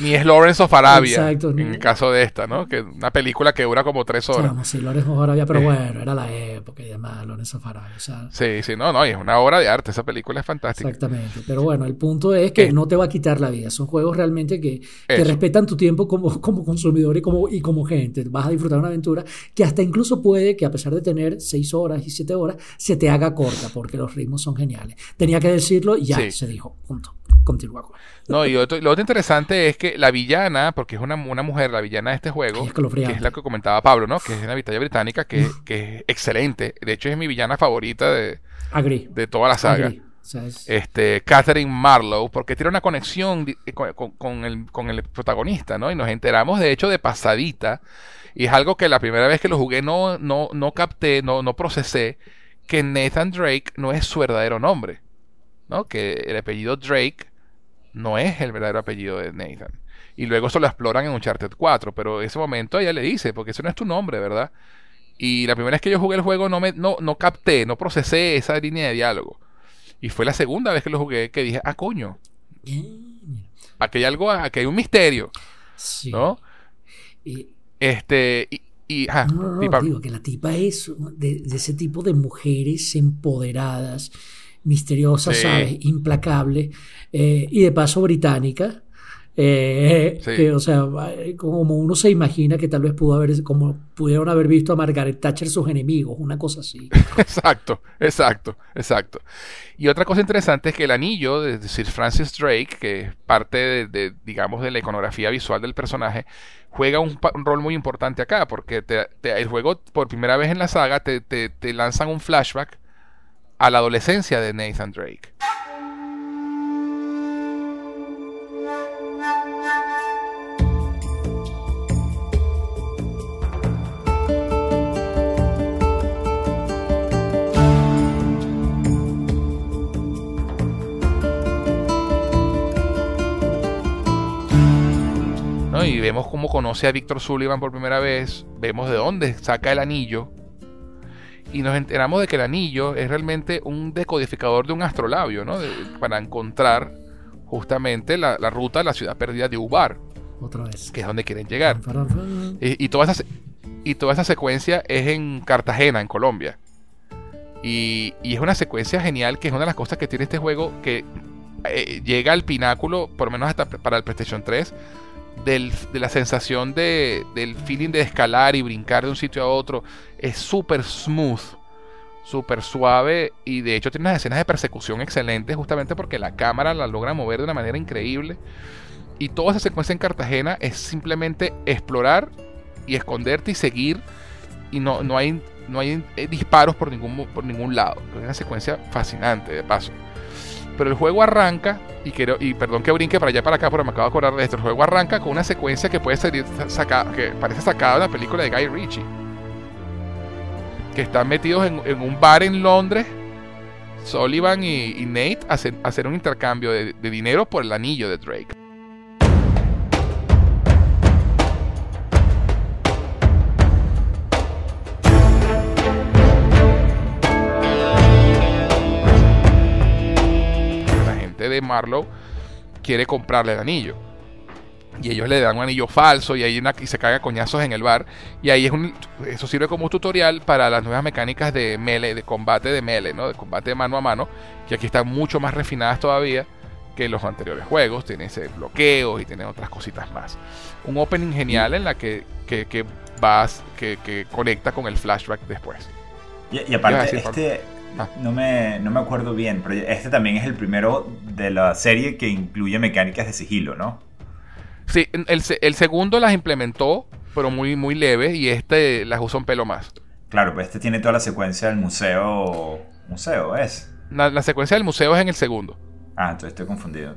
Ni es Lawrence of Arabia. Exacto, en el caso de esta, ¿no? Que una película que dura como 3 horas. Chamo, sí, Lorenzo Arabia, pero Eh. bueno, era la época y demás, Lorenzo Arabia, o sea, Sí, sí, no, no, y es una obra de arte. Esa película es fantástica. Exactamente. Pero bueno, el punto es que Eh. no te va a quitar la vida. Son juegos realmente que, que Eso. respetan tu tiempo como, como consumidor y como, y como gente. Vas a disfrutar una aventura que hasta incluso puede que a pesar de tener 6 horas y 7 horas, se te haga corta porque los ritmos son geniales. Tenía que decirlo y ya Sí. se dijo. Punto. Continúa. con- No, y otro- lo otro interesante es que la villana, porque es una, una mujer, la villana de este juego, escalofriante. que es la que comentaba Pablo, ¿no? Que es una villana británica que, que es excelente. De hecho, es mi villana favorita de, Agree. de toda la saga. Agree. Este, Catherine Marlowe, porque tiene una conexión con- con el, con el protagonista, ¿no? Y nos enteramos, de hecho, de pasadita, y es algo que la primera vez que lo jugué no, no, no capté, no, no procesé, que Nathan Drake no es su verdadero nombre, ¿no? Que el apellido Drake no es el verdadero apellido de Nathan. Y luego eso lo exploran en Uncharted 4, pero en ese momento ella le dice, porque ese no es tu nombre, ¿verdad? Y la primera vez que yo jugué el juego no, me, no, no capté, no procesé esa línea de diálogo. Y fue la segunda vez que lo jugué que dije, ah, coño, aquí hay algo, aquí hay un misterio, Sí. ¿no? Y- Este, y, y, ajá, No, no, no, y pa- digo que la tipa es de, de ese tipo de mujeres empoderadas, misteriosas, Sí. ¿sabes? Implacable, eh, y de paso británica. Eh, Sí. que, o sea, eh, como uno se imagina que tal vez pudo haber, como pudieron haber visto a Margaret Thatcher sus enemigos, una cosa así. exacto, exacto, exacto. Y otra cosa interesante es que el anillo de Sir Francis Drake, que es parte de, de, digamos, de la iconografía visual del personaje, juega un, rol muy importante acá, porque te- te- el juego, por primera vez en la saga, te, te- te lanzan un flashback a la adolescencia de Nathan Drake. ¿No? Y vemos cómo conoce a Víctor Sullivan por primera vez, vemos de dónde saca el anillo y nos enteramos de que el anillo es realmente un decodificador de un astrolabio, ¿no? De- para encontrar justamente la, la ruta a la ciudad perdida de Ubar, Otra vez. que es donde quieren llegar. Y, y toda esa, y toda esa secuencia es en Cartagena, en Colombia. Y, y es una secuencia genial, que es una de las cosas que tiene este juego, que eh, llega al pináculo, por lo menos hasta para el PlayStation 3, del, de la sensación de, del feeling de escalar y brincar de un sitio a otro. Es súper smooth, súper suave y de hecho tiene unas escenas de persecución excelentes justamente porque la cámara la logra mover de una manera increíble. Y toda esa secuencia en Cartagena es simplemente explorar y esconderte y seguir. Y no, no hay, no hay eh, disparos por ningún, por ningún lado. Es una secuencia fascinante, de paso. Pero el juego arranca, y quiero, y perdón que brinque para allá para acá, pero me acabo de acordar de esto. El juego arranca con una secuencia que puede ser sacada, que parece sacada de una película de Guy Ritchie. Que están metidos en, un bar en Londres. Sullivan y, Nate hacen, hacer un intercambio de dinero por el anillo de Drake. De Marlowe quiere comprarle el anillo. Y ellos le dan un anillo falso y ahí una, y se caga coñazos en el bar. Y ahí es un, eso sirve como un tutorial para las nuevas mecánicas de melee, de combate de melee, ¿no? De combate mano a mano. Que aquí están mucho más refinadas todavía que los anteriores juegos. Tiene ese bloqueo y tiene otras cositas más. Un opening genial en la que, que, vas, que, conecta con el flashback después. Y, aparte, este. No, me, no me acuerdo bien, pero este también es el primero de la serie que incluye mecánicas de sigilo, ¿no? Sí, el, el segundo las implementó, pero muy, muy leve, y este las usa un pelo más. Claro, pues este tiene toda la secuencia del museo. Museo, ¿es? la secuencia del museo es en el segundo. Ah, entonces estoy confundido.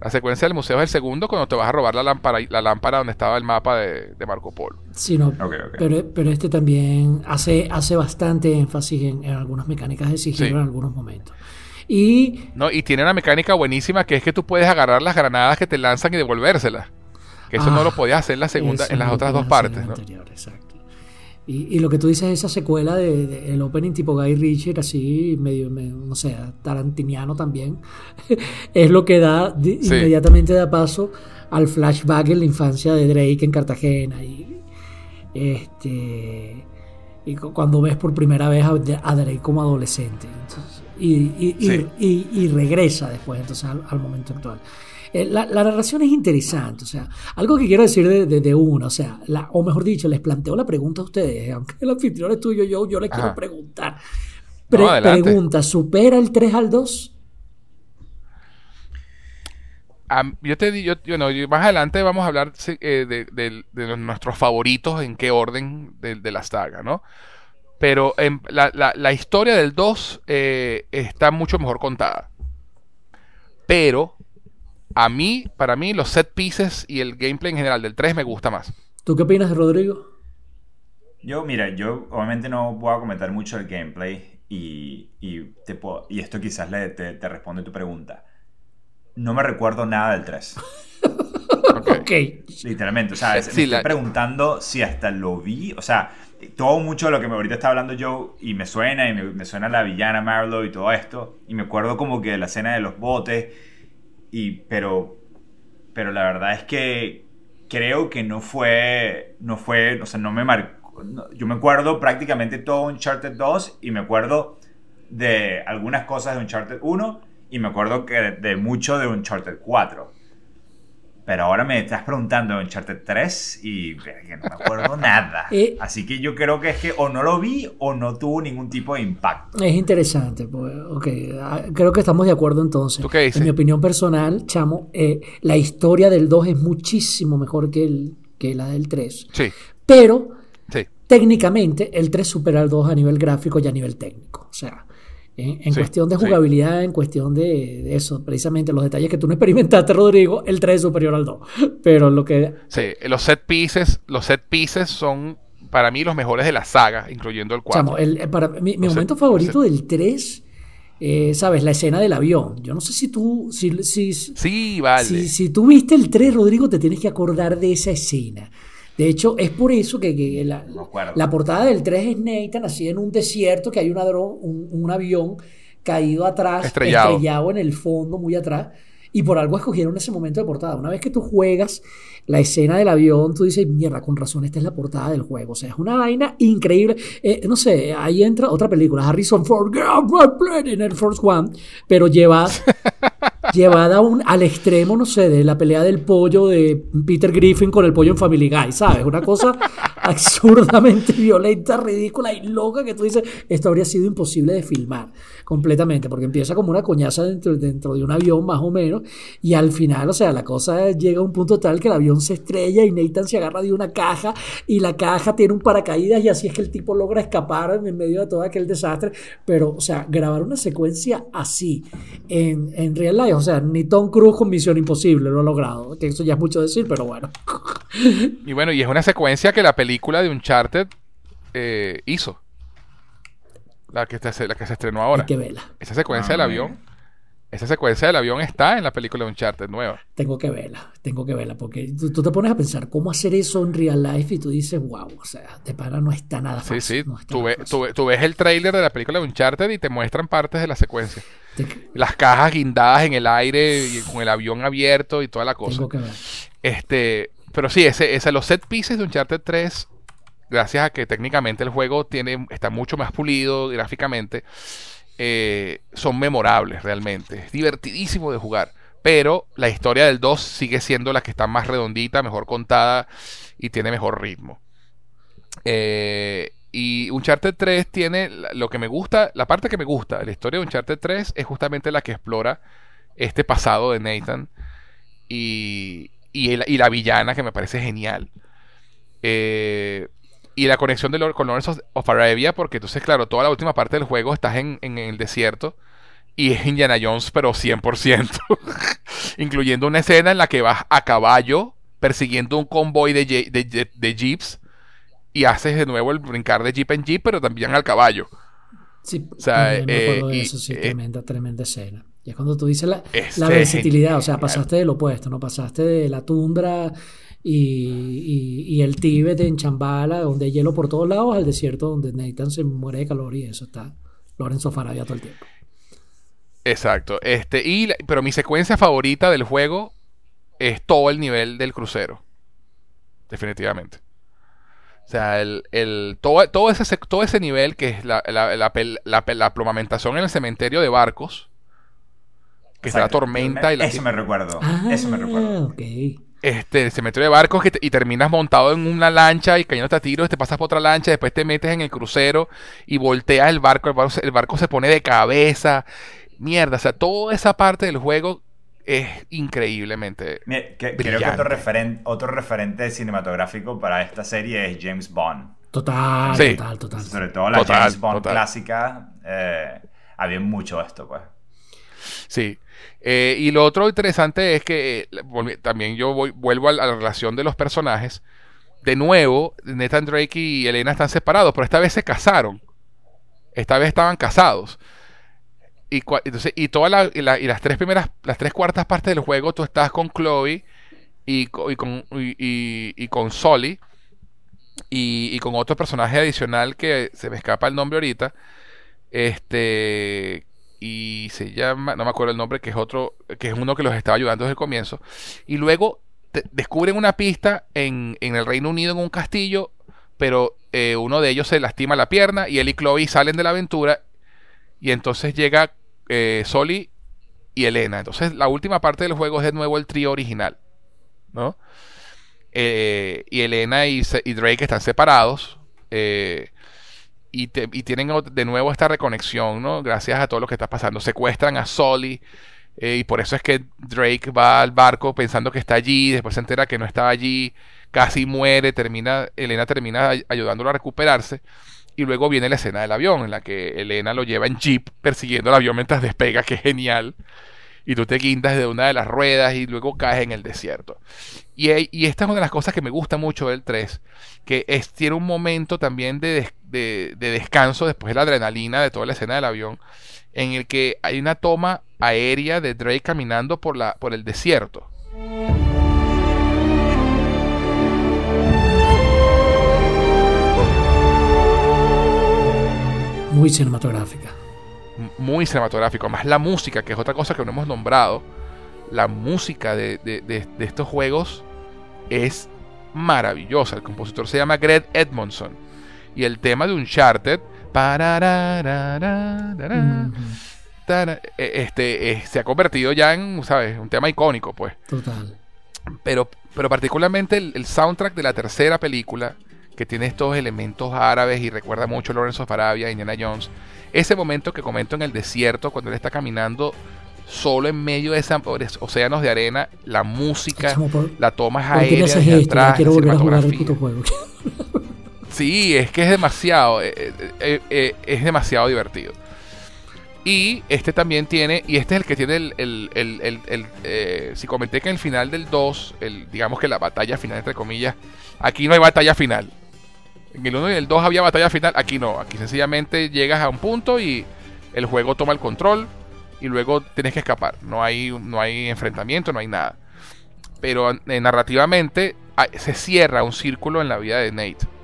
La secuencia del museo es el segundo cuando te vas a robar la lámpara, la lámpara donde estaba el mapa de, Marco Polo. Sí, no. Pero, pero, este también hace, hace bastante énfasis en, algunas mecánicas de sigilo en algunos momentos. Y, no, y tiene una mecánica buenísima que es que tú puedes agarrar las granadas que te lanzan y devolvérselas. Que eso no lo ah, podías hacer en la segunda, en las otras dos partes. ¿no? exacto. Y, lo que tú dices, esa secuela de, el opening tipo Guy Ritchie, así medio, no sé, tarantiniano también, es lo que da, inmediatamente da paso al flashback en la infancia de Drake en Cartagena. Y, este, y cuando ves por primera vez a, Drake como adolescente. y, regresa después entonces al momento actual. Eh, la, narración es interesante, o sea, algo que quiero decir de, de, uno, o sea, la, o mejor dicho, les planteo la pregunta a ustedes, aunque el anfitrión es tuyo, yo, yo les quiero preguntar. pregunta, ¿supera el 3 al 2? yo te digo, más adelante vamos a hablar eh, de, nuestros favoritos, en qué orden de, la saga, ¿no? Pero en, la, la, historia del 2 eh, está mucho mejor contada. Pero a mí, para mí, los set pieces y el gameplay en general del 3 me gusta más. ¿Tú qué opinas, Rodrigo? Yo, mira, yo obviamente no voy a comentar mucho el gameplay y, y, te y esto quizás le, te, responde tu pregunta. No me recuerdo nada del 3. ok. Literalmente, o sea, me estoy preguntando si hasta lo vi, o sea, todo mucho de lo que ahorita está hablando yo y me suena, y me, me suena la villana Marlowe y todo esto, y me acuerdo como que de la escena de los botes y, pero, pero la verdad es que creo que no fue, no fue, o sea, no me marcó. yo me acuerdo prácticamente todo Uncharted 2 y me acuerdo de algunas cosas de Uncharted 1 y me acuerdo que de mucho de Uncharted 4. Pero ahora me estás preguntando en Uncharted 3 y no me acuerdo nada. Eh, Así que yo creo que es que o no lo vi o no tuvo ningún tipo de impacto. Es interesante. Pues, ah, creo que estamos de acuerdo entonces. En mi opinión personal, chamo, eh, la historia del 2 es muchísimo mejor que, el, que la del 3. Sí. Pero técnicamente el 3 supera al 2 a nivel gráfico y a nivel técnico. O sea, en, cuestión de jugabilidad, en cuestión de, eso, precisamente los detalles que tú no experimentaste, Rodrigo, el 3 es superior al 2. Pero lo que. Sí, los set pieces, los set pieces son para mí los mejores de la saga, incluyendo el 4. para, mi, momento favorito del 3. Eh, ¿Sabes? La escena del avión. Yo no sé si tú. Si, si, sí, vale. Si, si tú viste el 3, Rodrigo, te tienes que acordar de esa escena. De hecho, es por eso que, la, portada del 3 es Nathan, así en un desierto, que hay un, un, avión caído atrás, estrellado. en el fondo, muy atrás. Y por algo escogieron ese momento de portada. Una vez que tú juegas la escena del avión, tú dices, mierda, con razón, esta es la portada del juego. O sea, es una vaina increíble. Eh, no sé, ahí entra otra película, Harrison Ford, en Air Force One, pero lleva llevada un, al extremo, no sé, de la pelea del pollo de Peter Griffin con el pollo en Family Guy, ¿sabes? Una cosa absurdamente violenta, ridícula y loca que tú dices, esto habría sido imposible de filmar completamente, porque empieza como una coñaza dentro, dentro de un avión más o menos, y al final, o sea, la cosa llega a un punto tal que el avión se estrella y Nathan se agarra de una caja y la caja tiene un paracaídas y así es que el tipo logra escapar en medio de todo aquel desastre, pero, o sea, grabar una secuencia así en, en real life, o sea, ni Tom Cruise con Misión Imposible lo ha logrado, que eso ya es mucho decir, pero bueno. Y bueno, y es una secuencia que la película de Uncharted eh, hizo. La que, la que se estrenó ahora. que vela. Esa secuencia del ah, avión. Esa secuencia del avión está en la película de Uncharted nueva. Tengo que verla, tengo que verla, porque tú, te pones a pensar cómo hacer eso en real life y tú dices, wow, o sea, de para no está nada fácil. Sí, sí, tú, ves el trailer de la película de Uncharted y te muestran partes de la secuencia. Las cajas guindadas en el aire y con el avión abierto y toda la cosa. Tengo que ver. Este, pero sí, ese, los set pieces de Uncharted 3, gracias a que técnicamente el juego tiene, está mucho más pulido gráficamente eh, son memorables realmente. Es divertidísimo de jugar. Pero la historia del 2 sigue siendo la que está más redondita, mejor contada y tiene mejor ritmo. Eh, y Uncharted 3 tiene lo que me gusta, la parte que me gusta de la historia de Uncharted 3 es justamente la que explora este pasado de Nathan y, y, la villana que me parece genial. Eh, y la conexión de, con Lawrence of Arabia, porque entonces, claro, toda la última parte del juego estás en, el desierto y es Indiana Jones, pero 100%, incluyendo una escena en la que vas a caballo persiguiendo un convoy de, de, jeeps y haces de nuevo el brincar de jeep en jeep, pero también al caballo. Sí, o sea, me acuerdo de eso, sí, eh, tremenda, tremenda escena. Y es cuando tú dices la, la versatilidad, o sea, pasaste del opuesto, ¿no? Pasaste de la tundra y, el Tíbet en Chambala, donde hay hielo por todos lados, al desierto donde Nathan se muere de calor y eso está Lorenzo Farabia todo el tiempo. Exacto. Este, y, pero mi secuencia favorita del juego es todo el nivel del crucero. Definitivamente. O sea, el, el, todo, todo, ese, todo ese nivel que es la, la, la, plomamentación en el cementerio de barcos. Que está la tormenta y la... Eso me recuerdo. eso me recuerdo. Ok este, se metió de barcos y terminas montado en una lancha y cayendo a tiros, te pasas por otra lancha, después te metes en el crucero y volteas el barco, el barco, se pone de cabeza. Mierda, o sea, toda esa parte del juego es increíblemente. creo que otro, referente otro referente cinematográfico para esta serie es James Bond. Total, total, total. Sobre todo la James Bond clásica, eh, había mucho esto, pues. Sí. Eh, y lo otro interesante es que eh, también yo voy, vuelvo a la, relación de los personajes. De nuevo, Nathan Drake y Elena están separados, pero esta vez se casaron. Esta vez estaban casados. Y, entonces, y, toda y, las tres primeras, las tres cuartas partes del juego, tú estás con Chloe y, con, y, con Solly y, con otro personaje adicional que se me escapa el nombre ahorita. Este y se llama, no me acuerdo el nombre, que es otro, que es uno que los estaba ayudando desde el comienzo. Y luego descubren una pista en, en, el Reino Unido en un castillo, pero eh, uno de ellos se lastima la pierna y él y Chloe salen de la aventura y entonces llega eh, Soli y Elena. Entonces la última parte del juego es de nuevo el trío original, ¿no? Eh, y Elena y, y, Drake están separados. Eh, y, tienen de nuevo esta reconexión, ¿no? Gracias a todo lo que está pasando. Secuestran a Solly eh, y por eso es que Drake va al barco pensando que está allí, después se entera que no estaba allí, casi muere, termina, Elena termina ayudándolo a recuperarse. Y luego viene la escena del avión, en la que Elena lo lleva en jeep persiguiendo el avión mientras despega, que genial y tú te guindas de una de las ruedas y luego caes en el desierto. Y, esta es una de las cosas que me gusta mucho del 3, que tiene un momento también de, de, descanso después de la adrenalina de toda la escena del avión, en el que hay una toma aérea de Drake caminando por, la, por el desierto. Muy cinematográfica muy cinematográfico. Más la música, que es otra cosa que no hemos nombrado. la música de, de- de- de estos juegos es maravillosa. El compositor se llama Greg Edmondson. Y el tema de Uncharted. eh, este, eh, se ha convertido ya en, ¿sabes? Un tema icónico, pues. Total. Pero, pero particularmente el, el soundtrack de la tercera película, que tiene estos elementos árabes y recuerda mucho a Lawrence of Arabia, Indiana Jones. Ese momento que comento en el desierto, cuando él está caminando solo en medio de esos océanos de arena, la música, por- la toma ¿Por qué me aérea? Ya atrás, quiero volver a jugar el puto juego. Sí, es que es demasiado, eh, eh, eh, es demasiado divertido. Y este también tiene, y este es el que tiene el, el- el- el- si comenté que en el final del 2, el, digamos que la batalla final, entre comillas, aquí no hay batalla final. En el 1 y el 2 había batalla final, aquí no, aquí sencillamente llegas a un punto y el juego toma el control y luego tienes que escapar. No hay, no hay enfrentamiento, no hay nada. Pero eh, narrativamente ah, se cierra un círculo en la vida de Nate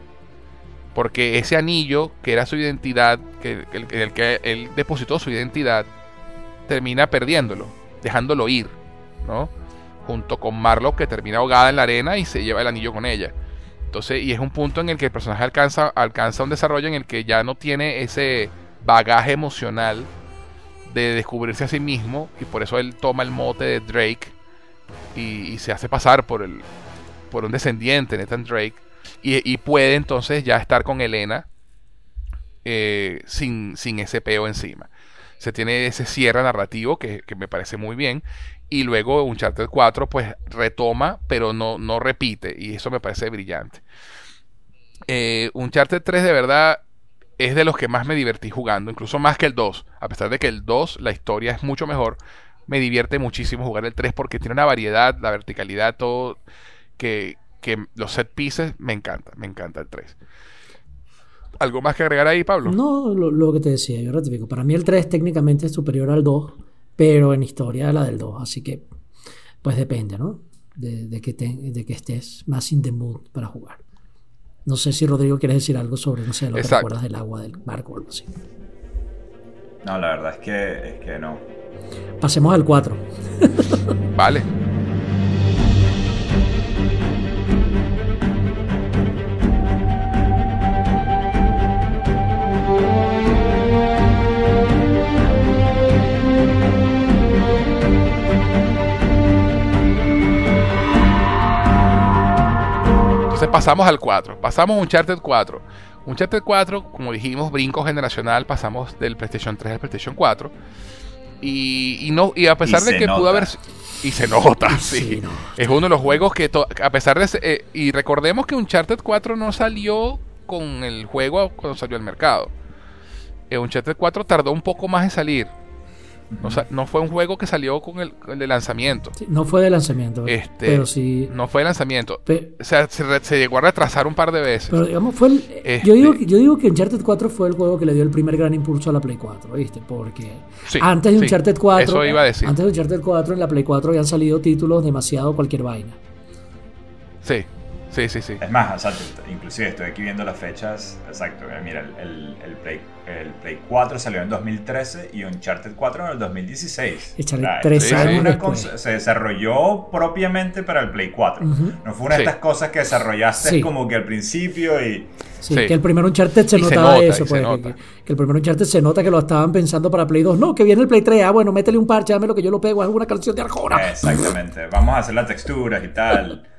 porque ese anillo que era su identidad, que, el, que él depositó su identidad, termina perdiéndolo, dejándolo ir, ¿no? Junto con Marlo que termina ahogada en la arena y se lleva el anillo con ella. Entonces, y es un punto en el que el personaje alcanza, alcanza un desarrollo en el que ya no tiene ese bagaje emocional de descubrirse a sí mismo y por eso él toma el mote de Drake y, se hace pasar por el por un descendiente, Nathan Drake, y, y puede entonces ya estar con Elena eh, sin, sin ese peo encima. Se tiene ese cierre narrativo que, que me parece muy bien. Y luego Uncharted 4 pues retoma, pero no, no repite. Y eso me parece brillante. Eh, Uncharted 3 de verdad es de los que más me divertí jugando, incluso más que el 2. A pesar de que el 2 la historia es mucho mejor, me divierte muchísimo jugar el 3 porque tiene una variedad, la verticalidad, todo que, que los set pieces me encanta, me encanta el 3. ¿Algo más que agregar ahí, Pablo? No, lo, lo que te decía, yo ratifico. Para mí el 3 técnicamente es superior al 2, pero en historia la del 2. Así que, pues depende, ¿no? De, de que, te- de que estés más in the mood para jugar. No sé si Rodrigo quieres decir algo sobre, no sé, lo que Exacto. recuerdas del agua del barco o algo así. No, la verdad es que, es que no. Pasemos al 4. Vale. Entonces pasamos al 4. Pasamos a Uncharted 4. Uncharted 4, como dijimos, brinco generacional, pasamos del PlayStation 3 al PlayStation 4. Y, y no, y a pesar Y de que pudo nota. haber. Y se nota, Sí, sí. no. Es uno de los juegos que, to- a pesar de. eh, y recordemos que Uncharted 4 no salió con el juego cuando salió al mercado. Eh, Uncharted 4 tardó un poco más en salir. No, fue un juego que salió con el, de lanzamiento. Sí, no fue de lanzamiento, Este, pero sí. No fue de lanzamiento. pe- O sea, se, re- se llegó a retrasar un par de veces. pero digamos, fue el- Este- yo, digo, que- yo digo que Uncharted 4 fue el juego que le dio el primer gran impulso a la Play 4, ¿viste? Porque Sí, antes de sí, Uncharted 4, eso iba a decir. antes de Uncharted 4 en la Play 4 habían salido títulos demasiado cualquier vaina. Sí, sí, sí, sí. Es más, o sea, inclusive estoy aquí viendo las fechas. Exacto, mira, el, el, el Play, el Play 4 salió en 2013 y Uncharted 4 en el 2016. Échale O tres años una después. cons- se desarrolló propiamente para el Play 4. Ujú. No fue una de Sí. estas cosas que desarrollaste Sí. como que al principio y... Sí, Sí. que el primer Uncharted se Y se notaba nota, eso, se pues, que, nota. que- que el primer Uncharted se nota que lo estaban pensando para Play 2. No, que viene el Play 3. Ah, bueno, métele un parche, dame lo que yo lo pego, es una canción de Arjona. Exactamente. Vamos a hacer las texturas y tal.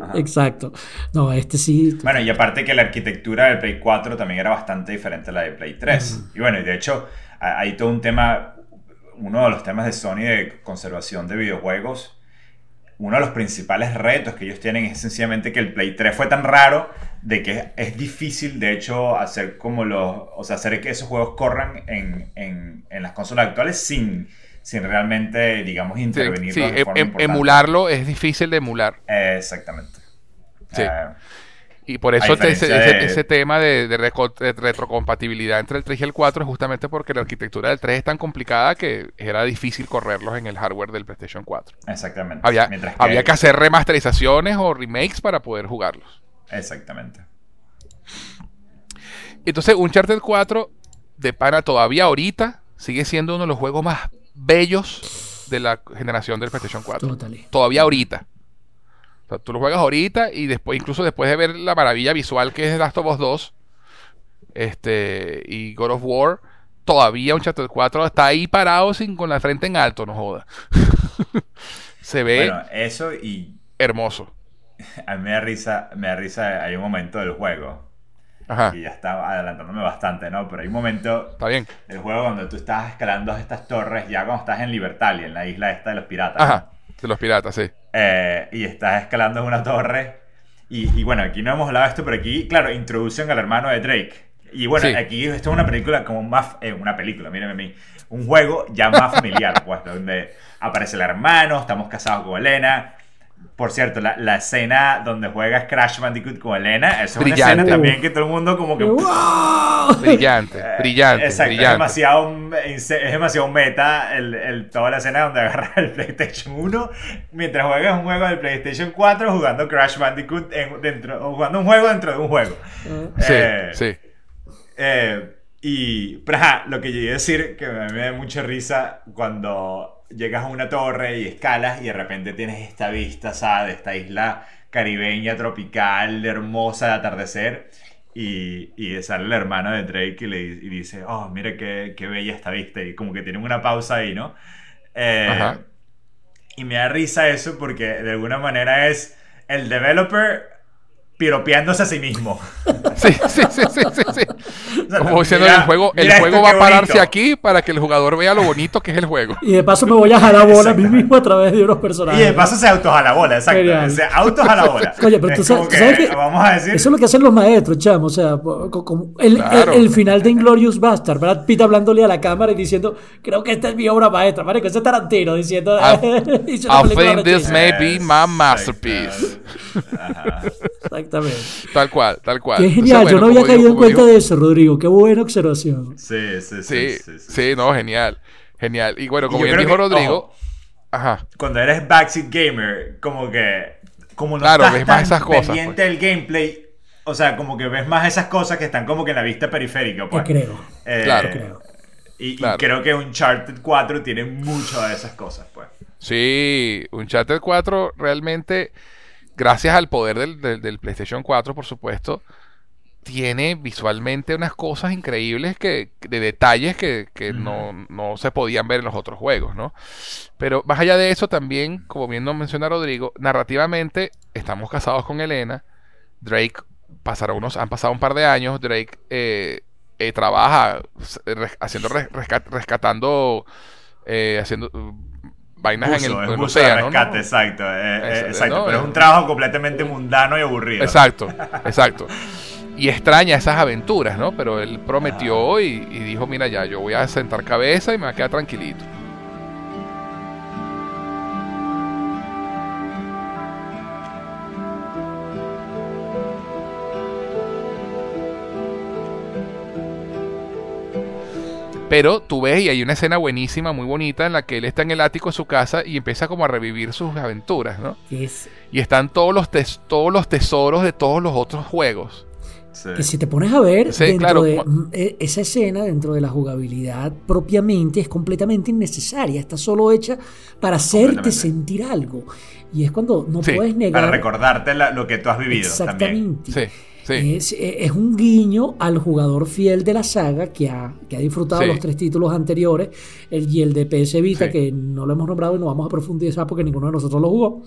Ajá. Exacto. No, este sí. Bueno, y aparte que la arquitectura del Play 4 también era bastante diferente a la de Play 3. Y bueno, y de hecho, ha- hay todo un tema, uno de los temas de Sony de conservación de videojuegos. Uno de los principales retos que ellos tienen es sencillamente que el Play 3 fue tan raro de que es difícil, de hecho, hacer como los. O sea, hacer que esos juegos corran en, en- en las consolas actuales sin, sin realmente, digamos, Sí, intervenir sí, de em- forma em- emularlo es difícil de emular. Eh, exactamente. Sí. Eh, Y por eso te- ese, ese- de- ese tema de, retrocompatibilidad entre el 3 y el 4 es justamente porque la arquitectura del 3 es tan complicada que era difícil correrlos en el hardware del PlayStation 4. exactamente. Había, Mientras había que hacer remasterizaciones o remakes para poder jugarlos. Exactamente. Entonces, Uncharted 4 de pana todavía ahorita sigue siendo uno de los juegos más bellos de la generación del PlayStation 4. Totally. Todavía ahorita. O sea, tú lo juegas ahorita y después, incluso después de ver la maravilla visual que es Last of Us 2 este, y God of War, todavía Uncharted 4 está ahí parado sin con la frente en alto, no joda. Se ve Bueno, eso y hermoso. a mí me da risa, me da risa, hay un momento del juego, Ajá, y ya está adelantándome bastante, ¿no? Pero hay un momento está bien. del juego donde tú estás escalando estas torres, ya cuando estás en Libertalia, en la isla esta de los piratas. Ajá, de los piratas, sí. Eh, y estás escalando una torre. Y, y bueno, aquí no hemos hablado de esto, pero aquí, claro, introducen al hermano de Drake. Y bueno, Sí. aquí esto es una película como más... eh, una película, mírenme a mí. Un juego ya más familiar, pues, donde aparece el hermano, estamos casados con Elena. Por cierto, la, la escena donde juegas Crash Bandicoot con Elena, eso es una escena también que todo el mundo como que... ¡Wow! Brillante, Eh, brillante, Exacto, brillante. Es, demasiado, es demasiado meta el, el- toda la escena donde agarras el PlayStation 1 mientras juegas un juego del PlayStation 4 jugando Crash Bandicoot en- dentro, o jugando un juego dentro de un juego. Sí, Eh, sí. eh, y, pero ajá, lo que llegué a decir, que a mí me da mucha risa cuando llegas a una torre y escalas y de repente tienes esta vista, ¿sabes? De esta isla caribeña, tropical, hermosa de atardecer. Y, y sale el hermano de Drake y, le, y dice, oh, mira qué, qué bella esta vista. Y como que tienen una pausa ahí, ¿no? Eh, Ajá. y me da risa eso porque de alguna manera es el developer piropeándose a sí mismo. Sí, sí, sí, sí, sí, sí. Como diciendo mira- el juego, el juego va a pararse bonito. aquí para que el jugador vea lo bonito que es el juego. Y de paso me voy a jalar bola a mí mismo a través de unos Y personajes. de paso se autos a la bola, exacto. Genial. Se autos a la bola. Oye, pero tú Es sabes, que vamos a decir. eso es lo que hacen los maestros, chamo. O sea, como el, Claro. el, el final de Inglorious Bastard, Brad Pitt hablándole a la cámara y diciendo, creo que esta es mi obra maestra, marico, ese es Tarantino diciendo, I- think this rechísima". may be my masterpiece. Exactamente. Tal cual, tal cual. Qué genial, bueno, yo no había caído en cuenta de eso, Rodrigo. Qué buena observación. Sí, sí, sí. Sí, sí, sí. sí, no, genial. Genial. Y bueno, Y como bien creo dijo que, Rodrigo, ojo, ajá. Cuando eres backseat gamer, como que. Como no Claro, estás ves más tan esas cosas, pendiente del gameplay. O sea, como que ves más esas cosas que están como que en la vista periférica. Te Pues. creo. Eh, Claro. Te creo. Y, y creo que Uncharted 4 tiene mucho de esas cosas, pues. Sí, Uncharted 4 realmente, gracias al poder del, del- del PlayStation 4, por supuesto, tiene visualmente unas cosas increíbles que, de detalles que, que no, no se podían ver en los otros juegos, ¿no? Pero más allá de eso, también, como bien nos menciona Rodrigo, narrativamente estamos casados con Elena. Drake pasaron unos, han pasado un par de años. Drake eh, eh, trabaja res- haciendo res- rescat- rescatando, eh, haciendo uh, vainas Buzo, en el, en el océano, ¿no? rescate, exacto. eh, eh, exacto. ¿no? Pero es un trabajo completamente mundano y aburrido. Exacto, exacto. Y extraña esas aventuras, ¿no? Pero él prometió y, y dijo, mira ya, yo voy a sentar cabeza y me voy a quedar tranquilito. Pero tú ves y hay una escena buenísima, muy bonita, en la que él está en el ático de su casa y empieza como a revivir sus aventuras, ¿no? Y están todos los, todos los tesoros de todos los otros juegos. Sí. que si te pones a ver, Sí, dentro claro. de mm, e- esa escena, dentro de la jugabilidad propiamente, es completamente innecesaria. Está solo hecha para hacerte sentir algo. Y es cuando no Sí, puedes negar. Para recordarte la- lo que tú has vivido también. Exactamente. Sí, sí. Es, es un guiño al jugador fiel de la saga que ha, que ha disfrutado Sí. los tres títulos anteriores el, y el de PS Vita, Sí. que no lo hemos nombrado y no vamos a profundizar porque ninguno de nosotros lo jugó.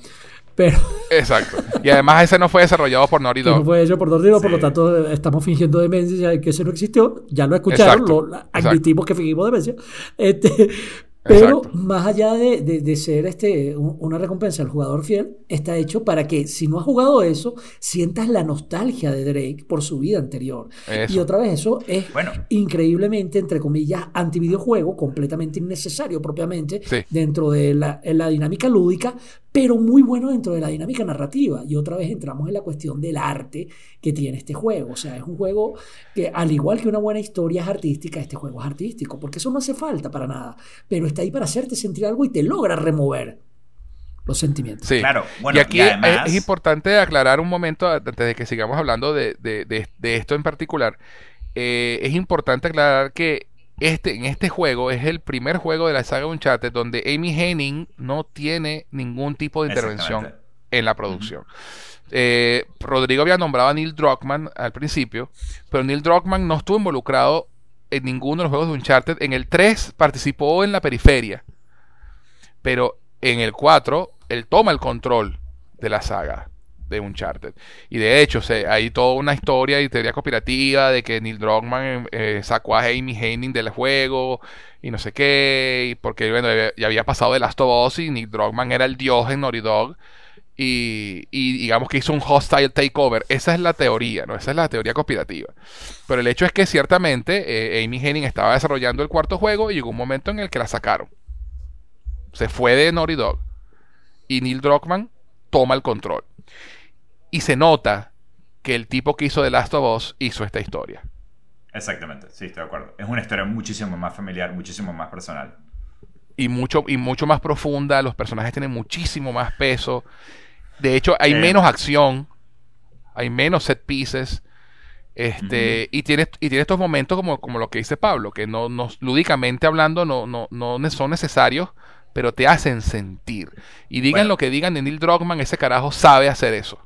Pero Exacto. Y además ese no fue desarrollado por Naughty que no Dog. fue hecho por Dordido, por Sí. lo tanto estamos fingiendo demencia, que ese no existió. Ya lo escucharon, Exacto, lo exacto. admitimos que fingimos demencia. Este, pero Exacto. más allá de, de- de ser este, un- una recompensa al jugador fiel, está hecho para que si no has jugado eso, sientas la nostalgia de Drake por su vida anterior. Eso. Y otra vez, eso es Bueno. increíblemente, entre comillas, antivideojuego, completamente innecesario propiamente Sí. dentro de la, en la dinámica lúdica, pero muy bueno dentro de la dinámica narrativa. Y otra vez entramos en la cuestión del arte que tiene este juego. O sea, es un juego que, al igual que una buena historia es artística, este juego es artístico, porque eso no hace falta para nada, pero está ahí para hacerte sentir algo y te logra remover los sentimientos. Sí. Claro, bueno, y aquí y además- es, es importante aclarar un momento antes de que sigamos hablando de, de- de- de esto en particular. Eh, es importante aclarar que este, en este juego es el primer juego de la saga Uncharted donde Amy Henning no tiene ningún tipo de intervención en la producción. Eh, Rodrigo había nombrado a Neil Druckmann al principio, pero Neil Druckmann no estuvo involucrado en ninguno de los juegos de Uncharted. En el 3 participó en la periferia, pero en el 4 él toma el control de la saga de Uncharted. Y de hecho, hay toda una historia y teoría cooperativa de que Neil Druckmann eh, sacó a Amy Henning del juego y no sé qué, porque ya había pasado de Last of Us y Neil Druckmann era el dios en Naughty Dog. Y, digamos que hizo un hostile takeover. Esa es la teoría, ¿no? Esa es la teoría conspirativa. Pero el hecho es que ciertamente eh, Amy Henning estaba desarrollando el cuarto juego y llegó un momento en el que la sacaron. Se fue de Naughty Dog. Y Neil Druckmann toma el control. Y se nota que el tipo que hizo The Last of Us hizo esta historia. Exactamente, sí, estoy de acuerdo. Es una historia muchísimo más familiar, muchísimo más personal. Y mucho, y mucho más profunda, los personajes tienen muchísimo más peso. De hecho, hay menos acción, hay menos set pieces. Este, y tiene, y tiene estos momentos como, como lo que dice Pablo, que no, no lúdicamente hablando no, no, no son necesarios, pero te hacen sentir. Y digan lo que digan de Neil Druckmann, ese carajo sabe hacer eso.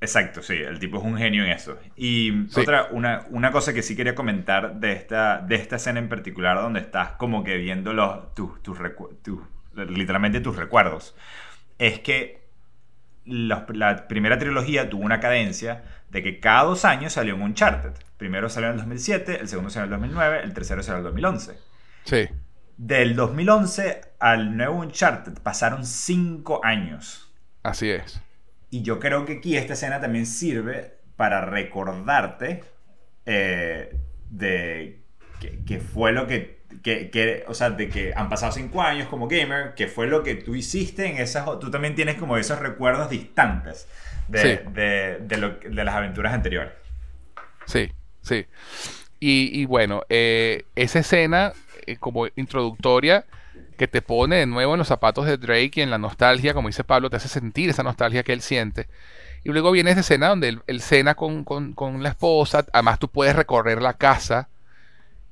Exacto, sí, el tipo es un genio en eso. Y otra, una, una, cosa que sí quería comentar de esta, de esta escena en particular, donde estás como que viendo los, tus, tus, literalmente tus recuerdos, es que la primera trilogía tuvo una cadencia de que cada dos años salió un Uncharted. Primero salió en el 2007, el segundo salió en el 2009, el tercero salió en el 2011. Sí. Del 2011 al nuevo Uncharted pasaron cinco años. Así es. Y yo creo que aquí esta escena también sirve para recordarte eh, de que, fue lo que, que, o sea, de que han pasado cinco años como gamer, que fue lo que tú hiciste en esas, tú también tienes como esos recuerdos distantes de, de, las aventuras anteriores. Sí, sí. Y, bueno, eh, esa escena eh, como introductoria que te pone de nuevo en los zapatos de Drake y en la nostalgia, como dice Pablo, te hace sentir esa nostalgia que él siente. Y luego viene esa escena donde él, cena con, la esposa, además tú puedes recorrer la casa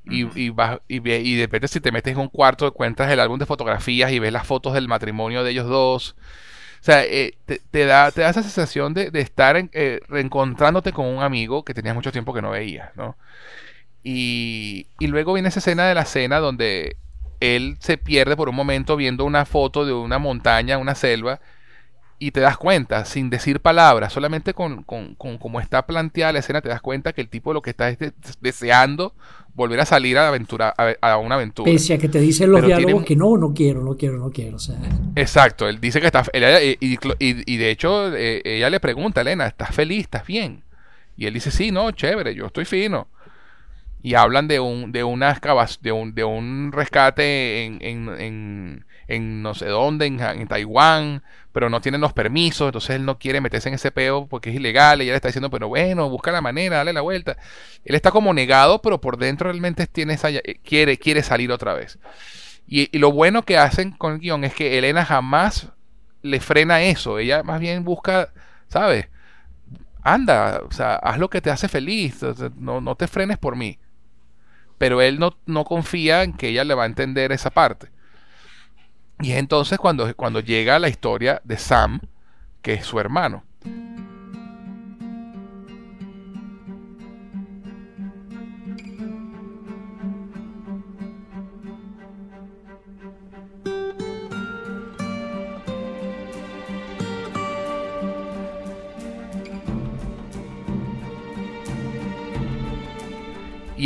y, y, vas, y, y, de repente si te metes en un cuarto encuentras el álbum de fotografías y ves las fotos del matrimonio de ellos dos. O sea, eh, te, da, te da esa sensación de, estar eh, reencontrándote con un amigo que tenías mucho tiempo que no veías, ¿no? Y, y luego viene esa escena de la cena donde él se pierde por un momento viendo una foto de una montaña, una selva, y te das cuenta, sin decir palabras, solamente con, con, cómo está planteada la escena, te das cuenta que el tipo lo que está es deseando volver a salir a, aventura, a, una aventura. Pese a que te dicen los diálogos que no, no quiero, no quiero, no quiero. Exacto, él dice que está... y, y, de hecho, eh, ella le pregunta, Elena, ¿estás feliz? ¿Estás bien? Y él dice, sí, no, chévere, yo estoy fino y hablan de un de una de un, de un rescate en, en, en, no sé dónde, en, Taiwán, pero no tienen los permisos, entonces él no quiere meterse en ese peo porque es ilegal, y ella le está diciendo, pero bueno, busca la manera, dale la vuelta. Él está como negado, pero por dentro realmente tiene esa, eh, quiere, quiere salir otra vez. Y, y lo bueno que hacen con el guion es que Elena jamás le frena eso, ella más bien busca, ¿sabes? Anda, o sea, haz lo que te hace feliz, no, no te frenes por mí pero él no, no confía en que ella le va a entender esa parte. Y es entonces cuando, cuando llega la historia de Sam, que es su hermano.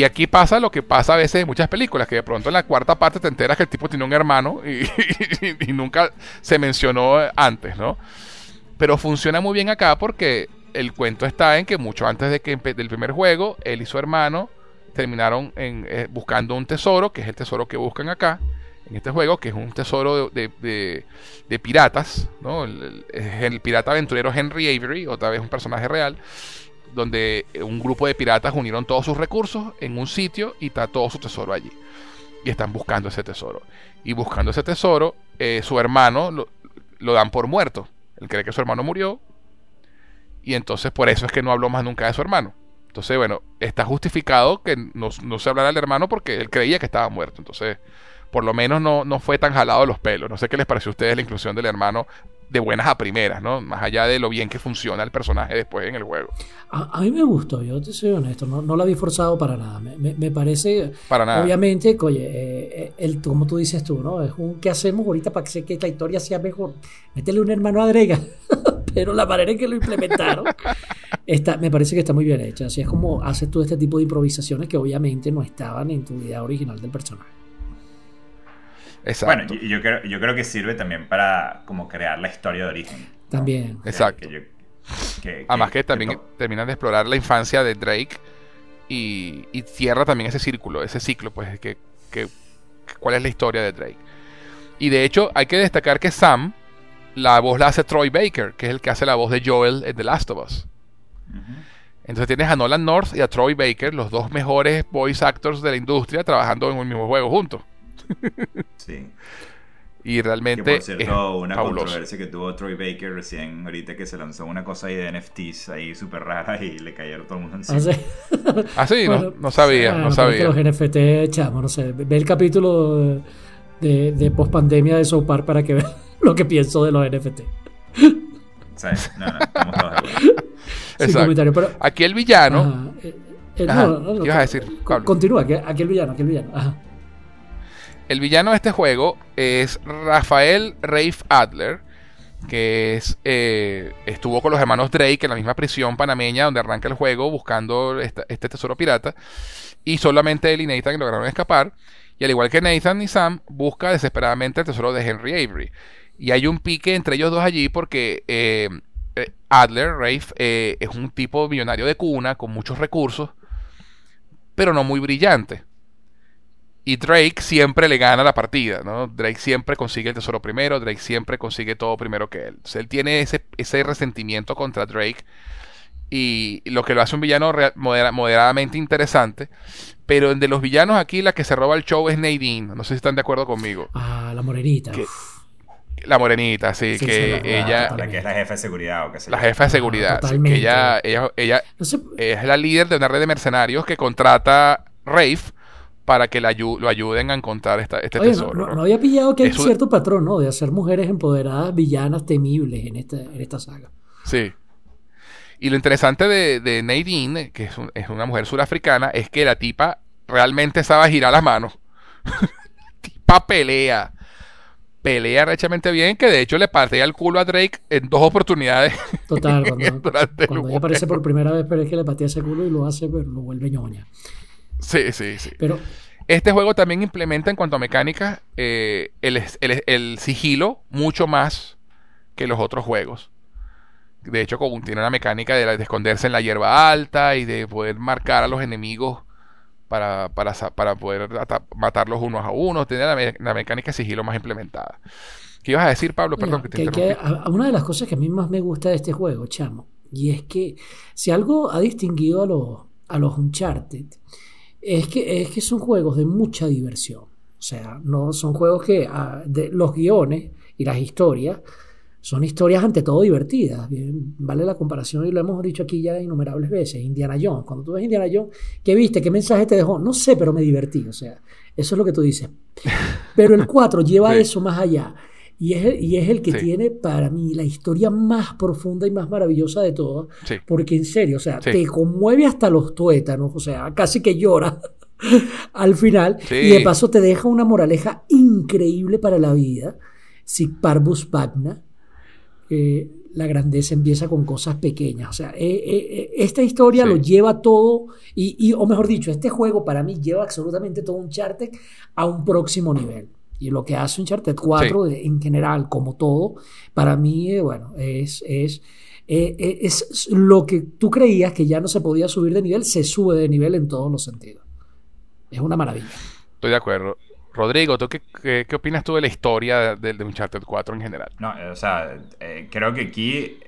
Y aquí pasa lo que pasa a veces en muchas películas, que de pronto en la cuarta parte te enteras que el tipo tiene un hermano y, nunca se mencionó antes, ¿no? Pero funciona muy bien acá porque el cuento está en que mucho antes de que del primer juego, él y su hermano terminaron en, eh, buscando un tesoro, que es el tesoro que buscan acá, en este juego, que es un tesoro de, de, piratas, ¿no? El, el, pirata aventurero Henry Avery, otra vez un personaje real, donde un grupo de piratas unieron todos sus recursos en un sitio y está todo su tesoro allí. Y están buscando ese tesoro. Y buscando ese tesoro, eh, su hermano lo, dan por muerto. Él cree que su hermano murió. Y entonces por eso es que no habló más nunca de su hermano. Entonces, bueno, está justificado que no, no se hablara del hermano porque él creía que estaba muerto. Entonces, por lo menos no, no fue tan jalado de los pelos. No sé qué les pareció a ustedes la inclusión del hermano de buenas a primeras, ¿no? Más allá de lo bien que funciona el personaje después en el juego. A, mí me gustó, yo te soy honesto, no, no la vi forzado para nada. Me, me, parece. Para nada. Obviamente, oye, eh, el, como tú dices tú, ¿no? Es un ¿qué hacemos ahorita para que, que la historia sea mejor? Métele un hermano a Drega. Pero la manera en que lo implementaron está, me parece que está muy bien hecha. Así es como haces tú este tipo de improvisaciones que obviamente no estaban en tu idea original del personaje. Bueno, yo, creo, yo creo que sirve también para como crear la historia de origen. También. Exacto. Además que, también terminan de explorar la infancia de Drake y, cierra también ese círculo, ese ciclo, pues, que, que, cuál es la historia de Drake. Y de hecho, hay que destacar que Sam, la voz la hace Troy Baker, que es el que hace la voz de Joel en The Last of Us. Entonces tienes a Nolan North y a Troy Baker, los dos mejores voice actors de la industria, trabajando en un mismo juego juntos. Sí. Y realmente. Que por cierto, una controversia que tuvo Troy Baker recién, ahorita que se lanzó una cosa ahí de NFTs ahí súper rara y le cayeron todo el mundo encima. Ah, sí, ah, no, sabía, no sabía. Los NFT, chamo, no sé. Ve el capítulo de, de post pandemia de South para que veas lo que pienso de los NFT. Sí, no, no, estamos todos de Pero, aquí el villano. Eh, eh, ¿Qué ibas a decir? Continúa, aquí el villano, aquí el villano. Ajá. El villano de este juego es Rafael Rafe Adler, que es, eh, estuvo con los hermanos Drake en la misma prisión panameña donde arranca el juego buscando este tesoro pirata. Y solamente él y Nathan lograron escapar. Y al igual que Nathan y Sam, busca desesperadamente el tesoro de Henry Avery. Y hay un pique entre ellos dos allí porque eh, eh, Adler, Rafe, es un tipo millonario de cuna con muchos recursos, pero no muy brillante. Y Drake siempre le gana la partida, ¿no? Drake siempre consigue el tesoro primero, Drake siempre consigue todo primero que él. él tiene ese, ese resentimiento contra Drake y lo que lo hace un villano moderadamente interesante. Pero de los villanos aquí, la que se roba el show es Nadine. No sé si están de acuerdo conmigo. Ah, la morenita. la morenita, sí, que ella... La que es la jefa de seguridad o qué sé La jefa de seguridad. que ella, ella, ella es la líder de una red de mercenarios que contrata Rafe para que lo ayuden a encontrar esta, este tesoro. No, había pillado que hay cierto patrón, ¿no? De hacer mujeres empoderadas, villanas, temibles en esta, en esta saga. Sí. Y lo interesante de, de Nadine, que es, una mujer surafricana, es que la tipa realmente sabe girar las manos. tipa pelea. Pelea rechamente bien, que de hecho le partía el culo a Drake en dos oportunidades. Total, cuando, cuando ella aparece por primera vez, pero es que le patea ese culo y lo hace, pero lo vuelve ñoña. Sí, sí, sí. Pero este juego también implementa en cuanto a mecánica eh, el, sigilo mucho más que los otros juegos. De hecho, tiene una mecánica de, esconderse en la hierba alta y de poder marcar a los enemigos para, para, para poder matarlos unos a unos. Tiene la, mecánica de sigilo más implementada. ¿Qué ibas a decir, Pablo? Perdón que te Una de las cosas que a mí más me gusta de este juego, chamo, y es que si algo ha distinguido a los, a los Uncharted es que, es que son juegos de mucha diversión. O sea, no son juegos que ah, de, los guiones y las historias son historias ante todo divertidas. Bien, vale la comparación y lo hemos dicho aquí ya innumerables veces. Indiana Jones. Cuando tú ves Indiana Jones, ¿qué viste? ¿Qué mensaje te dejó? No sé, pero me divertí. O sea, eso es lo que tú dices. Pero el 4 lleva eso más allá. Y es, el, y es el que tiene para mí la historia más profunda y más maravillosa de todas. Porque en serio, o sea, te conmueve hasta los tuétanos, o sea, casi que llora al final. Y de paso te deja una moraleja increíble para la vida. Si Parvus Pagna, eh, la grandeza empieza con cosas pequeñas. O sea, eh, eh, esta historia lo lleva todo, y, y, o mejor dicho, este juego para mí lleva absolutamente todo un charter a un próximo nivel. Y lo que hace Uncharted 4 en general, como todo, para mí, eh, bueno, es, es, eh, eh, es lo que tú creías que ya no se podía subir de nivel, se sube de nivel en todos los sentidos. Es una maravilla. Estoy de acuerdo. Rodrigo, ¿tú qué, qué, opinas tú de la historia de, de, Uncharted 4 en general? No, o sea, creo que aquí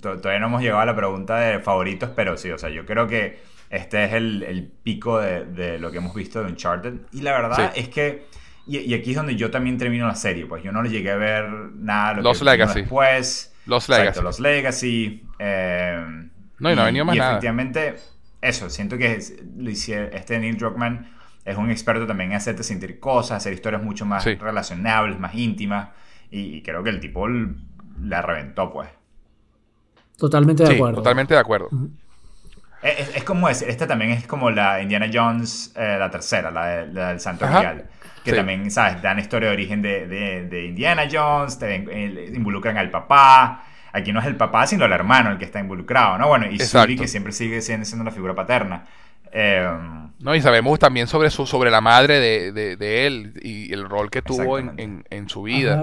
todavía no hemos llegado a la pregunta de favoritos, pero sí, o sea, yo creo que este es el, el pico de, de, lo que hemos visto de Uncharted. Y la verdad es que y, aquí es donde yo también termino la serie, pues yo no le llegué a ver nada lo Los Legacy. después. Los Legacy. los Legacy. Eh, no, y no ha venido más y Efectivamente, eso, siento que este Neil Druckmann es un experto también en hacerte sentir cosas, hacer historias mucho más relacionables, más íntimas. Y, creo que el tipo la reventó, pues. Totalmente de acuerdo. Totalmente de acuerdo. Es, como decir, esta también es como la Indiana Jones, eh, la tercera, la, del Santo Grial. Que también, ¿sabes? Dan historia de origen de, Indiana Jones, te, eh, involucran al papá. Aquí no es el papá, sino el hermano el que está involucrado, ¿no? Bueno, y Suri, que siempre sigue siendo, siendo una figura paterna. Em, no, y sabemos también sobre su, sobre la madre de, él y el rol que tuvo en, su vida.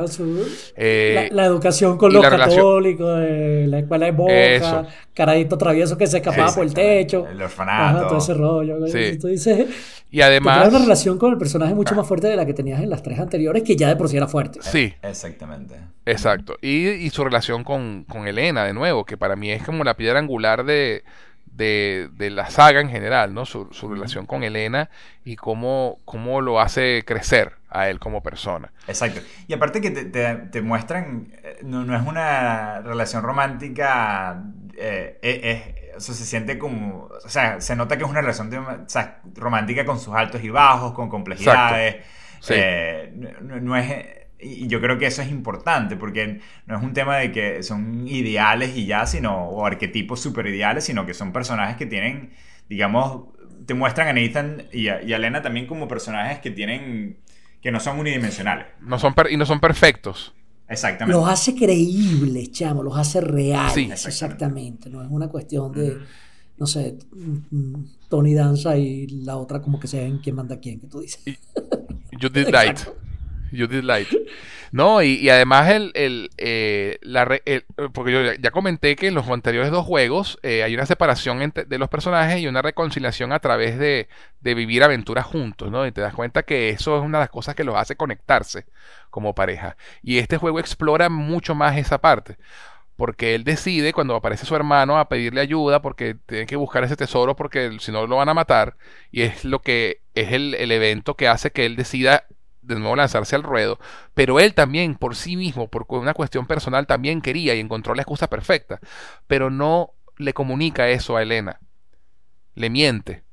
Eh, la, educación con los católicos, la escuela de boca, caradito travieso que se escapaba por el techo. El orfanato. todo ese rollo. Tú dices, y además. una relación con el personaje mucho más fuerte de la que tenías en las tres anteriores, que ya de por sí era fuerte. Sí. Exactamente. Exacto. Y, y su relación con, con Elena, de nuevo, que para mí es como la piedra angular de de, la saga en general, ¿no? Su, relación con Elena y cómo, cómo lo hace crecer a él como persona. Exacto. Y aparte que te, muestran, eh, no, es una relación romántica, eh, eh, se siente como, o sea, se nota que es una relación romántica con sus altos y bajos, con complejidades. no, es y yo creo que eso es importante porque no es un tema de que son ideales y ya, sino, o arquetipos super ideales, sino que son personajes que tienen, digamos, te muestran a Nathan y a, Elena también como personajes que tienen, que no son unidimensionales. No son y no son perfectos. Exactamente. Los hace creíbles, chamo, los hace reales. Sí, exactamente. No es una cuestión de, no sé, Tony Danza y la otra como que se ven quién manda quién, que tú dices. Judith Light. Judith Light. No, y, además el, el, eh, la, porque yo ya comenté que en los anteriores dos juegos eh, hay una separación entre, de los personajes y una reconciliación a través de, de, vivir aventuras juntos, ¿no? Y te das cuenta que eso es una de las cosas que los hace conectarse como pareja. Y este juego explora mucho más esa parte. Porque él decide cuando aparece su hermano a pedirle ayuda porque tiene que buscar ese tesoro porque si no lo van a matar. Y es lo que es el, el evento que hace que él decida de nuevo lanzarse al ruedo, pero él también por sí mismo, por una cuestión personal, también quería y encontró la excusa perfecta, pero no le comunica eso a Elena, le miente.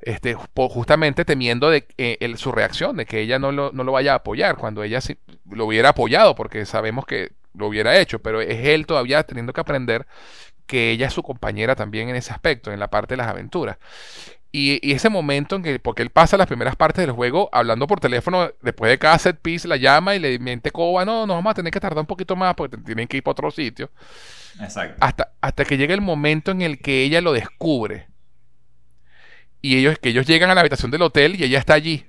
Este, justamente temiendo de eh, su reacción, de que ella no lo, no lo vaya a apoyar, cuando ella sí, lo hubiera apoyado, porque sabemos que lo hubiera hecho, pero es él todavía teniendo que aprender que ella es su compañera también en ese aspecto, en la parte de las aventuras. Y, ese momento en que, porque él pasa las primeras partes del juego hablando por teléfono, después de cada set piece la llama y le miente Coba, no, nos vamos a tener que tardar un poquito más porque tienen que ir para otro sitio. Exacto. Hasta, hasta que llega el momento en el que ella lo descubre. Y ellos, que ellos llegan a la habitación del hotel y ella está allí.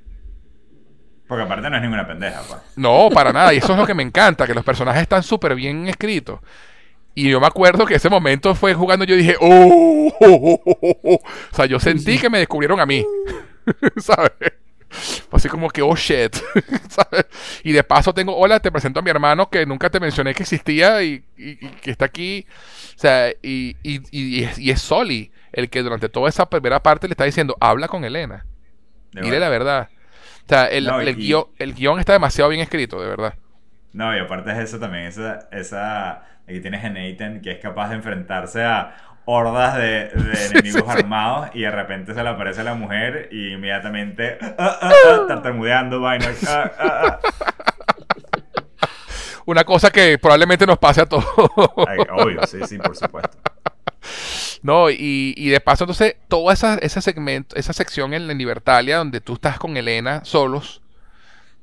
Porque aparte no es ninguna pendeja, pues. No, para nada. Y eso es lo que me encanta, que los personajes están súper bien escritos. Y yo me acuerdo que ese momento fue jugando, yo dije, ¡Oh! O sea, yo sentí que me descubrieron a mí. ¿Sabes? Así como que, oh shit. ¿Sabes? Y de paso tengo, hola, te presento a mi hermano que nunca te mencioné que existía y, que está aquí. O sea, y, y, es, y Soli el que durante toda esa primera parte le está diciendo, habla con Elena. Dile la verdad. O sea, el, el, guion, el guion está demasiado bien escrito, de verdad. No, y aparte es eso también, esa, esa Aquí tienes a Nathan que es capaz de enfrentarse a hordas de, enemigos armados y de repente se le aparece la mujer y inmediatamente ah, ah, ah, tartamudeando vainas. Una cosa que probablemente nos pase a todos. obvio, sí, sí, por supuesto. No, y, de paso, entonces, toda esa, ese segmento, esa sección en la Libertalia donde tú estás con Elena solos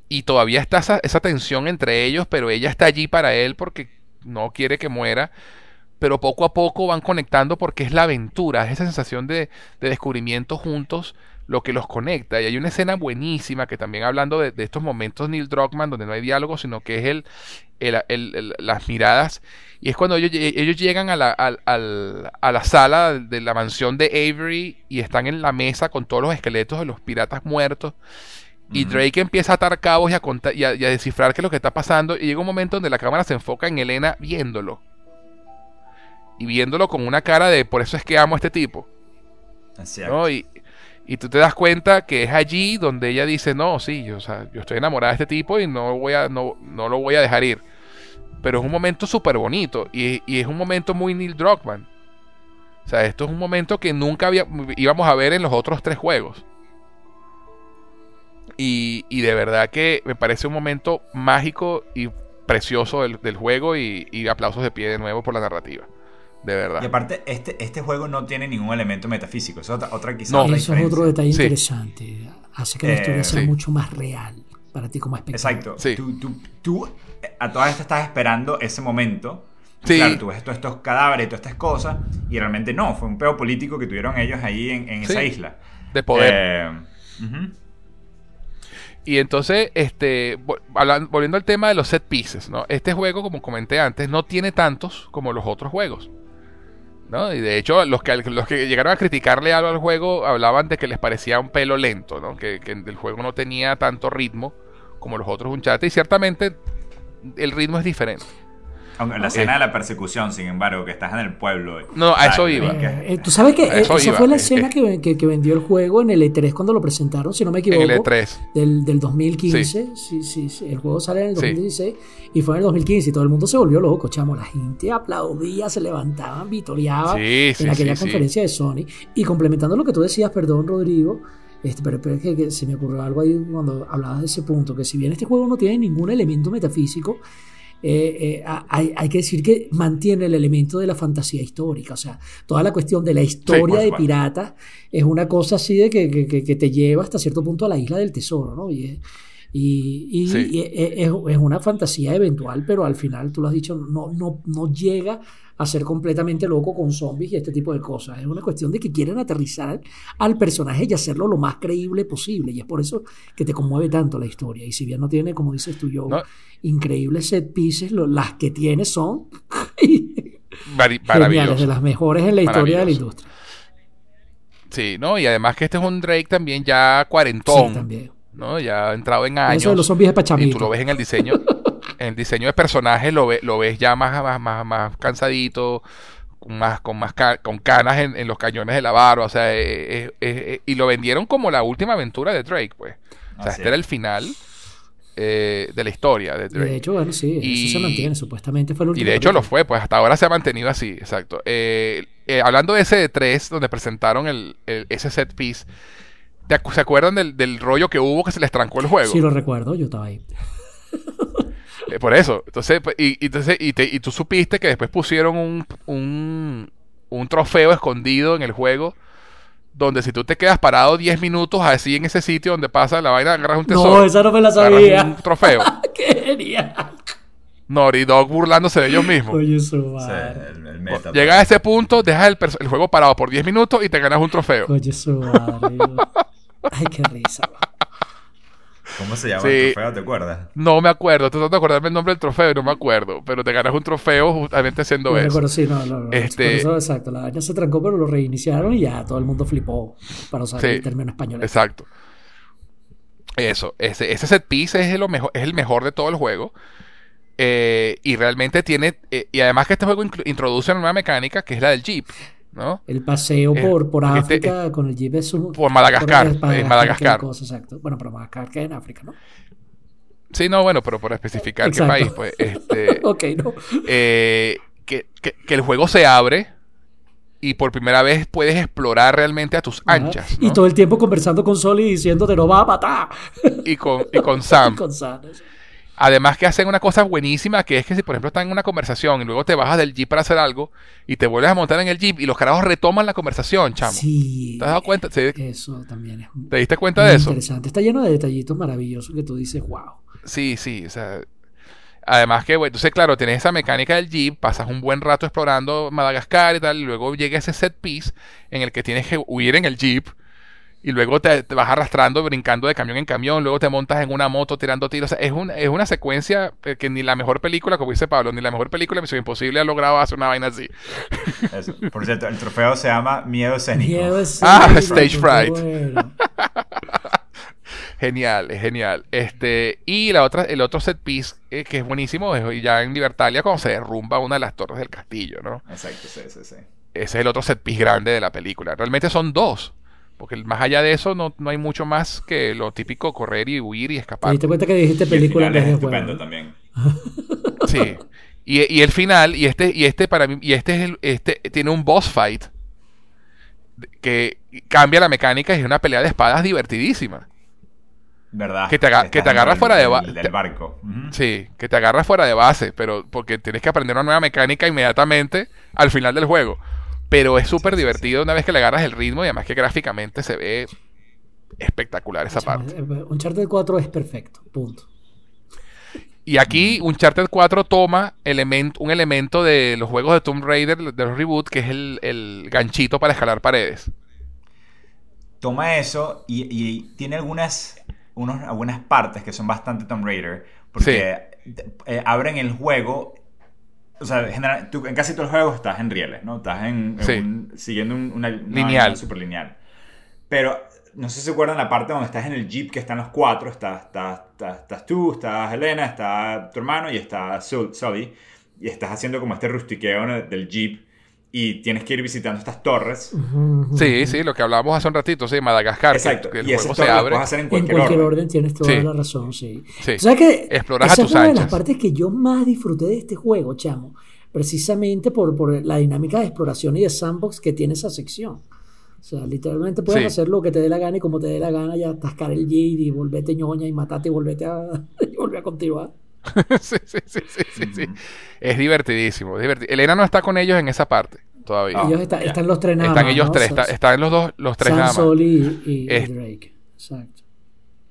y todavía está esa, esa tensión entre ellos, pero ella está allí para él porque no quiere que muera, pero poco a poco van conectando porque es la aventura, es esa sensación de, descubrimiento juntos lo que los conecta. Y hay una escena buenísima que también hablando de, estos momentos Neil Druckmann, donde no hay diálogo, sino que es el, el, las miradas. Y es cuando ellos, ellos llegan a la, a la sala de la mansión de Avery y están en la mesa con todos los esqueletos de los piratas muertos. Y Drake empieza a atar cabos y a, contar, y a, descifrar qué es lo que está pasando. Y llega un momento donde la cámara se enfoca en Elena viéndolo. Y viéndolo con una cara de por eso es que amo a este tipo. ¿no? Y, y, tú te das cuenta que es allí donde ella dice, no, sí, yo, o sea, yo estoy enamorada de este tipo y no, voy a, no, no lo voy a dejar ir. Pero es un momento súper bonito. Y, y, es un momento muy Neil Druckmann. O sea, esto es un momento que nunca había, íbamos a ver en los otros tres juegos. Y, y de verdad que me parece un momento mágico y precioso del, del juego y, y aplausos de pie de nuevo por la narrativa. De verdad. Y aparte, este, este juego no tiene ningún elemento metafísico. Eso es otra, otra quizás No. otra Eso es otro detalle Sí. interesante. Hace que la Eh, historia sea sí. mucho más real para ti como espectador. Exacto. Sí. Tú, tú, tú, a todas estas estás esperando ese momento. Sí. Claro, tú ves todos estos cadáveres y todas estas cosas. Y realmente no. Fue un peo político que tuvieron ellos ahí en, en esa isla. De poder. Eh, ujú. Y entonces, este, volviendo al tema de los set pieces, ¿no? Este juego, como comenté antes, no tiene tantos como los otros juegos. ¿no? Y de hecho, los que, los que llegaron a criticarle algo al juego hablaban de que les parecía un pelo lento, ¿no? Que, que el juego no tenía tanto ritmo como los otros Uncharted. Y ciertamente el ritmo es diferente. Aunque la escena de la persecución, sin embargo, que estás en el pueblo. No, a eso iba. Eh, eh, Tú sabes que eh, eso esa iba, fue la escena que, que- que vendió el juego en el E3 cuando lo presentaron, si no me En equivoco. el E E3. Del, del 2015. Sí. Sí, sí, El juego sale en el Sí. 2016 y fue en el 2015 y todo el mundo se volvió loco, chamo. La gente aplaudía, se levantaban, sí, en aquella sí, sí. conferencia de Sony. Y complementando lo que tú decías, perdón, Rodrigo. Este, pero, pero es que, que se me ocurrió algo ahí cuando hablabas de ese punto, que si bien este juego no tiene ningún elemento metafísico, eh, eh, hay, hay que decir que mantiene el elemento de la fantasía histórica. O sea, toda la cuestión de la historia de piratas es una cosa así de que, que- que- te lleva hasta cierto punto a la isla del tesoro, ¿no? Y, es- y, y- Sí. y es, es- es una fantasía eventual, pero al final, tú lo has dicho, no, no, no llega a ser completamente loco con zombies y este tipo de cosas. Es una cuestión de que quieren aterrizar al personaje y hacerlo lo más creíble posible. Y es por eso que te conmueve tanto la historia. Y si bien no tiene, como dices tú, yo, No. increíbles set pieces, lo- las que tiene son geniales, de las mejores en la historia de la industria. Sí, ¿no? Y además que este es un Drake también ya Sí, cuarentón, también. ¿no? Ya entrado en Eso de años. los zombies de Y Pachamito. tú lo ves en el diseño. en el diseño de personajes lo, ve- lo ves ya más, más, más, más cansadito, con más, con más ca- con canas en, en los cañones de la barba. O sea, eh, eh, eh, y lo vendieron como la última aventura de Drake, pues. O sea, Así este era el final eh, de la historia de Y Drake. de hecho, bueno, sí, Y- eso se mantiene. Supuestamente fue el Y último. de hecho lo fue, pues hasta ahora se ha mantenido así, exacto. Eh, eh, hablando de ese de 3, donde presentaron el, el- ese set piece, ¿te acu- ¿se acuerdan del, del rollo que hubo que se les trancó el juego? Sí, lo recuerdo, yo estaba ahí. Eh, por eso. Entonces, pues, y, y entonces y, te- y tú supiste que después pusieron un, un, un trofeo escondido en el juego. Donde si tú te quedas parado 10 minutos así en ese sitio donde pasa la vaina, agarras un tesoro. No, esa no me la sabía. un trofeo. ¡Qué genial! Naughty Dog burlándose de ellos mismos. Oye, su Sí, madre. el, el meta. Llega a ese punto, dejas el juego parado por 10 minutos y te ganas un trofeo. Oye, su madre. Ay, qué risa. ¿Cómo se llama Sí. el trofeo? ¿Te acuerdas? No me acuerdo, estoy tratando de acordarme el nombre del trofeo y no me acuerdo. Pero te ganas un trofeo justamente haciendo No eso. recuerdo, sí, no, no, no. Este- Por eso, exacto. La vaina se trancó, pero lo reiniciaron y ya todo el mundo flipó para usar Sí, el término español. Exacto. Eso, ese, ese set piece es lo mejor, es el mejor de todo el juego. Eh, y realmente tiene. eh, y además que este juego introduce una nueva mecánica que es la del Jeep, ¿no? El paseo Eh, por, por este- África con el Jeep es un. Por Madagascar, por- en Madagascar. cosa, exacto. Bueno, pero Madagascar que en África, ¿no? Sí, no, bueno, pero por especificar qué país, pues. Este, Ok, no. eh, que, que- que el juego se abre y por primera vez puedes explorar realmente a tus anchas. Y todo el tiempo conversando con Sol y diciéndote no va a matar. y con, y con Sam. con Sam, eso. Además que hacen una cosa buenísima que es que si por ejemplo están en una conversación y luego te bajas del jeep para hacer algo y te vuelves a montar en el jeep y los carajos retoman la conversación, chamo. Sí. ¿Te has dado cuenta? ¿Sí? Eso también es ¿Te diste cuenta de eso? interesante. Está lleno de detallitos maravillosos que tú dices, wow. Sí, sí, o sea, además que, bueno, entonces claro, tienes esa mecánica del jeep, pasas un buen rato explorando Madagascar y tal, y luego llega ese set piece en el que tienes que huir en el jeep y luego te, te vas arrastrando, brincando de camión en camión, luego te montas en una moto tirando tiros, o sea, es, un- es una secuencia eh, que ni la mejor película, como dice Pablo, ni la mejor película de Misión Imposible ha logrado hacer una vaina así. Eso. Por cierto, el trofeo se llama Miedo Escénico. Miedo es- Ah, stage fright. bueno. Genial, es genial. Este, y la otra, el otro set piece eh, que es buenísimo es ya en Libertalia cuando se derrumba una de las torres del castillo, ¿no? Exacto, sí, sí, sí. Ese es el otro set piece grande de la película. Realmente son dos. Porque más allá de eso no, no hay mucho más que lo típico correr y huir y ¿Te escapar. diste cuenta que dijiste Y el película en final vez de estupendo también. Sí. Y, y el final, y este, y este para mí, y este es el, este tiene un boss fight que cambia la mecánica y es una pelea de espadas divertidísima. ¿Verdad? Que te, aga- que te agarras fuera de base. Del barco. Sí, que te agarras fuera de base, pero porque tienes que aprender una nueva mecánica inmediatamente al final del juego. Pero es súper Sí, sí, divertido una vez que le agarras el ritmo y además que gráficamente se ve espectacular esa parte. Eh, Uncharted 4 es perfecto, punto. Y aquí Uncharted 4 toma element- un elemento de los juegos de Tomb Raider, de los reboot, que es el, el ganchito para escalar paredes. Toma eso y, y tiene algunas, unos, algunas partes que son bastante Tomb Raider. Porque eh, abren el juego. O sea, general- tú- en casi todos los juegos estás en rieles, ¿no? Estás en, en Sí. un- siguiendo un- una, Lineal. super lineal. Pero no sé si se acuerdan la parte donde estás en el jeep que están los cuatro. Estás, estás, estás, estás tú, estás Elena, está tu hermano y está Sul- Sully. Y estás haciendo como este rustiqueo del jeep. Y tienes que ir visitando estas torres. Sí, sí, lo que hablábamos hace un ratito, sí, Madagascar. Exacto. Que, el y esas juego se abre. puedes hacer en En cualquier, cualquier orden. orden. tienes toda Sí. la razón, sí. Sí. O sea que Exploras esa a tus es una de las partes que yo más disfruté de este juego, chamo. Precisamente por, por la dinámica de exploración y de sandbox que tiene esa sección. O sea, literalmente puedes Sí. hacer lo que te dé la gana y como te dé la gana y atascar el G y volverte ñoña y matarte y volverte a, y volver a continuar. sí, sí, sí, sí. Es divertidísimo, es diverti- Elena no está con ellos en esa parte todavía. Ah, ellos está- están los tres nada Están más, ellos ¿no? tres, está- están los dos, los tres Sam, nada más. Sol y, y- y Es- Drake. Exacto.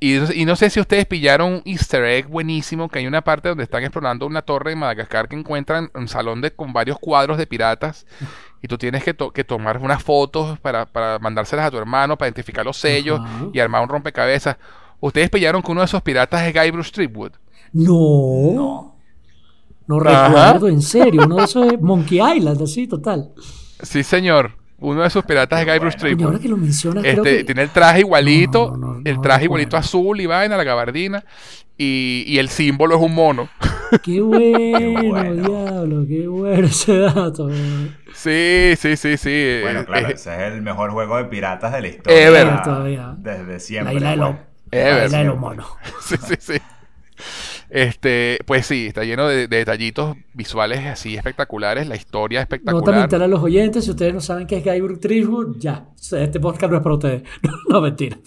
Y, y no sé si ustedes pillaron un easter egg buenísimo, que hay una parte donde están explorando una torre en Madagascar que encuentran un salón de, con varios cuadros de piratas y tú tienes que, to- que tomar unas fotos para, para mandárselas a tu hermano, para identificar los sellos Ajá. y armar un rompecabezas. ¿Ustedes pillaron que uno de esos piratas es Guybrush Threepwood? No, no, No. Ajá. recuerdo, en serio. Uno de esos es Monkey Island, así, total. Sí, señor. Uno de sus piratas es Guybrush bueno. Threepwood. ahora que lo mencionas, creo Este, que... tiene el traje igualito, No, no, no, el traje igualito azul y vaina, la gabardina, y, y el símbolo es un mono. Qué bueno, bueno. diablo, qué bueno ese dato. weón. Sí, sí, sí, sí. Bueno, Eh, claro, eh, ese es el mejor juego de piratas de la historia. Ever. Todavía. Desde La siempre. isla de los, pues. La isla de los monos. sí, sí, sí. Este, pues sí, está lleno de, de detallitos visuales así espectaculares, la historia Nota espectacular. mental a los oyentes, si ustedes no saben qué es Guybrush Threepwood, ya, este podcast no es para ustedes. No, mentira.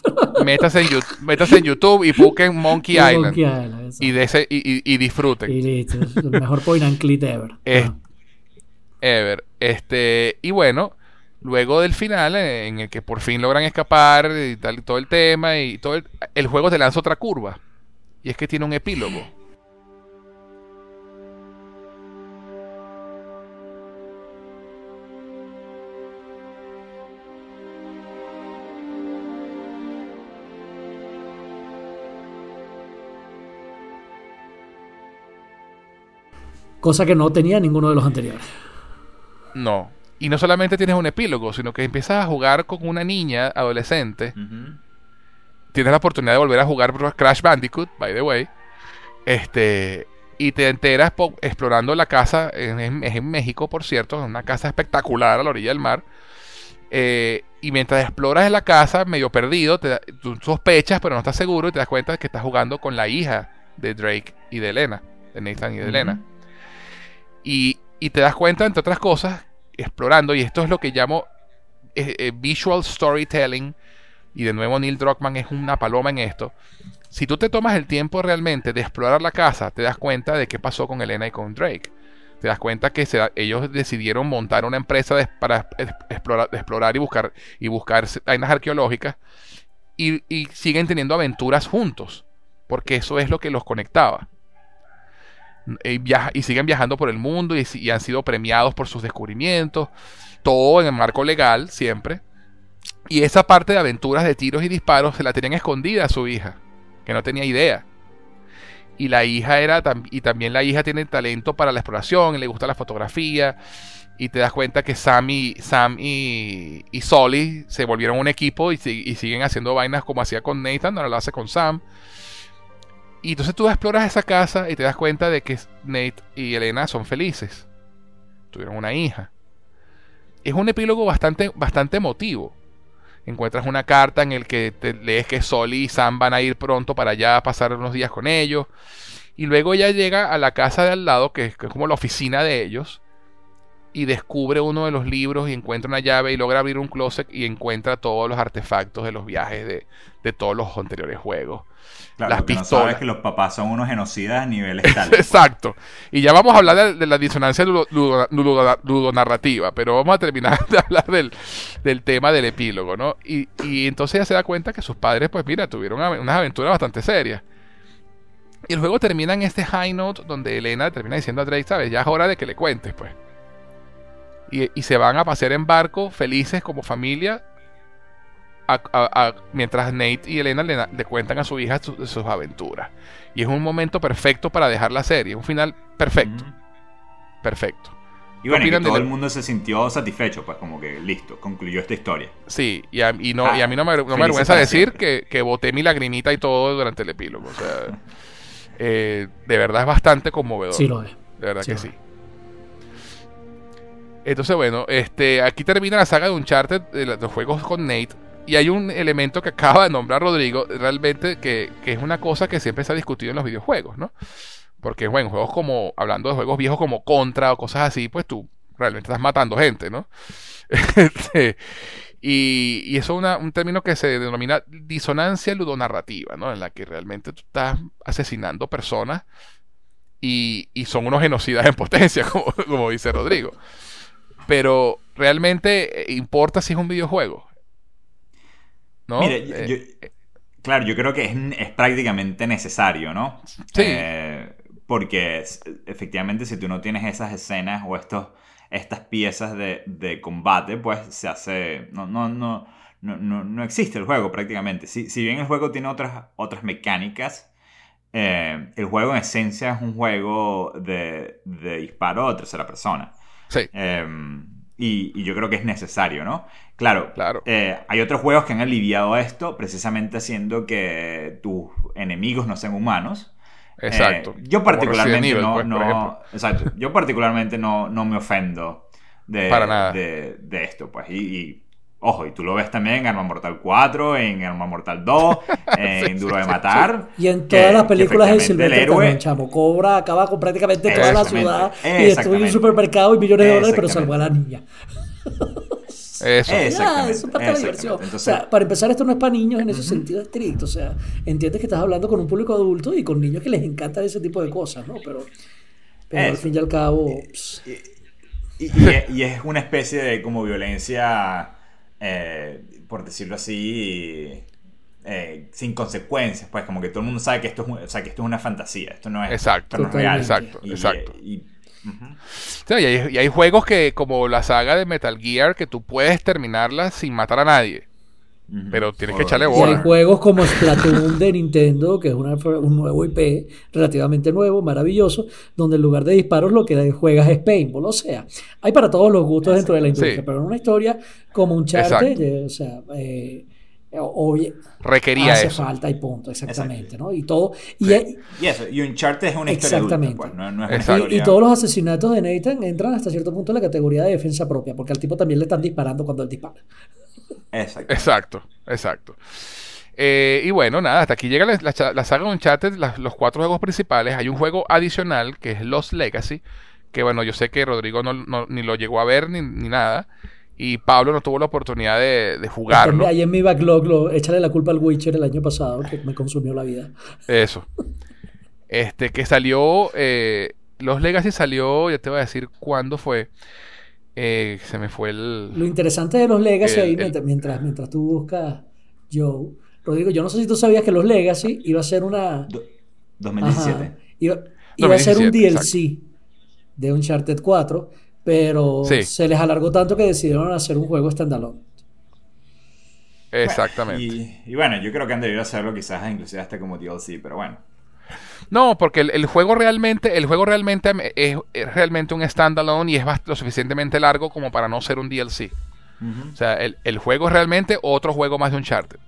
Métase en, YouTube, métase en YouTube y busquen Monkey Island Monkey Island, y, de ese, y, y- y disfruten. Y listo, es el mejor point and click ever. Ah. Ever. Este, y bueno, luego del final, eh, en el que por fin logran escapar y tal, y todo el tema, y todo el, el juego te lanza otra curva. Y es que tiene un epílogo. Cosa que no tenía ninguno de los anteriores. No. Y no solamente tienes un epílogo, sino que empiezas a jugar con una niña adolescente. Tienes la oportunidad de volver a jugar Crash Bandicoot, by the way. Este. Y te enteras po- explorando la casa, en- es en México, por cierto, una casa espectacular a la orilla del mar. Eh, y mientras exploras en la casa, medio perdido, te tú sospechas, pero no estás seguro, y te das cuenta de que estás jugando con la hija de Drake y de Elena, de Nathan y de. Elena. Y, y te das cuenta, entre otras cosas, explorando, y esto es lo que llamo eh, eh, visual storytelling, y de nuevo Neil Druckmann es una paloma en esto. Si tú te tomas el tiempo realmente de explorar la casa, te das cuenta de qué pasó con Elena y con Drake. Te das cuenta que ellos decidieron montar una empresa para explorar, explorar y buscar y buscar vainas arqueológicas y, siguen teniendo aventuras juntos, porque eso es lo que los conectaba. Y, siguen viajando por el mundo y han sido premiados por sus descubrimientos, todo en el marco legal siempre. Y esa parte de aventuras de tiros y disparos se la tenían escondida a su hija, que no tenía idea. Y la hija era, y también la hija tiene talento para la exploración, le gusta la fotografía, y te das cuenta que Sam y, Sam y, y Sully se volvieron un equipo y siguen haciendo vainas como hacía con Nathan, ahora lo hace con Sam. Y entonces tú exploras esa casa y te das cuenta de que Nate y Elena son felices. Tuvieron una hija. Es un epílogo bastante, bastante emotivo encuentras una carta en el que te lees que Soli y Sam van a ir pronto para allá a pasar unos días con ellos. Y luego ella llega a la casa de al lado, que es, que es como la oficina de ellos. Y descubre uno de los libros y encuentra una llave y logra abrir un closet y encuentra todos los artefactos de los viajes de, de todos los anteriores juegos. Claro, las que no pistolas. sabes es que los papás son unos genocidas a niveles tales. Exacto. Y ya vamos a hablar de, de la disonancia ludo- ludo- ludo- ludonarrativa, pero vamos a terminar de hablar del, del tema del epílogo, ¿no? Y, y entonces ella se da cuenta que sus padres, pues mira, tuvieron unas aventuras bastante serias. Y el juego termina en este high note donde Elena termina diciendo a Drake, ¿sabes? Ya es hora de que le cuentes, pues. Y, y se van a pasear en barco, felices como familia, a- a- a- mientras Nate y Elena le, le cuentan a su hija su- sus aventuras. Y es un momento perfecto para dejar la serie, un final perfecto, perfecto. Y bueno, y que todo el mundo se sintió satisfecho, pues como que listo, concluyó esta historia. Sí, y a, y no, Ah, y a mí no me, no me avergüenza decir que, que boté mi lagrimita y todo durante el epílogo. O sea, eh, de verdad es bastante conmovedor. Sí lo es. De verdad Sí, que sí. Entonces, bueno, este, aquí termina la saga de Uncharted, de los juegos con Nate. Y hay un elemento que acaba de nombrar Rodrigo, realmente, que, que es una cosa que siempre se ha discutido en los videojuegos, ¿no? Porque, bueno, juegos como, hablando de juegos viejos como Contra o cosas así, pues tú realmente estás matando gente, ¿no? Este, y, y eso es un término que se denomina disonancia ludonarrativa, ¿no? En la que realmente tú estás asesinando personas y, y son unos genocidas en potencia, como dice Rodrigo. Pero realmente eh, importa si es un videojuego. ¿No? Eh, yo- claro, yo creo que es, es prácticamente necesario, ¿no? Sí. Eh, porque es- efectivamente si tú no tienes esas escenas o estos, estas piezas de, de combate, pues se hace... No, no, no, no, no, no existe el juego prácticamente. Si, si bien el juego tiene otras, otras mecánicas, eh, el juego en esencia es un juego de, de disparo a tercera persona. Sí, Eh, y, y yo creo que es necesario, ¿no? Claro, Claro. eh, hay otros juegos que han aliviado esto precisamente haciendo que tus enemigos no sean humanos. exacto. Eh, yo Como particularmente Evil, no, pues, no- exacto, yo particularmente no, no me ofendo de, Para nada. de, de esto, pues. Y, y, ojo, y tú lo ves también en Arma Mortal 4, en Arma Mortal 2, en Duro de. Matar. Y en que- todas las películas de Silvestre el héroe- Stallone, chamo, Cobra acaba con prácticamente toda la ciudad y destruye un supermercado y millones de dólares, pero salvó a la niña. Eso. Es- Ya, es parte de la diversión. Entonces- o sea, para empezar, esto no es para niños en ese sentido estricto. O sea, entiendes que estás hablando con un público adulto y con niños que les encantan ese tipo de cosas, ¿no? Pero, pero al fin y al cabo, Y, y es, y es una especie de como violencia, eh, por decirlo así, eh, sin consecuencias, pues como que todo el mundo sabe que esto es, o sea, que esto es una fantasía, esto no es, Exacto. esto no es real. Exacto, Y- exacto. y- ujú. Sí, y, hay, y hay juegos que, como la saga de Metal Gear, que tú puedes terminarla sin matar a nadie. Pero tienes que echarle Y hay bola. juegos como Splatoon de Nintendo, que es una- un nuevo IP relativamente nuevo, maravilloso, donde en lugar de disparos lo que juegas es paintball. O sea, hay para todos los gustos dentro de la industria, Sí. pero en una historia como un Exacto. charte, o sea, eh, obvio, Requería hace eso. falta y punto, exactamente. ¿no? Y todo, y, Sí. hay- Y eso, y Uncharted es una historia adulta, Exactamente. pues, no, no es una Exacto. historia... y, y todos los asesinatos de Nathan entran hasta cierto punto en la categoría de defensa propia, porque al tipo también le están disparando cuando él dispara. Exacto. Exacto, exacto. Eh, y bueno, nada, hasta aquí llega la, la la saga de Uncharted, los cuatro juegos principales. Hay un juego adicional que es Lost Legacy, que bueno, yo sé que Rodrigo no, no- ni lo llegó a ver ni, ni nada. Y Pablo no tuvo la oportunidad de, de jugarlo. Ahí en mi backlog, lo, échale la culpa al Witcher el año pasado, que me consumió la vida. Eso. Este, que salió. Eh, Los Legacy salió, ya te voy a decir cuándo fue. Eh, se me fue el. Lo interesante de los Legacy, El- ahí, el- mientras, mientras, tú buscas Joe, Rodrigo, yo no sé si tú sabías que los Legacy iba a ser una. Do- 2017. Ajá, iba, iba a ser un 2017, DLC de Uncharted 4, pero Sí. se les alargó tanto que decidieron hacer un juego standalone. Exactamente. Y, y bueno, yo creo que han debido hacerlo quizás inclusive hasta como DLC, pero bueno. No, porque el, el juego realmente, el juego realmente es, es realmente un standalone y es lo suficientemente largo como para no ser un DLC. O sea, el, el juego es realmente otro juego más de Uncharted.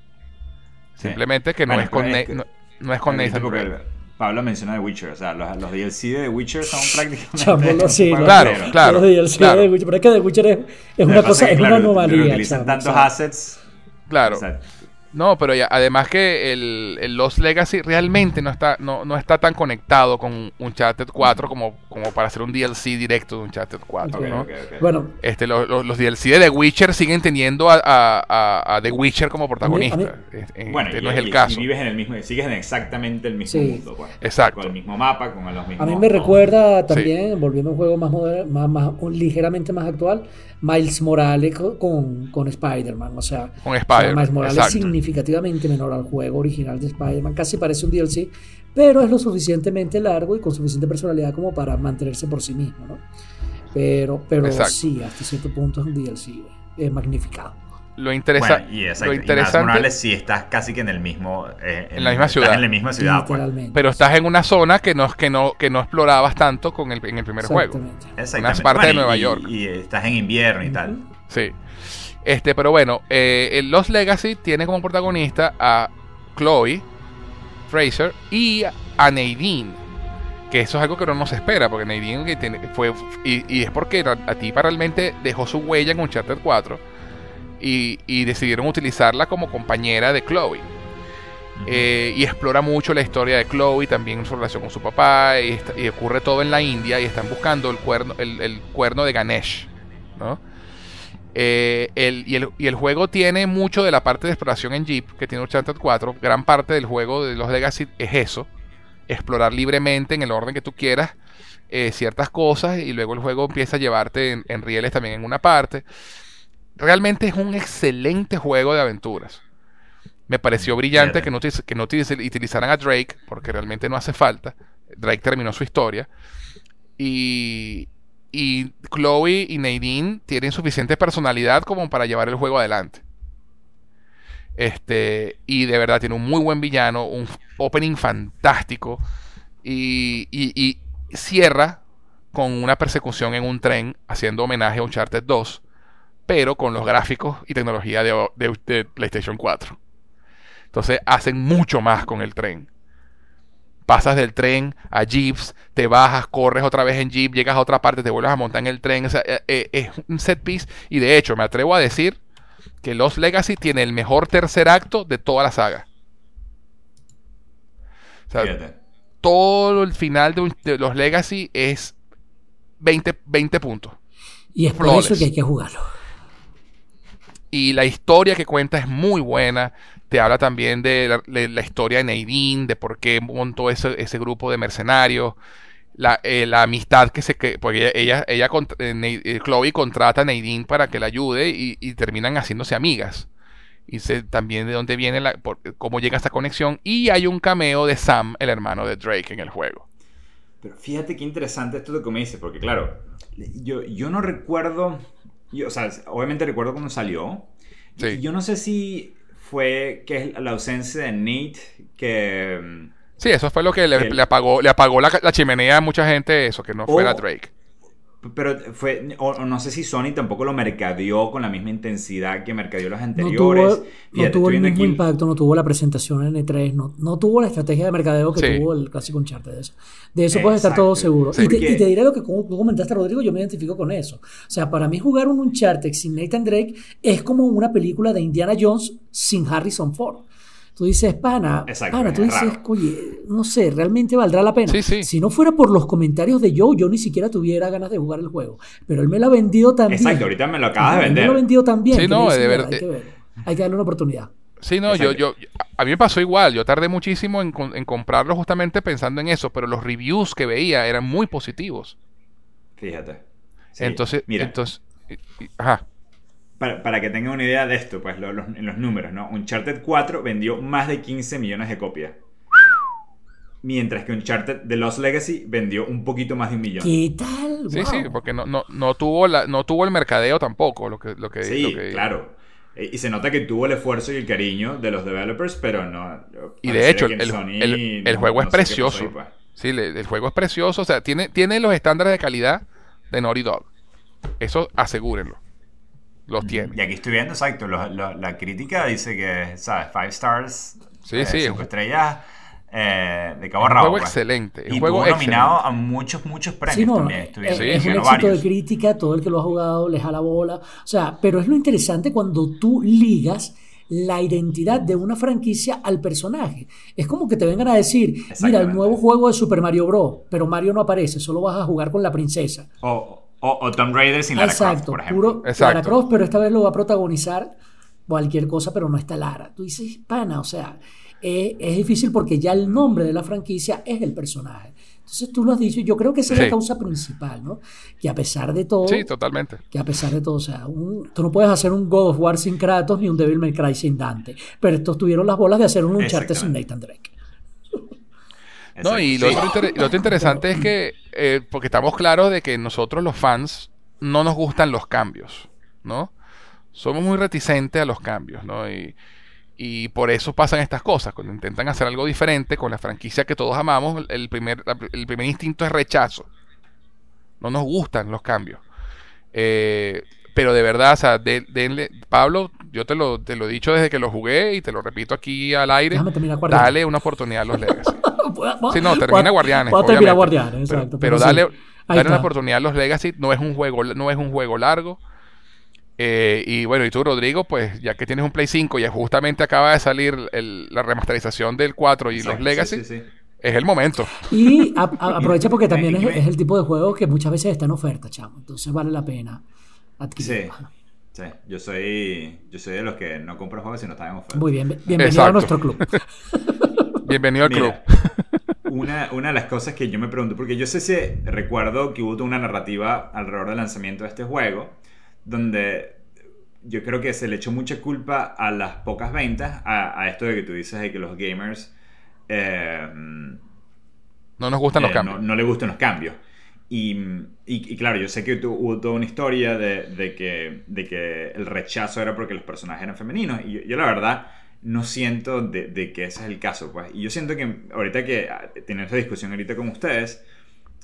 Sí. Simplemente que no Bueno, es con, es que- no, no es con Nathan Drake. Pablo menciona The Witcher, o sea, los, los DLC de The Witcher son prácticamente. Chamo, lo- sí, Claro, entero. claro, Los DLC claro. de Witcher, pero es que The Witcher es, una cosa, es claro, una anomalía. Utilizan chamo, tantos o sea, assets. Claro. o sea, No, pero ya, además que el, el Lost Legacy realmente no está, no, no está tan conectado con Uncharted 4 como, como para hacer un DLC directo de Uncharted 4, Ok, ¿no? Bueno, Este, lo- lo- los DLC de The Witcher siguen teniendo a, a- a- a The Witcher como protagonista. A mí- Este, Bueno, este y, no es el y- caso. y vives en el mismo, sigues en exactamente el mismo Sí. mundo, pues. Exacto. Con el mismo mapa, con los mismos. A mí me recuerda también, Sí. volviendo a un juego más moderno, más, más- un- ligeramente más actual, Miles Morales co- con, con Spider-Man. O sea, Con o sea, Spider-Man, Miles Morales exacto. Significativamente menor al juego original de Spider-Man. Casi parece un DLC, pero es lo suficientemente largo y con suficiente personalidad como para mantenerse por sí mismo. ¿no? Pero, pero Exacto. sí, hasta cierto punto es un DLC eh, magnificado. Lo, interesa- Bueno, y, exacto, lo y interesante, Morales sí estás casi que en el mismo eh, En la misma ciudad. en la misma ciudad pues. pero estás en una zona que no, que no, que no explorabas tanto con el, en el primer juego. Exactamente. Exactamente. Una parte de Nueva y- York. y estás en invierno y tal Sí. Este, pero bueno, eh, el Lost Legacy tiene como protagonista a Chloe Fraser y a Nadine. Que eso es algo que no nos espera, porque Nadine que tiene- fue. Y, y es porque a ti realmente dejó su huella en Uncharted 4 y, y decidieron utilizarla como compañera de Chloe. Eh, y explora mucho la historia de Chloe, también su relación con su papá, y, está- y ocurre todo en la India, y están buscando el cuerno, el, el cuerno de Ganesh, ¿no? Eh, el- y, el, y el juego tiene mucho de la parte de exploración en Jeep que tiene Uncharted 4. Gran parte del juego de los Legacy es eso: explorar libremente en el orden que tú quieras eh, ciertas cosas, y luego el juego empieza a llevarte en, en rieles también en una parte. Realmente es un excelente juego de aventuras. Me pareció brillante que no, que no utiliz- utilizaran a Drake, porque realmente no hace falta. Drake terminó su historia. Y, y Chloe y Nadine tienen suficiente personalidad como para llevar el juego adelante. Este, y de verdad tiene un muy buen villano, un opening fantástico. Y, y- y cierra con una persecución en un tren haciendo homenaje a Uncharted 2, pero con los gráficos y tecnología de, de- de PlayStation 4. Entonces hacen mucho más con el tren. Pasas del tren a jeeps, te bajas, corres otra vez en jeep, llegas a otra parte, te vuelves a montar en el tren. O sea, eh, eh, es un set piece. Y de hecho, me atrevo a decir que Los Legacy tiene el mejor tercer acto de toda la saga. O sea, Fíjate. todo el final de, un- de Los Legacy es 20, 20 puntos. Y es por eso que hay que jugarlo. Y la historia que cuenta es muy buena. Te habla también de la, de la historia de Nadine, de por qué montó ese, ese grupo de mercenarios. La, eh, la amistad que se... Que, porque ella, ella, eh, eh, Chloe contrata a Nadine para que la ayude y, y terminan haciéndose amigas. Y sé también de dónde viene, la, por- cómo llega esta conexión. Y hay un cameo de Sam, el hermano de Drake, en el juego. Pero fíjate qué interesante esto que me dices, porque claro, yo, yo no recuerdo, yo, o sea, obviamente recuerdo cuando salió. Sí. Y Yo no sé si fue que es la ausencia de Nate que... mm, Sí, eso fue lo que le, apagó, le apagó la, la chimenea a mucha gente, eso, que no fuera Oh. Drake. Pero fue, o, o no sé si Sony tampoco lo mercadeó con la misma intensidad que mercadeó los No anteriores. tuvo, no tuvo el mismo aquí- impacto, no tuvo la presentación en E3, no, no tuvo la estrategia de mercadeo que Sí. tuvo el clásico Uncharted. De eso, de eso puedes estar todo seguro. Sí. y, te, Porque- y te diré lo que tú comentaste, Rodrigo, yo me identifico con eso. O sea, para mí jugar un Uncharted sin Nathan Drake es como una película de Indiana Jones sin Harrison Ford. Tú dices, pana, Exacto, pana, tú es dices, raro. oye, no sé, realmente valdrá la pena. Sí, sí. Si no fuera por los comentarios de Joe, yo ni siquiera tuviera ganas de jugar el juego. Pero él me lo ha vendido también. Exacto, ahorita me lo acabas de Él me lo ha vender. vendido también. Sí, no, dice, de "Mira, verdad, Hay que verlo. Hay que darle una oportunidad. Sí, no, yo, yo, a mí me pasó igual. Yo tardé muchísimo en, comprarlo justamente pensando en eso, pero los reviews que veía eran muy positivos. Fíjate. Sí, entonces, mira, entonces, ajá. Para, para que tengan una idea de esto, pues lo- los- en los números, ¿no? Uncharted 4 vendió más de 15 millones de copias. Mientras que Uncharted The Lost Legacy vendió un poquito más de un millón. ¿Qué tal? Sí, Wow. sí, porque no, no, no tuvo la, no tuvo el mercadeo tampoco, lo que, lo que, Sí, lo que- claro. E- Y se nota que tuvo el esfuerzo y el cariño de los developers, pero no. Y de hecho, el, en Sony el- el no- juego es no precioso. ahí, pues. Sí, el juego es precioso. O sea, tiene, tiene los estándares de calidad de Naughty Dog. Eso asegúrenlo. Los tiene. y aquí estoy viendo exacto lo- lo- la crítica dice que sabes five stars Sí, eh, sí, cinco un- estrellas eh, de cabo un a rabo juego pues. excelente, un y juego estuvo nominado excelente. a muchos muchos premios Sí, no, también es, Sí, es un éxito varios. de crítica, todo el que lo ha jugado le jala bola. O sea, pero es lo interesante cuando tú ligas la identidad de una franquicia al personaje. Es como que te vengan a decir, mira, el nuevo juego de Super Mario Bros., pero Mario no aparece, solo vas a jugar con la princesa. O, o, o Tomb Raider sin Lara Croft, Exacto, por ejemplo. puro Exacto. Lara Croft, pero esta vez lo va a protagonizar cualquier cosa, pero no está Lara. Tú dices, pana, o sea, eh, es difícil porque ya el nombre de la franquicia es el personaje. Entonces tú lo has dicho, yo creo que esa es Sí. la causa principal, ¿no? Que a pesar de todo, Sí, totalmente. que a pesar de todo, o sea, un- tú no puedes hacer un God of War sin Kratos ni un Devil May Cry sin Dante, pero estos tuvieron las bolas de hacer un Uncharted sin. Nathan Drake. No, y lo, Sí. otro, inter- lo otro interesante es que, eh, porque estamos claros de que nosotros los fans no nos gustan los cambios, ¿no? Somos muy reticentes a los cambios, ¿no? Y, y por eso pasan estas cosas, cuando intentan hacer algo diferente con la franquicia que todos amamos, el primer, el primer instinto es rechazo. No nos gustan los cambios. Eh, pero de verdad, o sea, de- denle, Pablo, yo te lo, te lo he dicho desde que lo jugué y te lo repito aquí al aire, dale una oportunidad a los Legacy. Sí, no, termina Guardianes. puedo terminar. Guardianes, Pero- exacto. Pero, sí. dale, Ahí dale una está. oportunidad a los Legacy. No es un juego, no es un juego largo. Eh, y bueno, y tú, Rodrigo, pues ya que tienes un Play 5 y justamente acaba de salir el- la remasterización del 4 y los Legacy, sí, sí, sí. es el momento. Y a- a- aprovecha porque también es, el tipo de juego que muchas veces está en oferta, chamo. Entonces vale la pena Sí, adquirirlo. sí. Yo soy, yo soy de los que no compran juegos si no están en oferta. Muy bien, bienvenido a nuestro club. Bienvenido al club. Una, una de las cosas que yo me pregunto, porque yo sé si recuerdo que hubo toda una narrativa alrededor del lanzamiento de este juego, donde yo creo que se le echó mucha culpa a las pocas ventas, a, a esto de que tú dices de que los gamers eh, No nos gustan los eh, cambios. No, no le gustan los cambios. Y, y- y claro, yo sé que hubo toda una historia de, de que, de que el rechazo era porque los personajes eran femeninos. Y yo, yo la verdad no siento de, de que ese es el caso. Pues. Y yo siento que ahorita que ah, tener esta discusión ahorita con ustedes,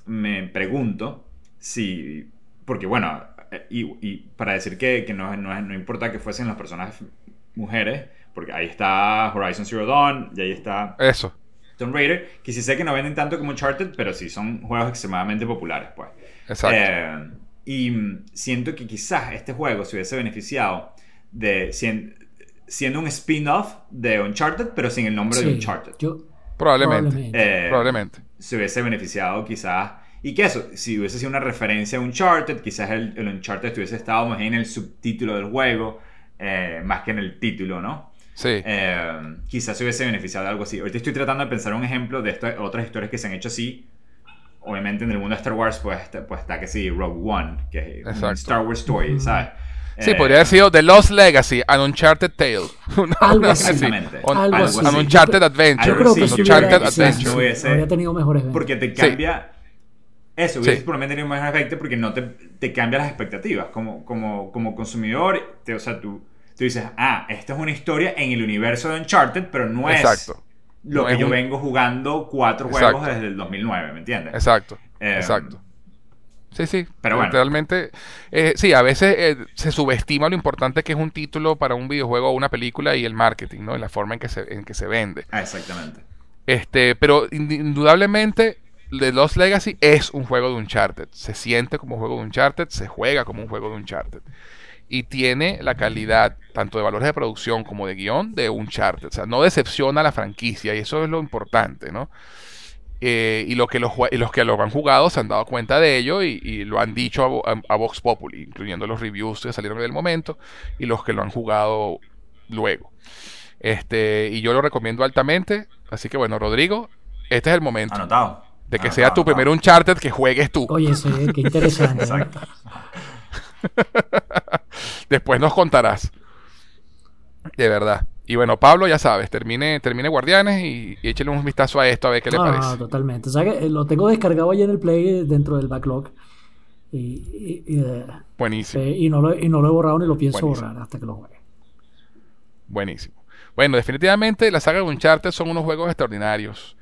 me pregunto si... Porque bueno, eh, y, y para decir que, que no, no, no importa que fuesen los personajes mujeres, porque ahí está Horizon Zero Dawn y ahí está Eso. Tomb Raider, que sí sé que no venden tanto como Uncharted, pero sí son juegos extremadamente populares, pues. Exacto. Eh, y siento que quizás este juego se hubiese beneficiado de siendo un spin-off de Uncharted, pero sin el nombre de Sí, Uncharted. yo- Probablemente. probablemente. Eh, Probablemente. Se hubiese beneficiado quizás... Y que eso, si hubiese sido una referencia a Uncharted, quizás el, el Uncharted hubiese estado más en el subtítulo del juego, eh, más que en el título, ¿no? Sí. Eh, quizás se hubiese beneficiado de algo así. Ahorita estoy tratando de pensar un ejemplo de estas otras historias que se han hecho así. Obviamente en el mundo de Star Wars pues, está- pues está que sí, Rogue One, que es. Star Wars Story, ¿sabes? Sí, Eh, podría haber sido The Lost Legacy, An Uncharted Tale. Una- Algo así. Un- Algo así. An. Uncharted Adventure. Yo creo que sí, Uncharted sí, Adventure. sí, hubiese- habría tenido mejores ventas. Porque te Sí. cambia... Eso, hubiese Sí. por lo menos tenido más efecto porque no te, te cambia las expectativas. Como, como, como consumidor, te- o sea, tú, tú dices, ah, esta es una historia en el universo de Uncharted, pero no es Exacto. lo No que es yo un- vengo jugando cuatro Exacto. juegos desde el 2009, ¿me entiendes? Exacto. Eh, Exacto. Sí, sí. pero bueno. Realmente, eh, sí, a veces eh, se subestima lo importante que es un título para un videojuego o una película y el marketing, ¿no? Y la forma en que se, en que se vende. Ah, exactamente. Este, pero ind- indudablemente The Lost Legacy es un juego de Uncharted. Se siente como un juego de Uncharted, se juega como un juego de Uncharted. Y tiene la calidad, tanto de valores de producción como de guion, de Uncharted. O sea, no decepciona a la franquicia y eso es lo importante, ¿no? Eh, y, lo que los, jue- y los que lo han jugado se han dado cuenta de ello y, y lo han dicho a, a- a Vox Populi, incluyendo los reviews que salieron del momento y los que lo han jugado luego. Este, y yo lo recomiendo altamente. Así que bueno, Rodrigo, este es el momento Anotado. de que Anotado, sea tu anotado. primer Uncharted que juegues tú. Oye, sí, qué interesante. ¿eh? Exacto. Después nos contarás. De verdad. Y bueno, Pablo, ya sabes, termine, termine Guardianes y, y échale un vistazo a esto a ver qué le parece. no, totalmente. O sea que eh, lo tengo descargado ahí en el Play dentro del backlog. Y, y- y, eh, Buenísimo, eh, y no lo, y no lo he borrado ni lo pienso Buenísimo. borrar hasta que lo juegue. buenísimo. Bueno, definitivamente la saga de Uncharted son unos juegos extraordinarios.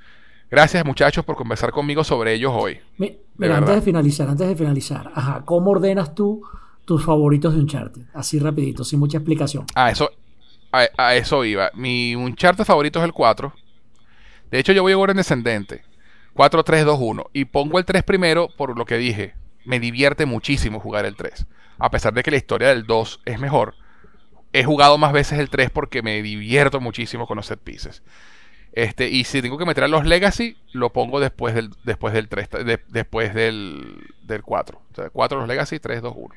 Gracias muchachos por conversar conmigo sobre ellos hoy. Mi- Mira, antes de finalizar, antes de finalizar, ajá, ¿cómo ordenas tú tus favoritos de Uncharted? Así rapidito, sin mucha explicación. A eso, a, a eso iba. Mi Uncharted favorito es el 4. De hecho, yo voy a orden descendente. 4, 3, 2, 1. Y pongo el 3 primero por lo que dije. Me divierte muchísimo jugar el 3. A pesar de que la historia del 2 es mejor. he jugado más veces el 3 porque me divierto muchísimo con los set pieces. Este, y si tengo que meter a los Legacy, lo pongo después del, después del 3, de- después del, del 4. O sea, 4 los Legacy, 3, 2, 1.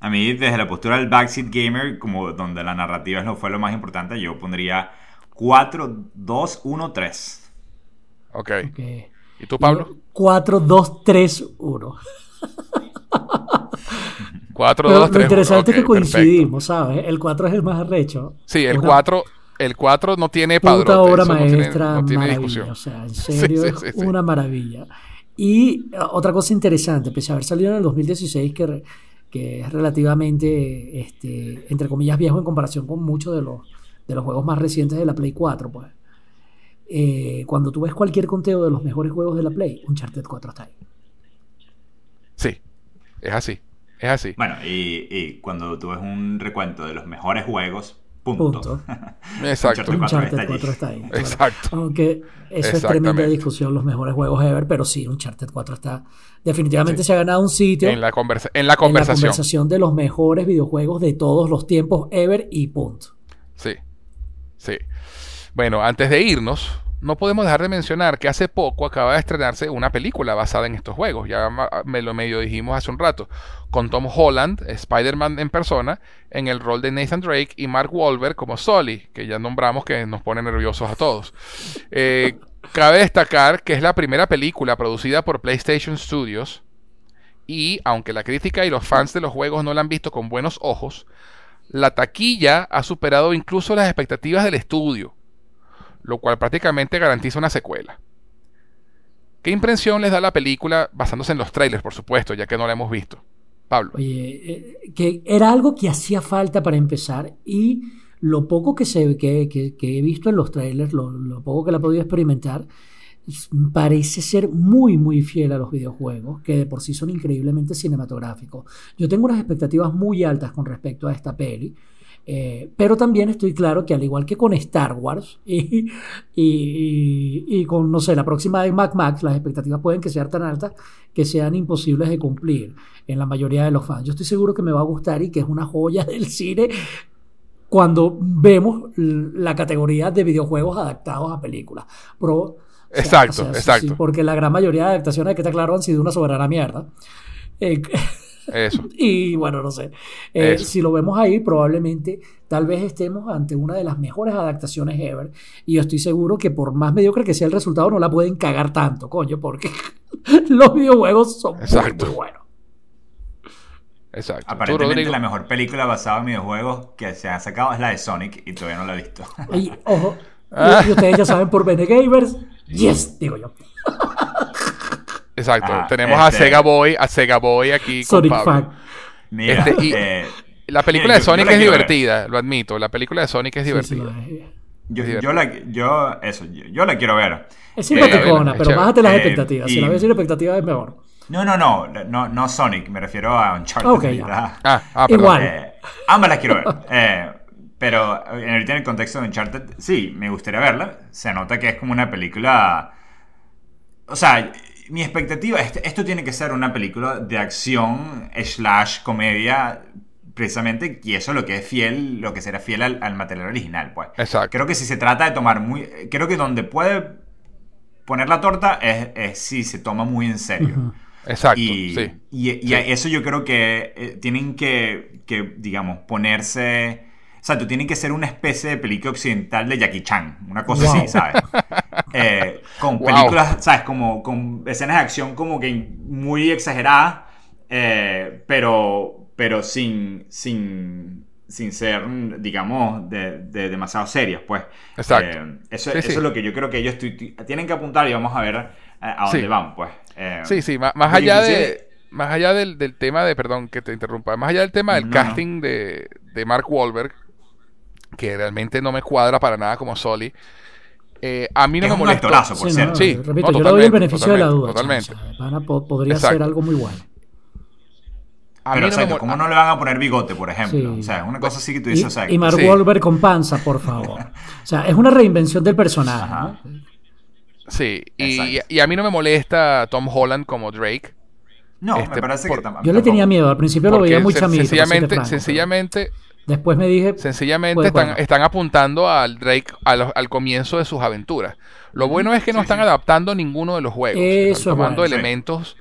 A mí, desde la postura del Backseat Gamer, como donde la narrativa es lo, fue lo más importante, yo pondría 4, 2, 1, 3. Ok. Ok. ¿Y tú, Pablo? 4, 2, 3, 1. 4, Pero 2, lo 3, interesante es que coincidimos, ¿sabes? El 4 es el más arrecho. Sí, el Es una 4, el 4 no tiene padrote. Puta obra eso no tiene- maestra, no tiene maravilla. discusión. O sea, en serio, Sí, es sí, sí, sí. una maravilla. Y uh, otra cosa interesante, pese a haber salido en el 2016, que, que es relativamente, este, entre comillas, viejo en comparación con muchos de los, de los juegos más recientes de la Play 4, pues. eh, cuando tú ves cualquier conteo de los mejores juegos de la Play, Uncharted 4 está ahí. Sí, es así. Es así. Bueno, y, y cuando tú ves un recuento de los mejores juegos, punto. Punto. Exacto. Uncharted 4 Uncharted está allí. 4 está ahí. claro. Exacto. Aunque eso es tremenda discusión, los mejores juegos ever, pero sí, Uncharted 4 está. Definitivamente se ha ganado un sitio En la, conversa- en la en la conversación. conversación de los mejores videojuegos de todos los tiempos ever y punto. Sí. Sí. Bueno, antes de irnos, no podemos dejar de mencionar que hace poco acaba de estrenarse una película basada en estos juegos. Ya me lo medio dijimos hace un rato. Con Tom Holland, Spider-Man en persona, en el rol de Nathan Drake y Mark Wahlberg como Sully, que ya nombramos que nos pone nerviosos a todos. Eh, cabe destacar que es la primera película producida por PlayStation Studios. Y aunque la crítica y los fans de los juegos no la han visto con buenos ojos, la taquilla ha superado incluso las expectativas del estudio, lo cual prácticamente garantiza una secuela. ¿Qué impresión les da la película basándose en los trailers, por supuesto, ya que no la hemos visto? Pablo. Oye, eh, que era algo que hacía falta para empezar y lo poco que, se, que, que- he visto en los trailers, lo, lo poco que la he podido experimentar, parece ser muy, muy fiel a los videojuegos, que de por sí son increíblemente cinematográficos. Yo tengo unas expectativas muy altas con respecto a esta peli. Eh, pero también estoy claro que al igual que con Star Wars y, y, y- y con, no sé, la próxima de Mad Max, las expectativas pueden que sean tan altas que sean imposibles de cumplir en la mayoría de los fans. Yo estoy seguro que me va a gustar y que es una joya del cine cuando vemos la categoría de videojuegos adaptados a películas. Pro- Exacto, o sea, exacto. sí, porque la gran mayoría de adaptaciones, que está claro, han sido una soberana mierda. Eh, Eso. y bueno, no sé. Eh, si lo vemos ahí, probablemente tal vez estemos ante una de las mejores adaptaciones ever. Y yo estoy seguro que por más mediocre que sea el resultado, no la pueden cagar tanto, coño, porque los videojuegos son muy, Exacto. muy buenos. Exacto. ¿Tú, Aparentemente la mejor película basada en videojuegos que se ha sacado es la de Sonic y todavía no la he visto. Y ojo, y- Ah. y, ustedes ya saben por Bene Gamers, yes, digo yo. Exacto. Ah, Tenemos a este- Sega Boy, a Sega Boy aquí con Sonic Pablo. fan. Mira, Este, y- eh, La película mira, de yo- yo Sonic es ver. divertida, lo admito. La película de Sonic es Sí, sí, divertida. Yo, Es yo la, yo, eso, yo, yo la quiero ver. Es Eh, simpaticona, es pero bájate las Eh, expectativas. Si la ves sin expectativas es mejor. No, no, no, no, no Sonic, me refiero a Uncharted. Ok, ya. ¿verdad? Ah, ah. Igual. Eh, ambas las quiero ver. Eh, pero eh, ahorita en el contexto de Uncharted, sí, me gustaría verla. Se nota que es como una película. O sea, mi expectativa, este- esto tiene que ser una película de acción slash comedia, precisamente, y eso es lo que es fiel, lo que será fiel al, al material original, pues. Exacto. Creo que si se trata de tomar muy. Creo que donde puede poner la torta es, es si se toma muy en serio. Exacto. Y, sí. y- y a eso yo creo que eh, tienen que, que, digamos, ponerse... O sea, tú tienen que ser una especie de película occidental de Jackie Chan. Una cosa Wow. así, ¿sabes? Eh, con Wow. películas, ¿sabes? Como con escenas de acción como que muy exageradas, eh, pero, pero sin, sin, sin ser, digamos, de, de demasiado serias, pues. Exacto. Eh, eso, Sí, eso sí. es lo que yo creo que ellos tienen que apuntar y vamos a ver a dónde Sí. van, pues. Sí, sí, más, porque allá de. Más allá del, del tema de, perdón que te interrumpa, más allá del tema del No, no. casting de, de Mark Wahlberg, que realmente no me cuadra para nada como Soli, eh, a mí no Es me un molesta. actorazo, por Sí, cierto. no, Sí, repito, no, yo le doy el totalmente, beneficio de la duda. totalmente, chamo, o sea, pana, po- podría Exacto. ser algo muy bueno. A Pero, no exacto, mol- ¿cómo no le van a poner bigote, por ejemplo? Sí. O sea, es una cosa así que tú Y, dices, o sea, y Mark Sí. Wahlberg con panza, por favor. O sea, es una reinvención del personaje. Ajá. ¿no? Sí, y, Exacto. y a mí no me molesta Tom Holland como Drake. No, Este, me parece por- que tam- Yo le tenía tampoco. miedo, al principio lo veía muy chamito. sencillamente, sencillamente, Después me dije, sencillamente Pues, están, bueno. están apuntando al Drake al comienzo de sus aventuras. Lo bueno es que no Sí, están sí. adaptando ninguno de los juegos. Eso están es tomando bueno. Sí. elementos,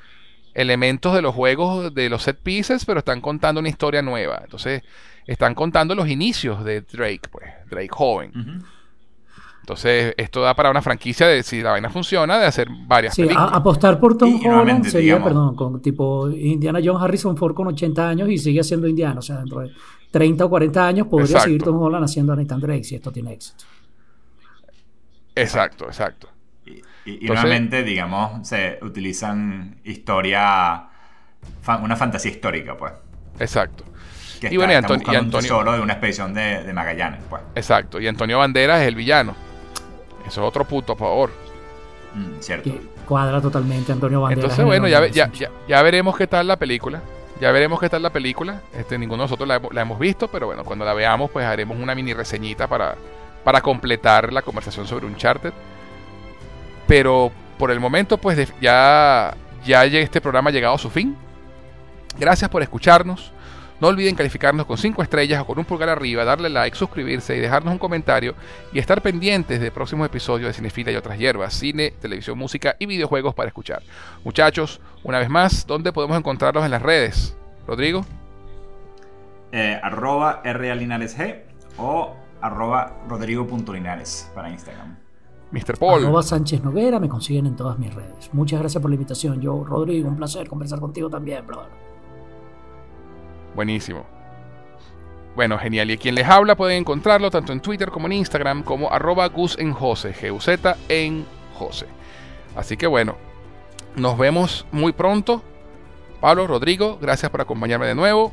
elementos de los juegos de los set pieces, pero están contando una historia nueva. Entonces, están contando los inicios de Drake, pues, Drake joven. Entonces, esto da para una franquicia de, si la vaina funciona, de hacer varias sí, a- apostar por Tom Y- Holland sería, digamos- perdón, con tipo Indiana Jones Harrison Ford con 80 años y sigue siendo Indiana. O sea, dentro de 30 o 40 años podría Exacto. seguir Tom Holland haciendo a Nathan Drake si esto tiene éxito. Exacto, exacto. Y, y- nuevamente, digamos, se utilizan historia, una fantasía histórica, pues. Exacto. Que Y bueno, y está- Antonio- y un de una expedición de, de Magallanes, pues. Exacto. Y Antonio Banderas es el villano. Eso es otro punto a favor. Mm, cierto. Que cuadra totalmente Antonio Banderas. Entonces, en bueno, ya, ya, ya, ya veremos qué tal la película. Ya veremos qué tal la película. Este, ninguno de nosotros la, hemos- visto, pero bueno, cuando la veamos, pues haremos una mini reseñita para, para completar la conversación sobre Uncharted. Pero por el momento, pues ya, ya este programa ha llegado a su fin. Gracias por escucharnos. No olviden calificarnos con 5 estrellas o con un pulgar arriba, darle like, suscribirse y dejarnos un comentario y estar pendientes de próximos episodios de Cinefila y otras hierbas, cine, televisión, música y videojuegos para escuchar. Muchachos, una vez más, ¿dónde podemos encontrarlos en las redes? Rodrigo, Eh, arroba RALinaresG o arroba rodrigo.linares para Instagram. Mr. Paul, Arroba Sánchez Noguera, me consiguen en todas mis redes. Muchas gracias por la invitación, yo, Rodrigo, un placer conversar contigo también, brother. Buenísimo. Bueno, genial. Y quien les habla pueden encontrarlo tanto en Twitter como en Instagram como arroba Gus en Jose, G-U-Z en Jose. Así que bueno, nos vemos muy pronto. Pablo, Rodrigo, gracias por acompañarme de nuevo.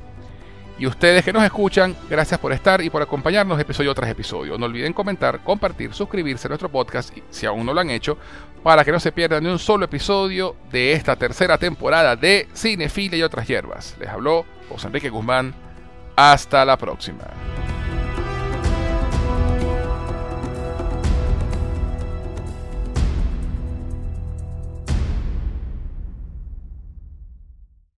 Y ustedes que nos escuchan, gracias por estar y por acompañarnos episodio tras episodio. No olviden comentar, compartir, suscribirse a nuestro podcast, si aún no lo han hecho, para que no se pierdan ni un solo episodio de esta tercera temporada de Cinefilia y otras hierbas. Les habló José Enrique Guzmán. Hasta la próxima.